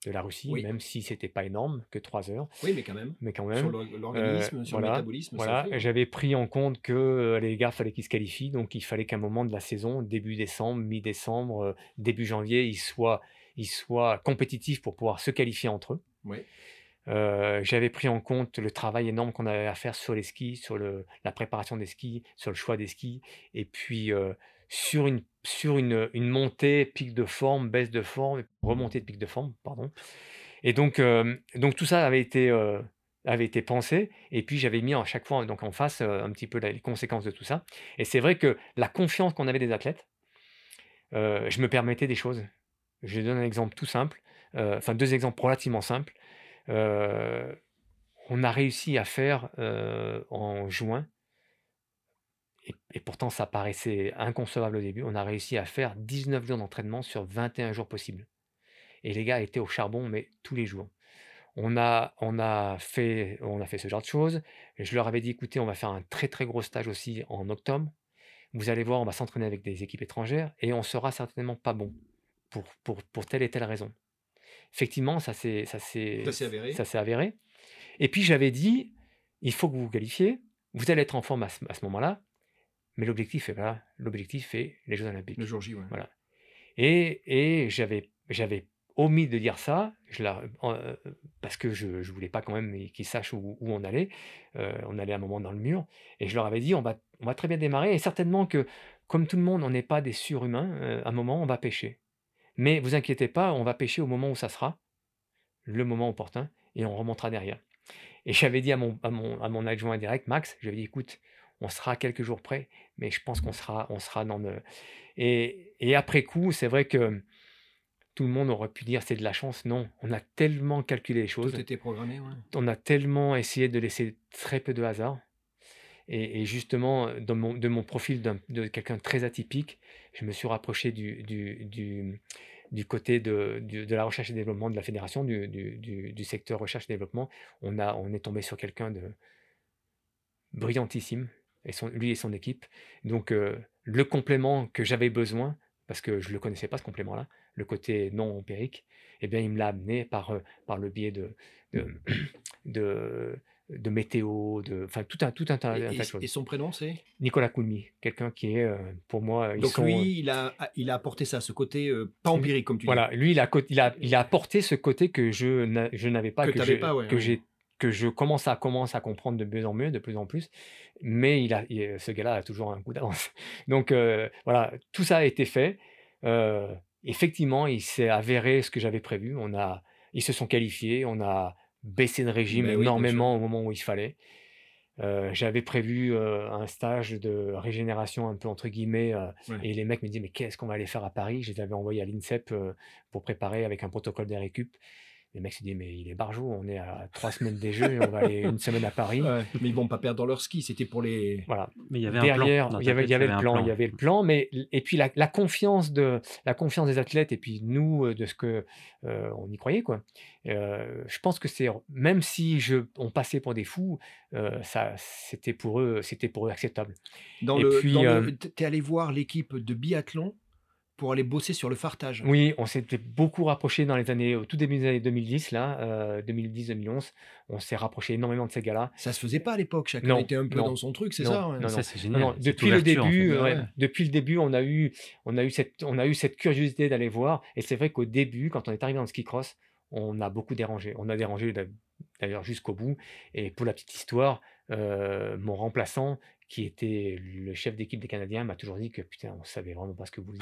de la Russie, Oui. même si c'était pas énorme, que trois heures, Oui, mais quand même. mais quand Sur même. l'organisme, Euh, sur le voilà, métabolisme. Voilà, le et hein. j'avais pris en compte que euh, les gars, fallait qu'ils se qualifient, donc il fallait qu'à un moment de la saison, début décembre, mi-décembre, euh, début janvier, ils soient, ils soient compétitifs pour pouvoir se qualifier entre eux. Oui. Euh, j'avais pris en compte le travail énorme qu'on avait à faire sur les skis, sur le, la préparation des skis, sur le choix des skis, et puis euh, sur, une, sur une, une montée, pic de forme, baisse de forme, remontée de pic de forme, pardon. Et donc, euh, donc tout ça avait été, euh, avait été pensé, et puis j'avais mis à chaque fois donc en face euh, un petit peu les conséquences de tout ça. Et c'est vrai que la confiance qu'on avait des athlètes, euh, je me permettais des choses. Je donne un exemple tout simple, euh, enfin deux exemples relativement simples. Euh, on a réussi à faire euh, en juin, et, et pourtant ça paraissait inconcevable au début, on a réussi à faire 19 jours d'entraînement sur 21 jours possibles. Et les gars étaient au charbon, mais tous les jours. On a, on, a fait, on a fait ce genre de choses. Et je leur avais dit, écoutez, on va faire un très très gros stage aussi en octobre. Vous allez voir, on va s'entraîner avec des équipes étrangères et on sera certainement pas bon pour, pour, pour telle et telle raison. Effectivement, ça s'est avéré. ça s'est avéré. Et puis j'avais dit, il faut que vous vous qualifiez, vous allez être en forme à ce, à ce moment-là, mais l'objectif est voilà, l'objectif est les Jeux Olympiques. Le jour J, ouais. Voilà. Et, et j'avais, j'avais omis de dire ça, je la- euh, parce que je ne voulais pas quand même qu'ils sachent où, où on allait. Euh, on allait à un moment dans le mur. Et je leur avais dit, on va, on va très bien démarrer. Et certainement que, comme tout le monde, on n'est pas des surhumains, euh, à un moment, on va pêcher. Mais vous inquiétez pas, on va pêcher au moment où ça sera, le moment opportun, et on remontera derrière. Et j'avais dit à mon, à mon, à mon adjoint direct, Max, j'avais dit, écoute, on sera quelques jours près, mais je pense qu'on sera, on sera dans le... Et, et après coup, c'est vrai que tout le monde aurait pu dire c'est de la chance. Non, on a tellement calculé les choses, Tout était programmé, ouais. on a tellement essayé de laisser très peu de hasard. Et, et justement, dans mon- de mon profil de quelqu'un très atypique, je me suis rapproché du, du, du, du côté de, du- de la recherche et développement de la fédération, du secteur recherche et développement. On, a, on est tombé sur quelqu'un de brillantissime, et son, lui et son équipe. Donc, euh, le complément que j'avais besoin, parce que je ne le connaissais pas ce complément-là, le côté non empirique, eh bien, il me l'a amené par, euh, par le biais de, de, de, de météo, de, enfin, tout un, tout un, tas- Et, un tas et- de choses. et son prénom, c'est? Nicolas Coulmy, quelqu'un qui est, euh, pour moi, Donc sont, lui, il a, il a apporté ça, ce côté euh, pas empirique, comme tu voilà, lui, il a, il, a, il a apporté ce côté que je n'a- je n'avais pas, Que que, ouais, ouais. Que je commence à, commence à comprendre de mieux en mieux, de plus en plus. Mais il a, il- ce gars-là a toujours un coup d'avance. Donc euh, voilà, tout ça a été fait. Euh, effectivement, il s'est avéré ce que j'avais prévu. On a, ils se sont qualifiés, on a baissé de régime Ben oui, énormément au moment où il fallait. Euh, j'avais prévu un stage de régénération un peu entre guillemets Ouais. et les mecs me disaient mais qu'est-ce qu'on va aller faire à Paris? Je les avais envoyés à l'INSEP pour préparer avec un protocole des récup. Les mecs se disaient mais il est barjot, on est à trois semaines des Jeux et on va aller une semaine à Paris. Ouais, mais ils vont pas perdre leur ski, c'était pour les. Voilà. Mais il y avait un Derrière, plan. Dans il y avait, tête, il y avait le un plan, il y avait le plan, mais et puis la, la confiance de la confiance des athlètes et puis nous euh, de ce que euh, on y croyait quoi. Euh, je pense que c'est même si je on passait pour des fous, euh, ça c'était pour eux c'était pour eux acceptable. Dans Et le, puis, dans le- euh, t'es allé voir l'équipe de biathlon? Pour aller bosser sur le fartage. Oui, on s'était beaucoup rapproché dans les années au tout début des années 2010 là, euh, 2010-2011, on s'est rapproché énormément de ces gars-là. Ça se faisait pas à l'époque, chacun Non, était un peu non, dans son truc, c'est non, ça ouais. non, Ça, c'est génial. depuis le en début, fait. ouais, ouais. depuis le début, on a eu, on a eu cette, on a eu cette curiosité d'aller voir. Et c'est vrai qu'au début, quand on est arrivé dans le ski cross, on a beaucoup dérangé. On a dérangé d'a- d'ailleurs jusqu'au bout. Et pour la petite histoire, euh, mon remplaçant, qui était le chef d'équipe des Canadiens, m'a toujours dit que putain, on savait vraiment pas ce que vous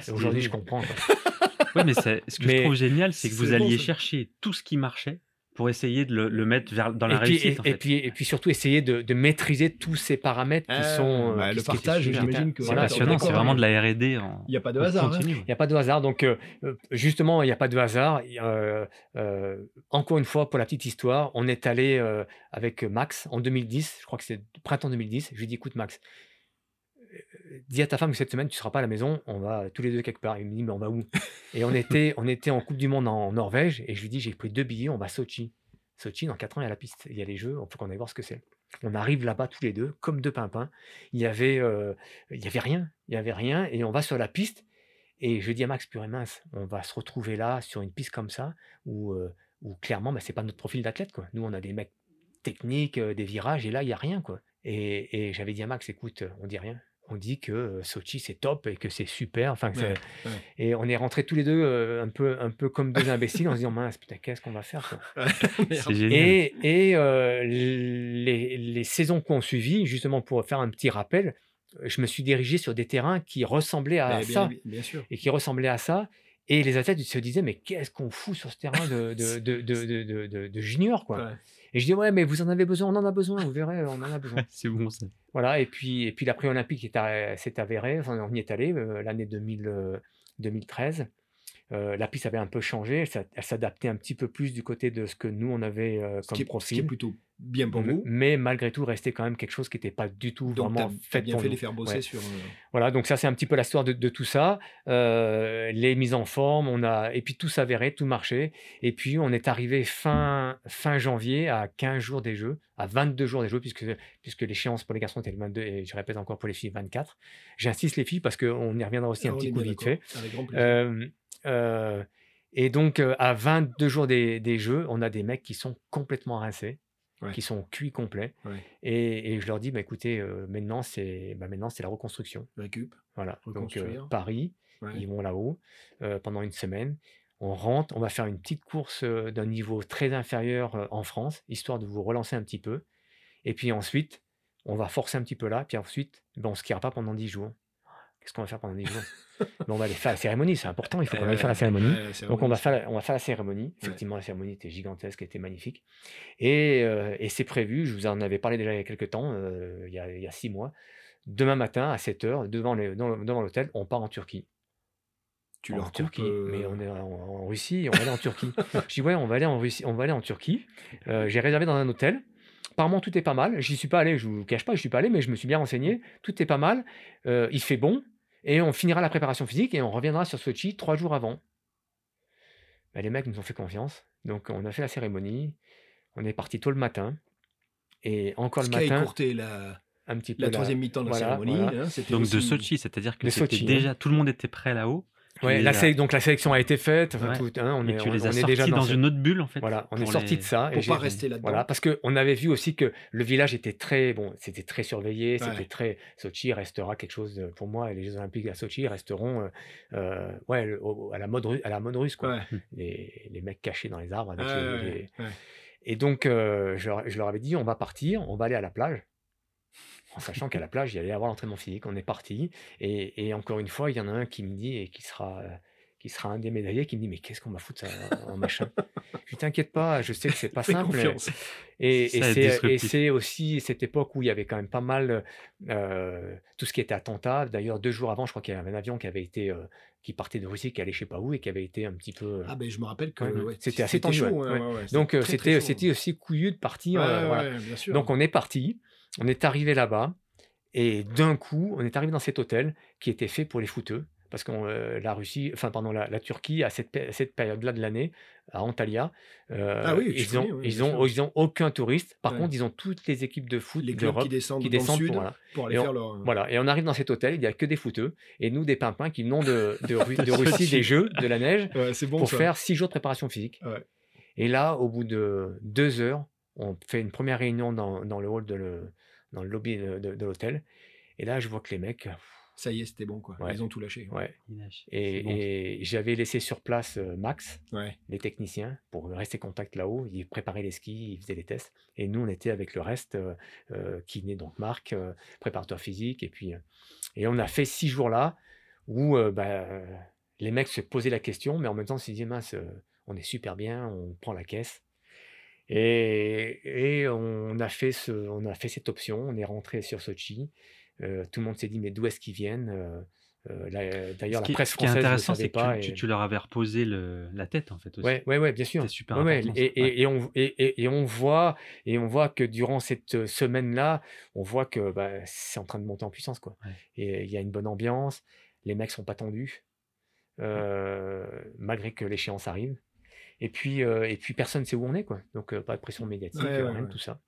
c'est Aujourd'hui, je comprends. quoi. Ouais, mais ce que Mais je trouve génial, c'est que vous bon, alliez chercher tout ce qui marchait pour essayer de le, le mettre vers, dans la et, puis, réussite. et, en et fait. puis, et puis surtout essayer de, de maîtriser tous ces paramètres qui Ah, sont. bah, qui- le partage, j'imagine que c'est Voilà, passionnant, c'est vraiment oui. de la R&D Il n'y a pas de hasard. hein. Il n'y a pas de hasard. Donc, euh, euh, justement, il n'y a pas de hasard. Euh, euh, encore une fois, pour la petite histoire, on est allé euh, avec Max en 2010. Je crois que c'est printemps 2010. Je lui dis écoute, Max, euh, dis à ta femme que cette semaine, tu ne seras pas à la maison. On va tous les deux quelque part. Il me dit mais on va où? Et on était, on était en Coupe du Monde en, Norvège. Et je lui dis j'ai pris deux billets. On va à Sochi. Sochi, dans 4 ans, il y a la piste. Il y a les Jeux. Il faut qu'on aille voir ce que c'est. On arrive là-bas tous les deux, comme deux pimpins. Il y avait, euh, il y avait rien. Il y avait rien. Et on va sur la piste. Et je dis à Max, purée mince, on va se retrouver là sur une piste comme ça où, euh, où clairement, bah, c'est pas notre profil d'athlète. quoi. Nous, on a des mecs techniques, euh, des virages, et là, il n'y a rien. quoi. Et, et j'avais dit à Max, écoute, on dit rien. On dit que Sochi, c'est top et que c'est super. Enfin, que Ouais, c'est- ouais. Et on est rentrés tous les deux euh, un, peu, un peu comme deux imbéciles en se disant, mince, putain, qu'est-ce qu'on va faire quoi C'est génial. et, et, euh, les, les saisons qui ont suivi, justement pour faire un petit rappel, je me suis dirigé sur des terrains qui ressemblaient à Mais ça bien, bien sûr. et qui ressemblaient à ça. Et les athlètes se disaient, mais qu'est-ce qu'on fout sur ce terrain de, de, de, de, de, de- de- de junior quoi. Ouais. Et je dis, ouais, mais vous en avez besoin, on en a besoin, vous verrez, on en a besoin. c'est bon ça. voilà, et puis, et puis la pré-olympique s'est avérée, enfin, on y est allé euh, l'année 2000, euh, 2013. Euh, la piste avait un peu changé, elle s'a- elle s'adaptait un petit peu plus du côté de ce que nous on avait euh, Ce comme qui, est, ce qui est profil. plutôt bien pour vous. Mais malgré tout, restait quand même quelque chose qui n'était pas du tout Donc, vraiment fait bien pour fait nous. les faire bosser Ouais. sur. euh, Voilà, donc ça c'est un petit peu l'histoire de, de tout ça. Euh, les mises en forme, on a et puis tout s'avérait, tout marchait. Et puis on est arrivé fin fin janvier à 15 jours des Jeux, à 22 jours des Jeux puisque puisque l'échéance pour les garçons était le 22 et je répète encore pour les filles 24. J'insiste les filles parce qu'on y reviendra aussi un petit coup vite fait. Avec grand plaisir. Euh, et donc, euh, à 22 jours des, des Jeux, on a des mecs qui sont complètement rincés, Ouais. qui sont cuits complets. Ouais. Et, et je leur dis, bah, écoutez, euh, maintenant, c'est bah, maintenant c'est la reconstruction. Récup. Voilà. Donc. Paris, Ouais. ils vont là-haut pendant une semaine. On rentre, on va faire une petite course d'un niveau très inférieur en France, histoire de vous relancer un petit peu. Et puis ensuite, on va forcer un petit peu là, puis ensuite, ben, on ne skiera pas pendant 10 jours. Qu'est-ce qu'on va faire pendant 10 jours? Ben, On va aller faire la cérémonie, c'est important, il faut qu'on aille faire la cérémonie. Ouais, c'est Donc on va, faire la, on va faire la cérémonie. Effectivement, la cérémonie était gigantesque, était magnifique. Et, euh, et c'est prévu, je vous en avais parlé déjà il y a quelques temps, euh, il, y a, il y a six mois. Demain matin, à 7h, devant l'hôtel, on part en Turquie. Tu en Turquie, euh, mais on est en, en Russie, on va aller en Turquie. je dis ouais, on va aller en Russie, on va aller en Turquie. Euh, J'ai réservé dans un hôtel. Apparemment, tout est pas mal. J'y suis pas allé, je vous cache pas, je suis pas allé, mais je me suis bien renseigné. Tout est pas mal. Euh, il fait bon. Et on finira la préparation physique et on reviendra sur Sochi trois jours avant. Ben, les mecs nous ont fait confiance. Donc, on a fait la cérémonie. On est parti tôt le matin. Et encore Ce le qui a matin, écourté la, un petit peu la troisième mi-temps de la voilà, cérémonie. voilà. hein, Donc de Sochi, c'est-à-dire que déjà tout le monde était prêt là-haut. Ouais, la sé- donc la sélection a été faite. enfin, Ouais. tout, hein, on et est, tu on- les on as est sortis déjà dans ce- une autre bulle en fait. Voilà, on est sorti les- de ça. et Pour j'ai- pas rester là-dedans. Voilà, parce qu'on avait vu aussi que le village était très, bon, c'était très surveillé, Ouais. c'était très, Sochi restera quelque chose, de- pour moi, et les Jeux Olympiques à Sochi resteront, euh, euh, ouais, le- au- à la mode, ru- à la mode russe, quoi. Ouais. Les, les mecs cachés dans les arbres avec Ouais, les- ouais, les- ouais. Et donc, euh, je leur avais dit, on va partir, on va aller à la plage. En sachant qu'à la plage, il y allait avoir l'entraînement physique. On est parti. Et, et encore une fois, il y en a un qui me dit, et qui sera, euh, qui sera un des médaillés, qui me dit, mais qu'est-ce qu'on va foutre ça en machin Je t'inquiète pas, je sais que c'est pas Fais simple. confiance. Et, et Ça, c'est, et disruptif. c'est aussi cette époque où il y avait quand même pas mal euh, tout ce qui était attentat. D'ailleurs, deux jours avant, je crois qu'il y avait un avion qui avait été euh, qui partait de Russie, qui allait je sais pas où et qui avait été un petit peu. Ah ben je me rappelle que Ouais, C'était assez tendu, chaud. ouais, ouais, ouais. ouais, ouais, Donc c'était c'était aussi couillu de partir. Ouais, euh, voilà. ouais, bien sûr. Donc on est parti, on est arrivé là-bas et d'un coup, on est arrivé dans cet hôtel qui était fait pour les footeux. Parce que euh, la Russie, enfin pardon, la, la Turquie, à cette, pé- cette période-là de l'année, à Antalya, euh, Ah oui, ils, ont, oui, ils, ont, ils ont aucun touriste. Par Ouais. contre, ils ont toutes les équipes de foot les d'Europe qui descendent qui dans descendent le sud pour, voilà. pour aller Et on- faire leur Voilà, et on arrive dans cet hôtel, il n'y a que des footeux, et nous, des pimpins qui venons de, de, Ru- de Russie, des Jeux, de la neige, Ouais, bon pour ça. faire six jours de préparation physique. Ouais. Et là, au bout de deux heures, on fait une première réunion dans, dans le hall, de le, dans le lobby de, de- de l'hôtel. Et là, je vois que les mecs, Ça y est, c'était bon quoi. Ouais. Ils ont tout lâché. ouais. Et, bon. et j'avais laissé sur place euh, Max, Ouais. les techniciens, pour rester contact là-haut. Ils préparaient les skis, ils faisaient les tests. Et nous, on était avec le reste, euh, euh, qui venait donc Marc, euh, préparateur physique. Et puis, euh, et on a fait six jours là où euh, bah, les mecs se posaient la question, mais en même temps, on se disait, mince, euh, on est super bien, on prend la caisse. Et, et on, a fait ce, on a fait cette option, on est rentré sur Sochi. Euh, tout le monde s'est dit, mais d'où est-ce qu'ils viennent Euh, euh, D'ailleurs, la presse ce qui est française ne intéressant, c'est que tu, et- tu- tu leur avais reposé le, la tête, en fait, aussi. Ouais, ouais, ouais, bien sûr. Super Ouais, important, Et, Ouais. on, et, voit, et on voit que durant cette semaine-là, on voit que bah, c'est en train de monter en puissance, quoi. Et il y a une bonne ambiance, les mecs sont pas tendus, euh, malgré que l'échéance arrive. Et puis, euh, et puis personne ne sait où on est, quoi. Donc euh, pas de pression médiatique, Ouais, euh, ouais, rien de ouais. tout ça.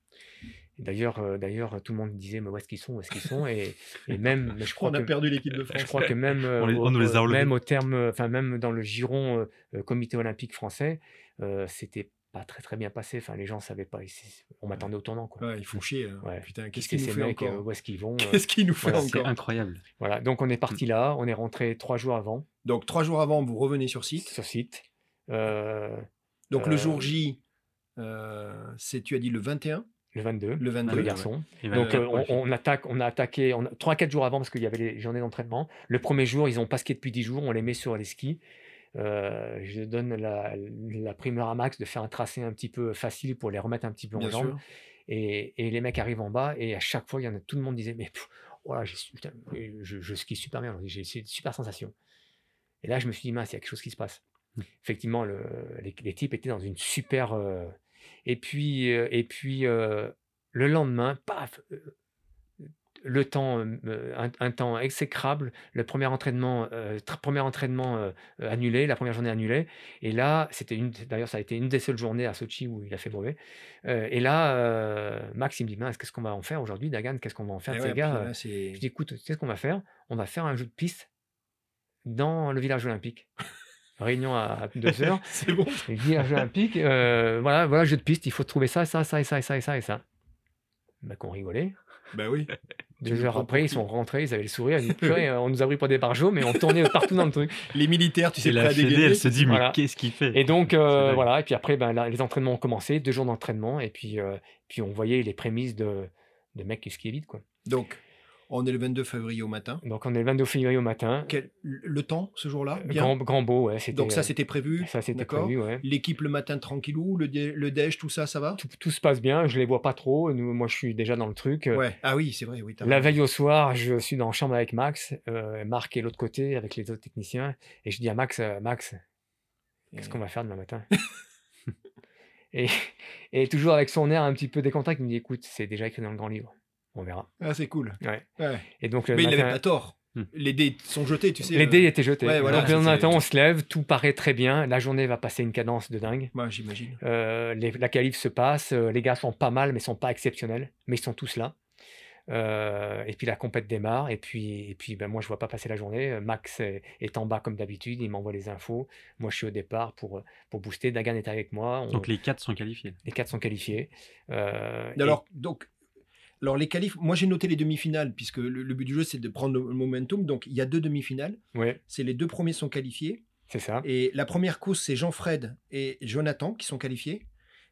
D'ailleurs, euh, d'ailleurs, tout le monde disait, mais où est-ce qu'ils sont, où est-ce qu'ils sont, et, et même, mais je crois On a que perdu l'équipe de France. je crois que même, On les- au- on nous les même au terme, enfin même dans le giron comité olympique français, euh, c'était pas très très bien passé. Enfin, les gens savaient pas. On m'attendait au tournant, quoi. Ouais, ils font chier. là. Ouais. Putain, qu'est-ce c'est qu'il nous ces fait mecs, euh, encore Où est-ce qu'ils vont Qu'est-ce qu'il nous fait voilà, C'est encore? incroyable. Voilà. Donc on est parti là. On est rentré trois jours avant Donc trois jours avant, vous revenez sur site. sur site. Euh, Donc le Euh, jour J, euh, c'est tu as dit le 21, le 22. le 22. pour les ouais. garçons. Et Donc euh, on, on attaque, on a attaqué on a, 3-4 jours avant parce qu'il y avait les journées d'entraînement. Le premier jour, ils ont pas skié depuis 10 jours, on les met sur les skis. Euh, je donne la, la primeur à Max de faire un tracé un petit peu facile pour les remettre un petit peu en Bien jambes. sûr. Et, et les mecs arrivent en bas et à chaque fois, il y en a tout le monde disait mais pff, voilà, j'ai su- putain, je, je skie super bien, j'ai une super sensation. Et là, je me suis dit mince, il y a quelque chose qui se passe. Hmm. Effectivement, le, les, les types étaient dans une super. euh, et puis, euh, et puis euh, le lendemain, paf, le temps, un, un temps exécrable, le premier entraînement, tr- premier entraînement annulé, la première journée annulée. Et là, c'était une, d'ailleurs, ça a été une des seules journées à Sochi où il a fait mauvais. Et là, Max, il me dit, mince, qu'est-ce qu'on va en faire aujourd'hui, Dagan, qu'est-ce qu'on va en faire, ces Eh gars? euh, là, c'est- Je dis, écoute, tu sais ce qu'on va faire? On va faire un jeu de piste dans le village olympique. Réunion à 2 heures. c'est bon. Village olympique, euh, voilà, voilà, jeu de piste, il faut trouver ça, ça, ça, et ça, et ça, et ça, et ça. Ben, qu'on rigolait. Bah oui. Deux heures après, ils sont rentrés, ils avaient le sourire, ils disaient, Purée, on nous a pris pour des barjots, mais on tournait partout dans le truc. Les militaires, tu sais, la dégainer. elle se dit, mais Voilà. qu'est-ce qu'il fait Et donc, euh, voilà, et puis après, ben, là, les entraînements ont commencé, deux jours d'entraînement, et puis, euh, puis on voyait les prémices de, de mecs qui skient vite, quoi. Donc, on est le 22 février au matin. Donc, on est le 22 février au matin, Quel- le temps ce jour-là Bien. grand, grand beau, ouais. Donc ça, euh, c'était prévu. ça, c'était prévu, ouais. L'équipe le matin tranquillou, le, dé- le déj, tout ça, ça va Tout, tout se passe bien, je les vois pas trop, nous, moi je suis déjà dans le truc. euh, Ouais. Ah oui, c'est vrai. Oui, La veille au soir, je suis dans la chambre avec Max, euh, Marc est l'autre côté avec les autres techniciens, et je dis à Max, euh, Max, qu'est-ce qu'on va faire demain matin et, et toujours avec son air un petit peu décontracté, il me dit, écoute, c'est déjà écrit dans le grand livre, on verra. Ah, c'est cool. Ouais. Ouais. Et donc le Mais il n'avait pas tort. Hmm. Les dés sont jetés, tu sais. les euh, dés étaient jetés. ouais, voilà, donc c'est- on se lève, tout paraît très bien, la journée va passer une cadence de dingue. Moi, j'imagine. Euh, les- la qualif se passe, euh, les gars sont pas mal, mais sont pas exceptionnels, mais ils sont tous là. Euh, et puis la compète démarre, et puis, et puis ben, moi je vois pas passer la journée. Euh, Max est, est en bas comme d'habitude, il m'envoie les infos. Moi je suis au départ pour, pour booster. Dagan est avec moi, on- Donc les quatre sont qualifiés. les quatre sont qualifiés. Euh, et- Alors, donc, alors les qualifs, moi j'ai noté les demi-finales, puisque le, le but du jeu c'est de prendre le momentum. Donc il y a deux demi-finales. ouais, C'est les deux premiers sont qualifiés. c'est ça. Et la première course, c'est Jean-Fred et Jonathan qui sont qualifiés.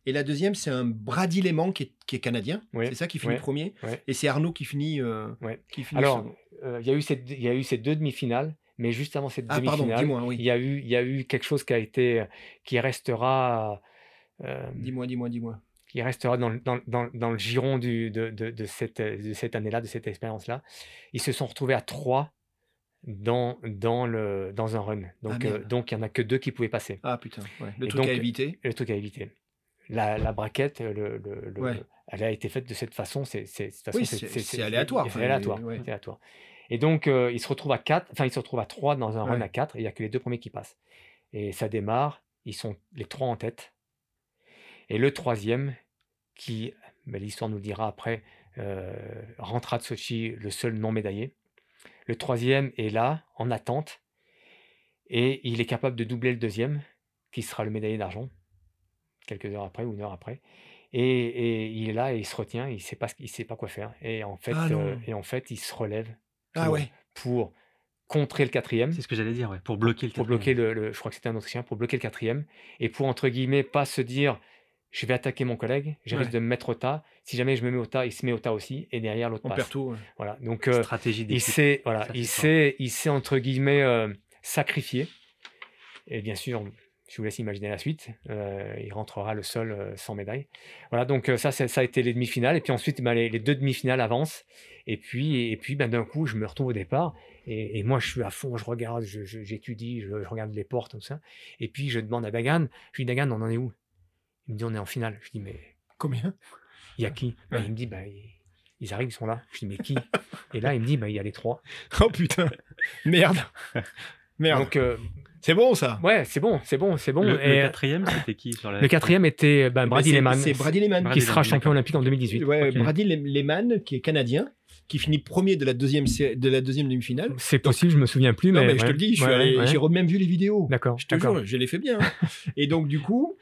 Et la deuxième, c'est un Brady Lehman qui est, qui est canadien. Ouais, C'est ça qui finit ouais, premier. Et c'est Arnaud qui finit. euh, Ouais. qui finit Alors, euh, il y a eu ces deux- il y a eu ces deux demi-finales, mais juste avant cette Ah, demi-finale, dis-moi, il oui. y a eu, il y a eu quelque chose qui a été, qui restera, euh, Dis-moi, dis-moi, dis-moi. Qui restera dans, le- dans, dans, dans le giron du, de, de, de cette, de cette année-là, de cette expérience-là. Ils se sont retrouvés à trois dans, dans, le, dans un run. Donc, euh, donc il n'y en a que deux qui pouvaient passer. Ah putain, ouais. le Et truc donc, à éviter. Le truc à éviter. La, la braquette, le, le- le- Ouais. elle a été faite de cette façon. C'est Oui, aléatoire, C'est aléatoire. ouais. aléatoire. Et donc, euh, ils se retrouvent à 4, enfin, ils se retrouvent à 3 dans un run à 4, et il n'y a que les deux premiers qui passent. Et ça démarre, ils sont les trois en tête. Et le troisième, qui, ben, l'histoire nous le dira après, euh, rentrera de Sochi le seul non médaillé. Le troisième est là, en attente, et il est capable de doubler le deuxième, qui sera le médaillé d'argent, quelques heures après ou une heure après. Et, et il est là et il se retient, il ne sait, pas il sait pas quoi faire. Et en fait, Ah euh, et en fait il se relève Ah pour, ouais. pour contrer le quatrième, C'est ce que j'allais dire, ouais, pour bloquer le pour quatrième. bloquer le, le- je crois que c'était un Autrichien, pour bloquer le quatrième, et pour entre guillemets pas se dire je vais attaquer mon collègue, je risque Ouais. de me mettre au tas. Si jamais je me mets au tas, il se met au tas aussi, et derrière l'autre On passe. perd tout. ouais. Voilà. Donc euh, Stratégie il s'est voilà, il s'est il s'est entre guillemets euh, sacrifié. Et bien sûr, je vous laisse imaginer la suite. Euh, il rentrera le seul euh, sans médaille. Voilà, donc ça, ça a été les demi-finales. Et puis ensuite, ben, les, les deux demi-finales avancent. Et puis, et puis ben, d'un coup, je me retrouve au départ. Et, et moi, je suis à fond, je regarde, je- je- j'étudie, je, je regarde les portes, tout ça. Et puis, je demande à Dagan, je lui dis, Dagan, on en est où? Il me dit, on est en finale. Je dis, mais Combien? il y a qui? Ben, Il me dit, ben, ils- arrivent, ils sont là. Je dis, mais qui? Et là, il me dit, ben, il y a les trois. Oh putain. Merde. Merde. Donc, euh, c'est bon ça? ouais, c'est bon, c'est bon, c'est bon. Le, Et, euh, quatrième, c'était qui sur la le quatrième était ben, Eh ben, Brady Lehman, C'est Brady Lehman. Brady qui sera champion olympique en 2018. Ouais. Brady Le- Lehman, qui est canadien, qui finit premier de la deuxième, sé- de la deuxième demi-finale. C'est possible, je me souviens plus, Non, mais, mais je te le dis, suis Ouais, ouais. j'ai même vu les vidéos. D'accord, Je te jure, je l'ai fait bien. hein. Et donc, du coup,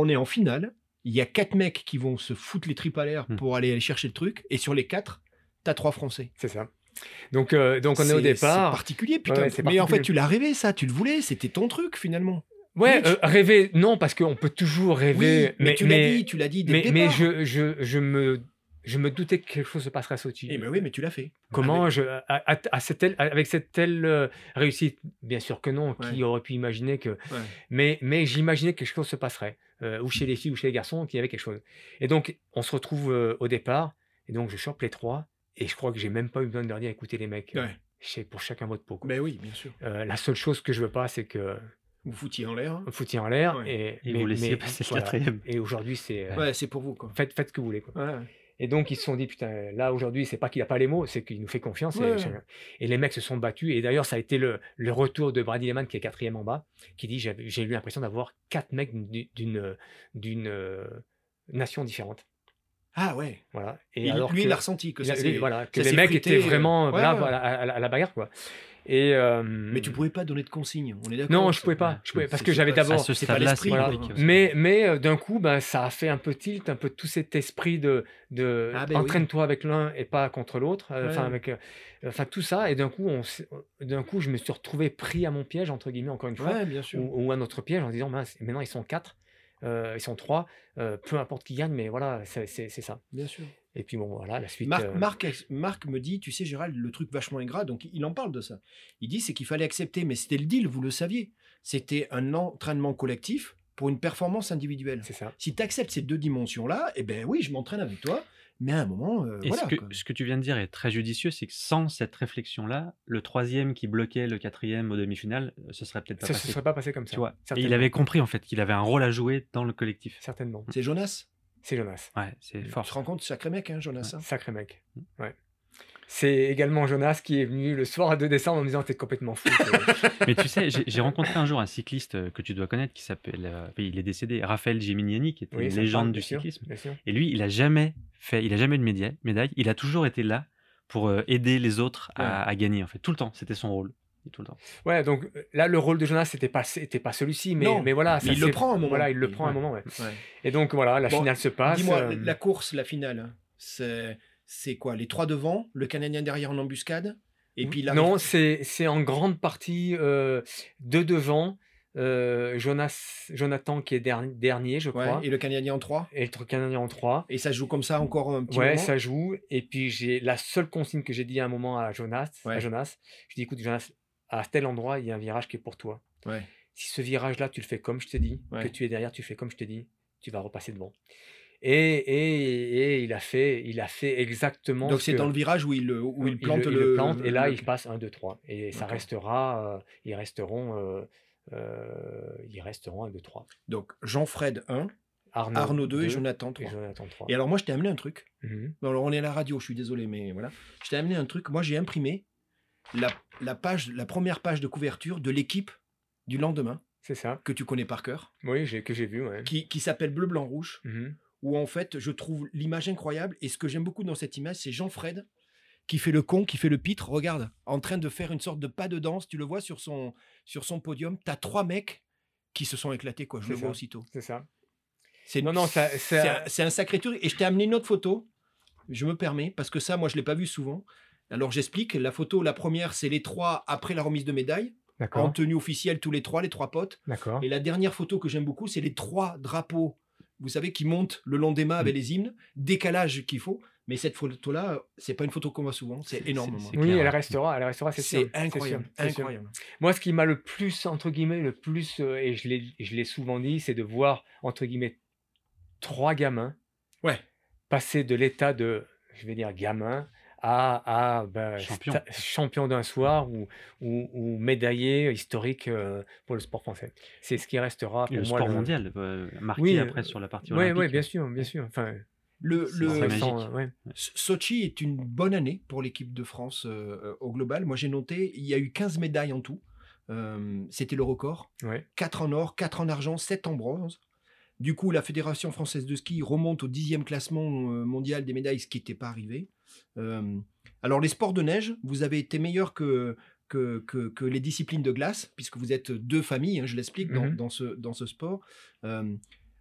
on est en finale. Il y a quatre mecs qui vont se foutre les tripes à l'air Hmm. pour aller, aller chercher le truc. Et sur les quatre, t'as trois Français. C'est ça. Donc, euh, donc on est, au départ. C'est particulier, putain. Ouais, mais en fait, tu l'as rêvé, ça. Tu le voulais. C'était ton truc, finalement. Ouais, euh, rêver, non, parce qu'on peut toujours rêver. Oui, mais, tu l'as dit, tu l'as dit dès mais, le mais départ. je, je, je, me, je me doutais que quelque chose se passerait à Sochi. Eh ben oui, mais tu l'as fait. Comment Ah, je, à, à- à cette telle- avec cette telle euh, réussite? Bien sûr que non. Qui aurait pu imaginer que. mais- ouais. Mais, mais j'imaginais que quelque chose se passerait, euh, ou chez les filles ou chez les garçons, qu'il y avait quelque chose. Et donc, on se retrouve euh, au départ, et donc je chope les trois, et je crois que j'ai même pas eu besoin de leur dire écoutez les mecs, euh, Ouais. c'est pour chacun votre pot. quoi. Ben oui, bien sûr. Euh, la seule chose que je veux pas, c'est que Vous foutiez en l'air. hein. vous foutiez en l'air, Ouais. et, Et mais- vous laissiez mais passer le voilà. quatrième. Et aujourd'hui, c'est. euh, Ouais, c'est pour vous, quoi. Faites, faites ce que vous voulez. Quoi. Ouais. Et donc, ils se sont dit, putain, là, aujourd'hui, c'est pas qu'il a pas les mots, c'est qu'il nous fait confiance. Ouais. Et, et les mecs se sont battus. Et d'ailleurs, ça a été le, le retour de Brady Lehman, qui est quatrième en bas, qui dit J'ai eu l'impression d'avoir quatre mecs d'une- euh, nation différente. Ah ouais. Voilà. Et alors lui, que, il a ressenti que ça voilà, que les mecs étaient euh, vraiment ouais, braves ouais. à, à la bagarre. Quoi. Et, euh, Mais tu pouvais pas donner de consignes, on est d'accord Non, je ça- pouvais pas. Je pouvais, parce que j'avais d'abord. Ce c'est pas stade-là, l'esprit, Voilà. compliqué aussi. Mais, mais euh, d'un coup, ben, ça a fait un peu tilt, un peu tout cet esprit de, de Ah ben oui. entraîne-toi avec l'un et pas contre l'autre. euh, Enfin, Ouais. avec, euh, enfin tout ça. Et d'un coup, d'un coup, je me suis retrouvé pris à mon piège entre guillemets encore une fois, Ouais, bien sûr. ou, ou à notre piège en disant mince, maintenant ils sont quatre, euh, ils sont trois, euh, peu importe qui gagne, mais voilà, c'est ça. Bien sûr. Et puis bon, voilà, la suite. Marc, euh, Marc, Marc me dit, tu sais Gérald, le truc vachement ingrat, donc il en parle de ça. Il dit c'est qu'il fallait accepter, mais c'était le deal, vous le saviez. C'était un entraînement collectif pour une performance individuelle. c'est ça. Si tu acceptes ces deux dimensions-là, eh ben oui, je m'entraîne avec toi, mais à un moment, euh, Et voilà. ce, que, quoi. ce que tu viens de dire est très judicieux, c'est que sans cette réflexion-là, le troisième qui bloquait le quatrième aux demi-finales, euh, ce serait peut-être pas Ça ne passé. serait pas passé comme ça. Tu vois? Et il avait compris en fait qu'il avait un rôle à jouer dans le collectif. Certainement. C'est Jonas? C'est Jonas. Ouais, c'est Tu fort. te rends compte, sacré mec, hein, Jonas. hein? Sacré mec. Mm. Ouais. C'est également Jonas qui est venu le soir à 2 décembre en me disant T'es complètement fou. Mais tu sais, j'ai rencontré un jour un cycliste euh, que tu dois connaître qui s'appelle, euh, il est décédé, Raphaël Gimignani, qui était Oui, une parle, légende du sûr, cyclisme. Et lui, il a jamais fait, il a jamais eu de médaille, médaille. Il a toujours été là pour euh, aider les autres à, à gagner en fait. Tout le temps, c'était son rôle. Tout le temps. Ouais, donc là, le rôle de Jonas, c'était pas, c'était pas celui-ci, mais, Non, mais voilà. mais ça il le prend à un moment. Voilà, il le prend à un moment, ouais. Ouais. Et donc, voilà, la Bon, finale se passe. Dis-moi, euh, la course, la finale, c'est c'est quoi Les trois devant, le Canadien derrière en embuscade, et puis là. Non, c'est c'est en grande partie euh, deux devant, euh, Jonas, Jonathan qui est der- dernier, je Ouais, crois, Et le Canadien en 3 et le Canadien en 3. Et ça joue comme ça encore un petit Ouais, moment ça joue. Et puis j'ai la seule consigne que j'ai dit à un moment à Jonas, Ouais. à Jonas, je dis écoute Jonas, à tel endroit il y a un virage qui est pour toi. Si ce virage-là tu le fais comme je te dis, que tu es derrière, tu fais comme je te dis, tu vas repasser devant. Et, et, et il a fait, il a fait exactement. Donc ce c'est que- dans le virage où il, le- où il plante le, le, il plante, et là le- il passe 1, 2, 3. Et ça restera, euh, ils resteront, euh, euh, ils resteront 1, 2, 3. Donc Jean-Fred 1, Arnaud, Arnaud 2 et deux, Jonathan et 3. Jonathan 3. Et alors moi je t'ai amené un truc. Mhm. Bon, alors on est à la radio, je suis désolé, mais voilà. Je t'ai amené un truc. Moi j'ai imprimé la, la page, la première page de couverture de l'équipe du lendemain C'est ça. que tu connais par cœur, Oui, j'ai- que j'ai vu. Ouais. qui, qui s'appelle Bleu, Blanc, Rouge. Mhm. Où en fait, je trouve l'image incroyable. Et ce que j'aime beaucoup dans cette image, c'est Jean-Fred qui fait le con, qui fait le pitre. Regarde, en train de faire une sorte de pas de danse. Tu le vois sur son, sur son podium. Tu as trois mecs qui se sont éclatés, quoi. Je le vois aussitôt. C'est ça. C'est Non, non, ça- c'est ça- un, c'est un sacré truc. Et je t'ai amené une autre photo. Je me permets, parce que ça, moi, je ne l'ai pas vu souvent. Alors, j'explique. La photo, la première, c'est les trois après la remise de médaille, en tenue officielle, tous les trois, les trois potes. D'accord. Et la dernière photo que j'aime beaucoup, c'est les trois drapeaux, vous savez, qui montent le long des mâts Mm. avec les hymnes, décalage qu'il faut. Mais cette photo-là, c'est pas une photo qu'on voit souvent, c'est énorme. Oui, elle restera, elle restera, c'est sûr. Sûr, incroyable, sûr. incroyable. Moi, ce qui m'a le plus, entre guillemets, le plus, euh, et je l'ai je l'ai souvent dit, c'est de voir, entre guillemets, trois gamins Ouais. passer de l'état de, je vais dire, gamin à, à ben, Champion. d'un soir ou, ou, ou médaillé historique euh, pour le sport français. C'est ce qui restera Et pour le moi sport le- mondial, euh, marqué Oui, après euh, sur la partie Oui, olympique. bien sûr, bien sûr. Enfin, Le, ouais. Sochi est une bonne année pour l'équipe de France euh, au global. Moi, j'ai noté, il y a eu 15 médailles en tout. Euh, C'était le record. Ouais. 4 en or, 4 en argent, 7 en bronze. Du coup, la Fédération française de ski remonte au dixième classement mondial des médailles, ce qui n'était pas arrivé. Alors, les sports de neige, vous avez été meilleurs que, que, que, que les disciplines de glace, puisque vous êtes deux familles, hein, je l'explique, dans, Mhm. dans ce, dans ce sport. Euh,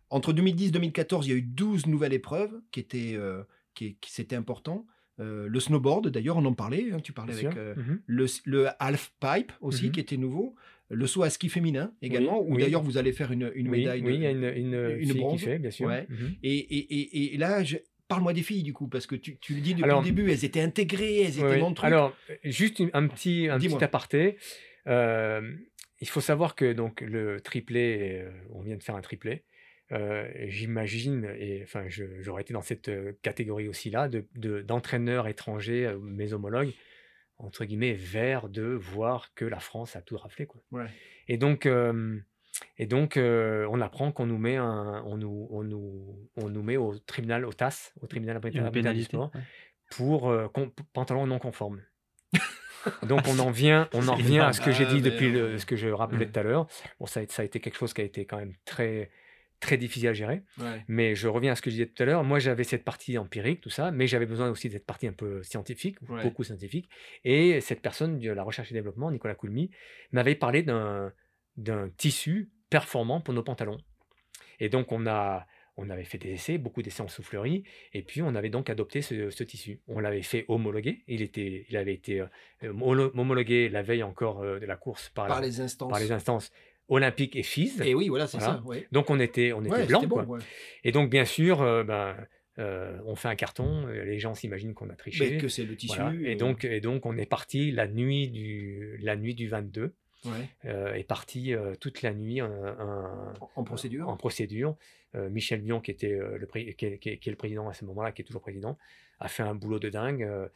entre 2010 et 2014, il y a eu 12 nouvelles épreuves qui étaient, euh, qui, qui- c'était important. Euh, le snowboard, d'ailleurs, on en parlait, hein, tu parlais Bien avec Mhm. le, le half pipe aussi, Mhm. qui était nouveau. Le saut à ski féminin également, Oui, où oui. d'ailleurs vous allez faire une, une oui, médaille. oui, il y a une, une, une bronze. qui fait, bien sûr. Ouais. Et, et, et, et là, parle-moi des filles du coup, parce que tu, tu le dis depuis Alors- le début, elles étaient intégrées, elles étaient Oui, dans le truc. Alors, juste un petit, un petit aparté. Euh, il faut savoir que donc le triplé, euh, on vient de faire un triplé. euh, J'imagine, et enfin, j'aurais été dans cette catégorie aussi là, de de- d'entraîneurs étrangers, mes homologues, entre guillemets, vers de voir que la France a tout raflé, quoi. Ouais. Et donc, et donc, euh, on apprend qu'on nous met un, on nous, on nous, on nous met au tribunal, au TAS, au tribunal sport ouais. pour euh, pantalon non conforme. Donc on en vient, on en revient à ce que j'ai Ah, dit mais depuis le- ce que je rappelais tout à l'heure. Bon, ça a, ça a été quelque chose qui a été quand même très très difficile à gérer. Ouais. Mais je reviens à ce que je disais tout à l'heure. Moi, j'avais cette partie empirique, tout ça, mais j'avais besoin aussi de cette partie un peu scientifique, Ouais. beaucoup scientifique. Et cette personne de la recherche et développement, Nicolas Coulmy, m'avait parlé d'un d'un tissu performant pour nos pantalons. Et donc, on a on avait fait des essais, beaucoup d'essais en soufflerie, et puis on avait donc adopté ce, ce tissu. On l'avait fait homologuer. Il était, il avait été euh, homologué la veille encore euh, de la course par, Par la- les instances. par les instances olympiques et FIS. Et oui, voilà, c'est Voilà. ça. Ouais. Donc on était, on était Ouais, blanc, quoi. ouais. Et donc, bien sûr, euh, ben, euh, on fait un carton, les gens s'imaginent qu'on a triché. Mais que c'est le tissu. voilà. Et, donc, et donc, on est parti la nuit du, la nuit du 22, ouais. euh, est parti euh, toute la nuit un- un- En- en procédure. en procédure. Euh, Michel Bion, qui, était, le, qui, est, qui est- qui est le président à ce moment-là, qui est toujours président, a fait un boulot de dingue. euh,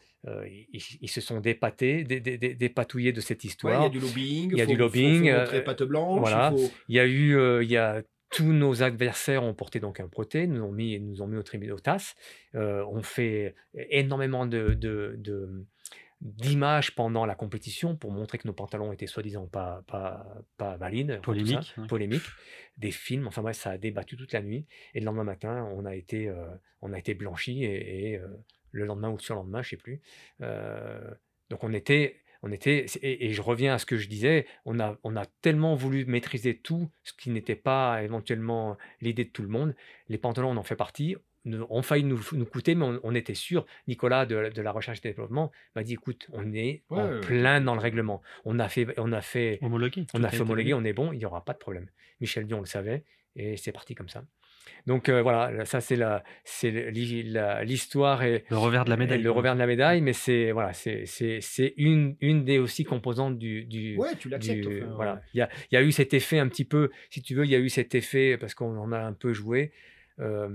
ils, ils se sont dépatés, dé- dé- dé- dépatouillés de cette Ouais, histoire. il y a du lobbying. Il y a faut- du faut- lobbying, Faut, euh, patte blanche. voilà. il faut- Il y a eu, euh, il y a tous nos adversaires ont porté donc un proté, nous ont mis, nous ont mis au tribunal au TAS. Euh, on fait énormément de, de- de- d'images pendant la compétition pour montrer que nos pantalons étaient soi-disant pas, pas, pas valides. Polémique, ouais. polémique. Des films, enfin bref, ça a débattu toute la nuit. Et le lendemain matin, on a été, euh, on a été blanchi et, et, euh, le lendemain ou le surlendemain, je sais plus. Euh, donc on était, on était, et, et je reviens à ce que je disais, on a, on a tellement voulu maîtriser tout, ce qui n'était pas éventuellement l'idée de tout le monde. Les pantalons, on en fait partie. Ont failli nous, nous coûter, mais on, on était sûr. Nicolas de, la- de la recherche et développement m'a dit écoute, on est Ouais, en ouais, plein dans le règlement. On a fait, on a fait, Homologué. on a fait homologuer, on est bon, il n'y aura pas de problème. Michel Dion le savait et c'est parti comme ça. Donc euh, voilà, ça c'est la, c'est l'histoire et, Le revers de la médaille. le revers de la médaille, mais c'est voilà, c'est c'est c'est une une des aussi composantes du du, Ouais, tu l'acceptes. enfin, voilà. Il y a, il y a eu cet effet un petit peu, si tu veux, il y a eu cet effet parce qu'on en a un peu joué. euh,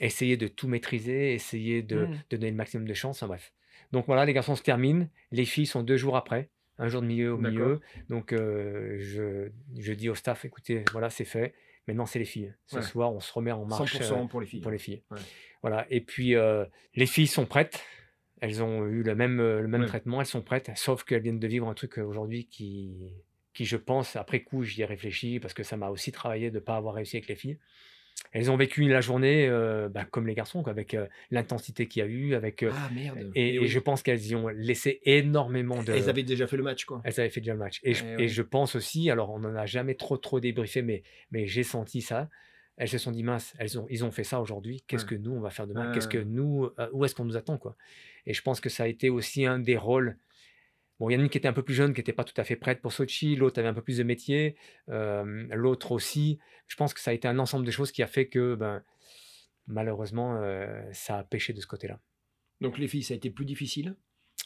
essayer de tout maîtriser, essayer de, Mm. de donner le maximum de chance. enfin, bref. Donc voilà, les garçons se terminent. Les filles sont deux jours après, un jour de milieu au milieu. Donc euh, je, je dis au staff, écoutez, voilà, c'est fait. Maintenant, c'est les filles. Ce Ouais. soir, on se remet en marche. 100% euh, pour les filles. pour les filles. Ouais. Voilà. Et puis, euh, les filles sont prêtes. Elles ont eu le même, le même Ouais. traitement. Elles sont prêtes. Sauf qu'elles viennent de vivre un truc aujourd'hui qui, qui, je pense, après coup, j'y ai réfléchi parce que ça m'a aussi travaillé de ne pas avoir réussi avec les filles. Elles ont vécu la journée euh, bah, comme les garçons, quoi, avec euh, l'intensité qu'il y a eu. Avec, euh, Ah merde. et, Eh et oui. je pense qu'elles y ont laissé énormément de. Elles avaient déjà fait le match, quoi. Elles avaient fait déjà le match. Et, je, Eh et oui. je pense aussi, alors on n'en a jamais trop trop débriefé, mais, mais j'ai senti ça. Elles se sont dit, mince, elles ont, ils ont fait ça aujourd'hui, qu'est-ce Ouais. que nous on va faire demain? Qu'est-ce que nous, où est-ce qu'on nous attend quoi? Et je pense que ça a été aussi un des rôles. Bon, il y en a une qui était un peu plus jeune, qui n'était pas tout à fait prête pour Sochi, l'autre avait un peu plus de métier, euh, l'autre aussi. Je pense que ça a été un ensemble de choses qui a fait que, ben, malheureusement, euh, ça a pêché de ce côté-là. Donc les filles, ça a été plus difficile?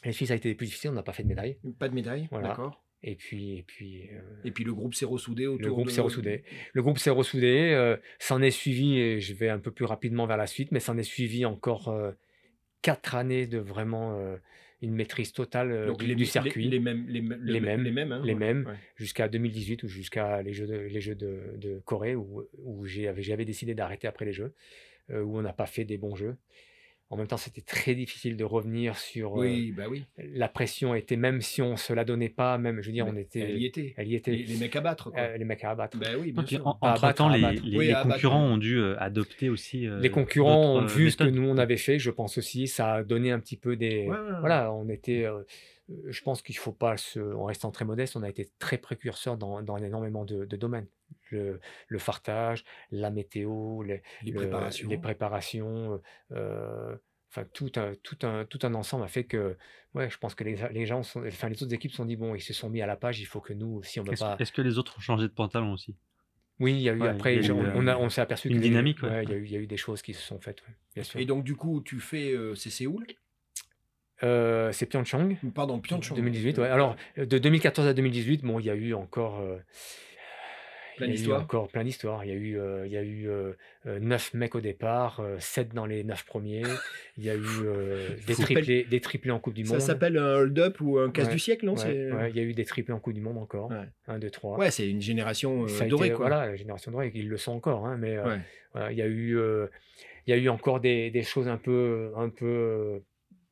Les filles, ça a été plus difficile, on n'a pas fait de médaille. Pas de médaille, Voilà. d'accord. Et puis, et puis euh, Et puis le groupe s'est ressoudé autour Le groupe de- s'est ressoudé. Le groupe s'est ressoudé, euh, s'en est suivi, et je vais un peu plus rapidement vers la suite, mais s'en est suivi encore euh, quatre années de vraiment une maîtrise totale euh, Donc du, les, du les- circuit, les, mêmes, les, mêmes- Les mêmes, les mêmes, hein, les ouais, mêmes. ouais. jusqu'à 2018 ou jusqu'à les Jeux de, les jeux de, de Corée, où, où j'avais j'avais décidé d'arrêter après les Jeux, euh, où on n'a pas fait des bons Jeux. En même temps, c'était très difficile de revenir sur... euh, Oui, bah oui. la pression était, même si on se la donnait pas, même, je veux dire, on était... Elle y était. Elle y était. Les, les mecs à battre, quoi. euh, les mecs à abattre. bah oui, bien Et puis, sûr. en- Pas entre-temps, abattre, les, abattre. les- Oui, les abattre, concurrents ont dû euh, adopter aussi. euh, les concurrents ont euh, vu ce que nous on avait fait, je pense aussi. Ça a donné un petit peu des. Ouais, ouais, ouais. Voilà, on était. Je pense qu'il faut pas se. En restant très modeste, on a été très précurseurs dans, dans énormément de, de domaines. Le, le fartage, la météo, les, Les le- préparations. les préparations, euh, enfin tout un, tout, un, tout un ensemble a fait que, ouais, je pense que les, les gens, sont, enfin les autres équipes se sont dit bon, ils se sont mis à la page, il faut que nous, si on ne pas. est-ce que les autres ont changé de pantalon aussi? Oui, il y a eu Ouais, après, a eu, on, euh, on s'est aperçu une que ouais. ouais, y, a eu- il y a eu des choses qui se sont faites, ouais, bien sûr. Et donc, du coup, tu fais. euh, c'est Séoul? Euh, c'est Pyeongchang. Pardon, Pyeongchang. 2018, ouais. Alors, euh, de 2014 à 2018, bon, il y a eu encore. euh, Plein d'histoires. encore plein d'histoires. Il y a eu, euh, il y a eu euh, euh, neuf mecs au départ, euh, sept dans les neuf premiers. Il y a eu euh, des, Ça triplés, des triplés en Coupe du Ça Monde. s'appelle un hold-up ou un casse Ouais, du siècle, non? Ouais, c'est... ouais, il y a eu des triplés en Coupe du Monde encore. Ouais. Un, deux, trois. Ouais, c'est une génération euh, Ça dorée, été, quoi. Voilà, la génération dorée, ils le sont encore. hein, mais euh, voilà, il y a eu, euh, il y a eu encore des, des choses un peu, un peu, euh,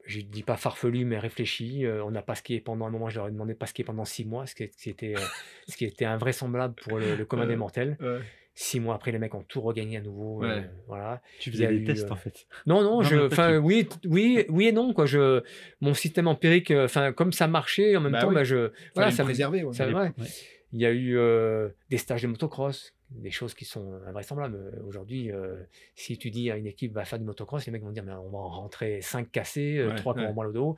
je dis pas farfelues, mais réfléchies. Euh, on a pasqué pendant un moment, je leur ai demandé de pasquer pendant six mois, ce qui, ce qui était, euh, ce qui était invraisemblable pour le, le commun des mortels. Ouais. Six mois après, les mecs ont tout regagné à nouveau. euh, voilà. Tu faisais des eu, tests euh, en fait. Non, non, je, tu- oui, oui, oui et non, quoi. Je, mon système empirique, enfin, comme ça marchait, en même Bah temps, oui. bah, je, voilà, ça me- préserver, ouais. ça- il y a eu euh, des stages de motocross, des choses qui sont invraisemblables. Euh, Aujourd'hui, euh, si tu dis à une équipe va faire du motocross, les mecs vont dire mais on va en rentrer 5 cassés, Ouais, 3 qui ouais. ont mal au dos.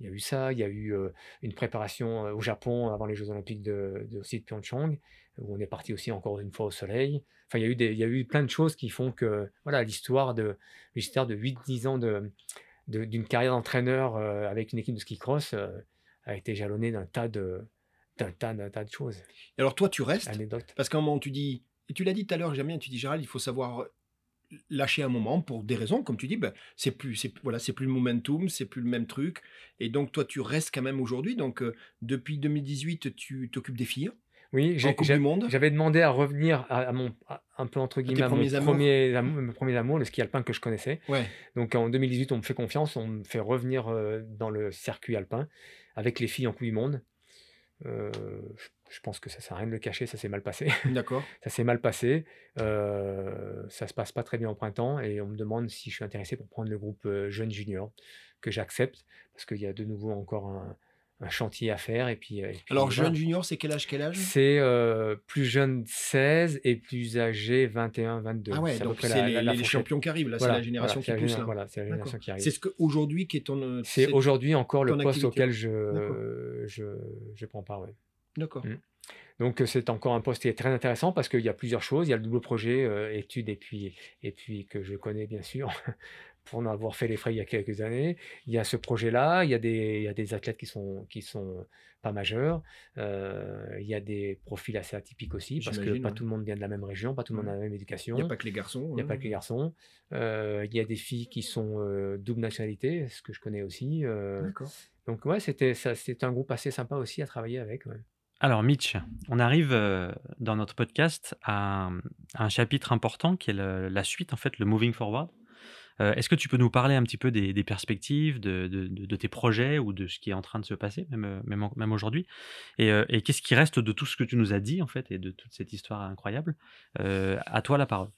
Il y a eu ça, il y a eu euh, une préparation euh, au Japon avant les Jeux Olympiques de, de, aussi de Pyeongchang, où on est parti aussi encore une fois au soleil. Enfin, il y a eu, des, il y a eu plein de choses qui font que voilà l'histoire de, l'histoire de 8-10 ans de, d'une carrière d'entraîneur euh, avec une équipe de ski cross euh, a été jalonnée d'un tas de, tas, d'un tas de choses. Et Alors toi, tu restes. Parce qu'à un moment, tu dis, et tu l'as dit tout à l'heure, j'aime bien, tu dis, Gérald, il faut savoir lâcher un moment pour des raisons, comme tu dis, ben, c'est plus, c'est, voilà, c'est plus le momentum, c'est plus le même truc. Et donc, toi, tu restes quand même aujourd'hui. Donc, euh, depuis 2018, tu t'occupes des filles Oui, j'avais demandé à revenir à, à mon, à- un peu entre guillemets, à mon amours. premier amour, mes premiers amours, le ski alpin que je connaissais. Ouais. Donc en 2018, on me fait confiance, on me fait revenir euh, dans le circuit alpin avec les filles en Coupe du Monde. Euh, je, pense que ça sert à rien de le cacher, ça s'est mal passé. D'accord. ça s'est mal passé. Euh, ça se passe pas très bien au printemps et on me demande si je suis intéressé pour prendre le groupe euh, jeune junior que j'accepte parce qu'il y a de nouveau encore un, un chantier à faire. Et puis, et puis Alors, voilà. jeune junior, c'est quel âge Quel âge? C'est euh, plus jeune 16 et plus âgé 21, 22. Ah ouais, donc c'est les, la- la les fourchette. champions qui arrivent, là, Voilà, c'est la génération voilà, qui pousse. là. Voilà, c'est la génération qui arrive. C'est ce qu'aujourd'hui qui est ton. euh, C'est aujourd'hui encore le poste activité. auquel je, je, je prends part. ouais. D'accord. Mm. Donc euh, c'est encore un poste qui est très intéressant parce qu'il y a plusieurs choses. Il y a le double projet, euh, études et puis, et puis que je connais bien sûr pour en avoir fait les frais il y a quelques années. Il y a ce projet-là, il y a des, il y a des athlètes qui sont, qui sont pas majeurs. Euh, il y a des profils assez atypiques aussi parce que pas ouais. tout le monde vient de la même région, pas tout le monde Ouais. a la même éducation. Il n'y a pas que les garçons. Il n'y a hein. pas que les garçons. Euh, il y a des filles qui sont euh, double nationalité, ce que je connais aussi. euh, D'accord. donc ouais, c'était ça, c'était un groupe assez sympa aussi à travailler avec. ouais. Alors Mitch, on arrive euh, dans notre podcast à, un- à un chapitre important qui est le- la suite, en fait, le moving forward. Euh, Est-ce que tu peux nous parler un petit peu des, perspectives, de, tes projets ou de ce qui est en train de se passer, même, euh, aujourd'hui? Et, euh, et qu'est-ce qui reste de tout ce que tu nous as dit, en fait, et de toute cette histoire incroyable? À toi la parole.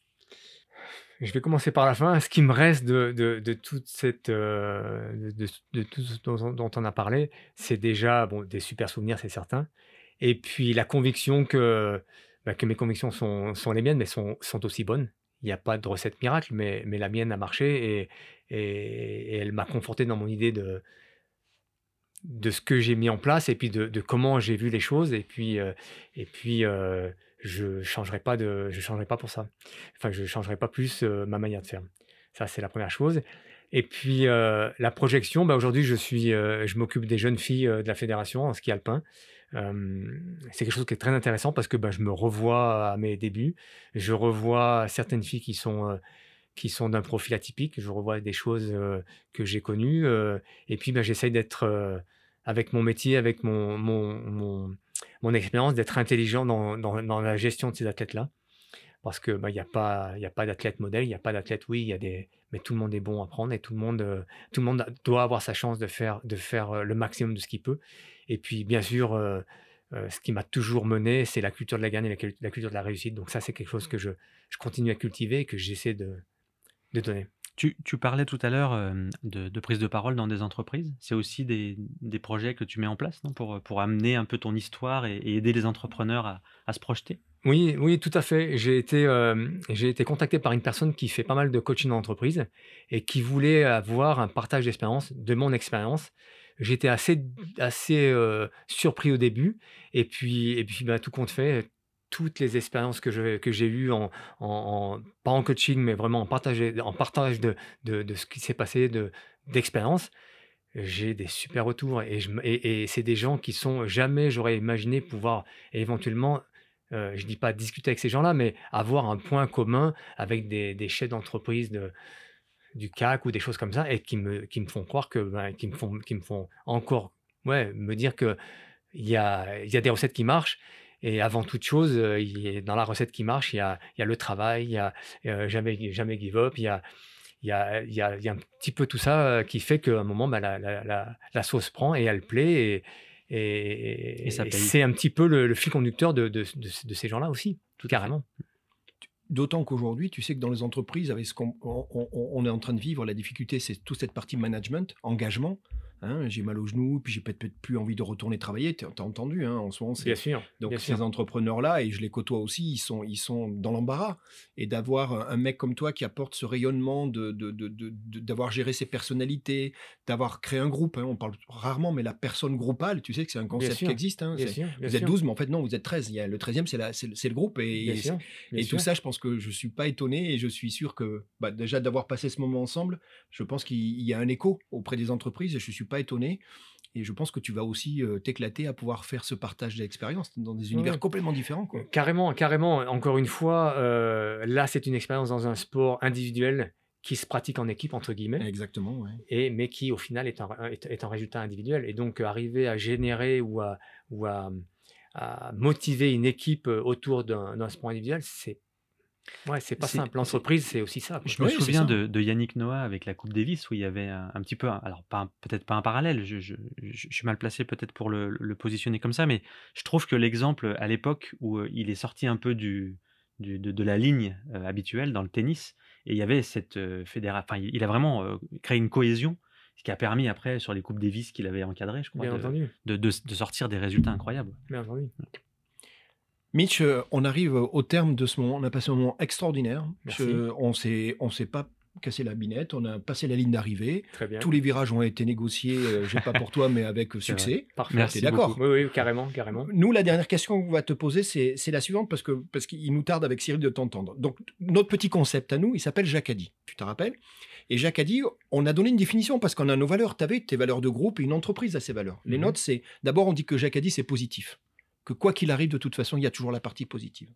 Je vais commencer par la fin. Ce qui me reste de, de, toute cette, de, tout ce dont, dont on a parlé, c'est déjà bon, des super souvenirs, c'est certain. Et puis la conviction que, bah, que mes convictions sont, les miennes, mais sont aussi bonnes. Il n'y a pas de recette miracle, mais, mais la mienne a marché et, et, elle m'a conforté dans mon idée de, de ce que j'ai mis en place et puis de, de comment j'ai vu les choses. Et puis, euh, et puis euh, je changerai, changerai pas pour ça. Enfin, je ne changerai pas plus euh, ma manière de faire. Ça, c'est la première chose. Et puis, la projection, bah, aujourd'hui, je, suis, je m'occupe des jeunes filles de la fédération en ski alpin. C'est quelque chose qui est très intéressant parce que bah, je me revois à mes débuts. Je revois certaines filles qui sont, sont d'un profil atypique. Je revois des choses que j'ai connues. et puis, bah, j'essaye d'être, avec mon métier, avec mon, mon, mon, expérience, d'être intelligent dans, dans, dans la gestion de ces athlètes-là. Parce que bah, il n'y a pas, il a pas d'athlète modèle, il n'y a pas d'athlète, oui, il des, mais tout le monde est bon à prendre et tout le monde, euh, tout le monde doit avoir sa chance de faire, de faire euh, le maximum de ce qu'il peut. Et puis, bien sûr, euh, ce qui m'a toujours mené, c'est la culture de la gagne et la, cul- la culture de la réussite. Donc ça, c'est quelque chose que je, je continue à cultiver et que j'essaie de, de donner. Tu, tu parlais tout à l'heure de, de prise de parole dans des entreprises. C'est aussi des, des projets que tu mets en place non pour, pour amener un peu ton histoire et, et aider les entrepreneurs à, à se projeter? Oui, oui, tout à fait. J'ai été, euh, j'ai été contacté par une personne qui fait pas mal de coaching en entreprise et qui voulait avoir un partage d'expérience, de mon expérience. J'étais assez, assez euh, surpris au début. Et puis, et puis bah, tout compte fait, toutes les expériences que, je, que j'ai eues, en, en, pas en coaching, mais vraiment en partage, en partage de, de, ce qui s'est passé, de, d'expérience, j'ai des super retours. Et, je et c'est des gens qui sont jamais, j'aurais imaginé pouvoir éventuellement euh, je dis pas discuter avec ces gens-là, mais avoir un point commun avec des, chefs d'entreprise de, du CAC ou des choses comme ça, et qui me, font croire que, ben, qui, me font, encore ouais, me dire que il y a, y a des recettes qui marchent. Et avant toute chose, euh, dans la recette qui marche, il y a, le travail, il y a euh, jamais, give up, il y a, un petit peu tout ça euh, qui fait qu'à un moment, ben, la, sauce prend et elle plaît. Et, c'est un petit peu le, le fil conducteur de, de, de, de ces gens-là aussi, Tout carrément. D'autant qu'aujourd'hui, tu sais que dans les entreprises, avec ce qu'on on, on- on est en train de vivre, la difficulté, c'est toute cette partie management, engagement. Hein, j'ai mal au genou, puis j'ai peut-être plus envie de retourner travailler. Tu as entendu, hein, en ce moment, Bien sûr. Donc bien ces entrepreneurs-là, et je les côtoie aussi, ils sont, ils sont dans l'embarras. Et d'avoir un- mec comme toi qui apporte ce rayonnement, de, de- de- de- de- d'avoir géré ses personnalités, d'avoir créé un groupe, hein, on parle rarement, mais la personne groupale, tu sais que c'est un concept qui existe. hein, Bien sûr, vous êtes sûr. 12, mais en fait non, vous êtes 13. Il y a, le 13e, c'est, le- groupe. Et, Bien sûr, et tout ça, je pense que je suis pas étonné et je suis sûr que bah, déjà d'avoir passé ce moment ensemble, je pense qu'il il y a un écho auprès des entreprises et je suis pas étonné. Et je pense que tu vas aussi euh, t'éclater à pouvoir faire ce partage d'expérience dans des univers Ouais. complètement différents. Quoi. Carrément, carrément. Encore une fois, euh, là, c'est une expérience dans un sport individuel qui se pratique en équipe, entre guillemets, Exactement, ouais. et, mais qui, au final, est un, est, est un résultat individuel. Et donc, euh, arriver à générer ou à, ou à, à motiver une équipe autour d'un sport individuel, c'est ouais, c'est pas simple. L'entreprise, c'est aussi ça. quoi. Je me Oui, souviens de, de Yannick Noah avec la Coupe Davis où il y avait un, un petit peu, un- alors peut-être pas un parallèle, je, je- je- je suis mal placé peut-être pour le, le positionner comme ça, mais je trouve que l'exemple à l'époque où euh, il est sorti un peu du, du- de, de la ligne euh, habituelle dans le tennis, et il y avait cette fédération, enfin il a vraiment euh, créé une cohésion ce qui a permis après, sur les Coupes Davis qu'il avait encadré, je crois, Bien de, entendu. de- de- de sortir des résultats incroyables. Bien entendu. Mitch, euh, on arrive au terme de ce moment. On a passé un moment extraordinaire. Merci. Je- on s'est, on s'est pas cassé la binette. On a passé la ligne d'arrivée. Tous les virages ont été négociés. euh, j'ai pas pour toi, mais avec succès. Parfait. Merci d'accord. Oui, oui, carrément, carrément. Nous, la dernière question qu'on va te poser, c'est, la suivante parce que parce qu'il nous tarde avec Cyril de t'entendre. Donc, notre petit concept à nous, il s'appelle Jacadi. Tu te rappelles? Et Jacadi, on a donné une définition parce qu'on a nos valeurs. Tu avais tes valeurs de groupe et une entreprise a ses valeurs. Les Mhm. nôtres, c'est d'abord, on dit que Jacadi, c'est positif. Que quoi qu'il arrive, de toute façon, il y a toujours la partie positive.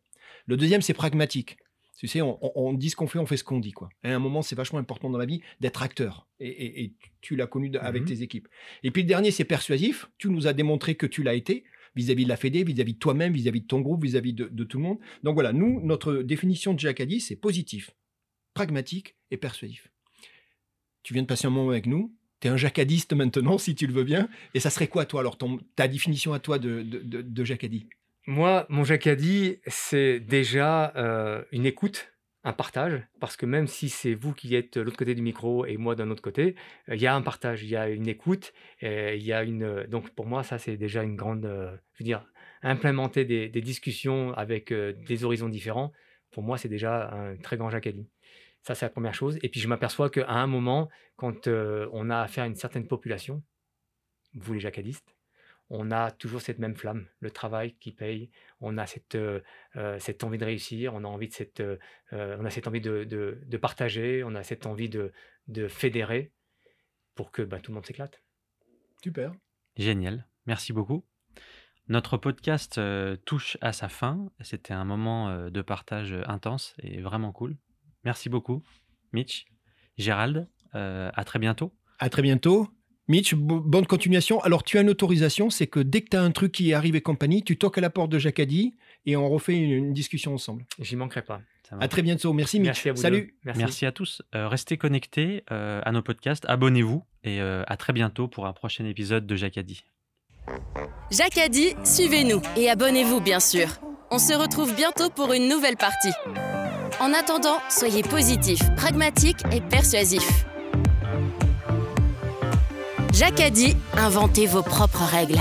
Le deuxième, c'est pragmatique. Tu sais, on, on- on dit ce qu'on fait, on fait ce qu'on dit. Quoi. Et à un moment, c'est vachement important dans la vie d'être acteur. Et, et- et tu l'as connu avec Mhm. tes équipes. Et puis le dernier, c'est persuasif. Tu nous as démontré que tu l'as été vis-à-vis de la Fédé, vis-à-vis de toi-même, vis-à-vis de ton groupe, vis-à-vis de, de tout le monde. Donc voilà, nous, notre définition de Jacadi, c'est positif, pragmatique et persuasif. Tu viens de passer un moment avec nous. Tu es un jacadiste maintenant, si tu le veux bien. Et ça serait quoi, toi, alors, ta définition à toi de, de, de, de Jacadi Moi, mon Jacadi, c'est déjà euh, une écoute, un partage, parce que même si c'est vous qui êtes de l'autre côté du micro et moi d'un autre côté, euh, il y a un partage, il y a une écoute, il y a une. euh, Donc pour moi, ça c'est déjà une grande, je veux dire, implémenter des, des discussions avec des horizons différents. Pour moi, c'est déjà un très grand Jacadi. Ça, c'est la première chose. Et puis, je m'aperçois qu'à un moment, quand euh, on a affaire à une certaine population, vous les jacadistes, on a toujours cette même flamme, le travail qui paye, on a cette, euh, euh, cette envie de réussir, on a envie de cette, euh, on a cette envie de, de- de partager, on a cette envie de, de fédérer pour que bah, tout le monde s'éclate. Super. Génial, merci beaucoup. Notre podcast euh, touche à sa fin. C'était un moment euh, de partage intense et vraiment cool. Merci beaucoup, Mitch, Gérald. euh, à très bientôt. À très bientôt. Mitch, bo- bonne continuation. Alors, tu as une autorisation, c'est que dès que tu as un truc qui arrive et compagnie, tu toques à la porte de Jacadi et on refait une, une discussion ensemble. J'y manquerai pas. À très bientôt. Merci, Mitch. Merci à vous. Salut. Merci. Merci à tous. Euh, restez connectés euh, à nos podcasts, abonnez-vous et euh, à très bientôt pour un prochain épisode de Jacadi. Dit, suivez-nous et abonnez-vous bien sûr. On se retrouve bientôt pour une nouvelle partie. En attendant, soyez positifs, pragmatiques et persuasifs. Jacques inventez vos propres règles.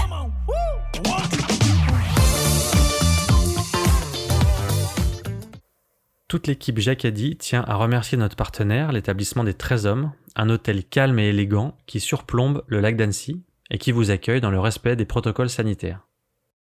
Toute l'équipe Jacadi tient à remercier notre partenaire, l'établissement des 13 hommes, un hôtel calme et élégant qui surplombe le lac d'Annecy et qui vous accueille dans le respect des protocoles sanitaires.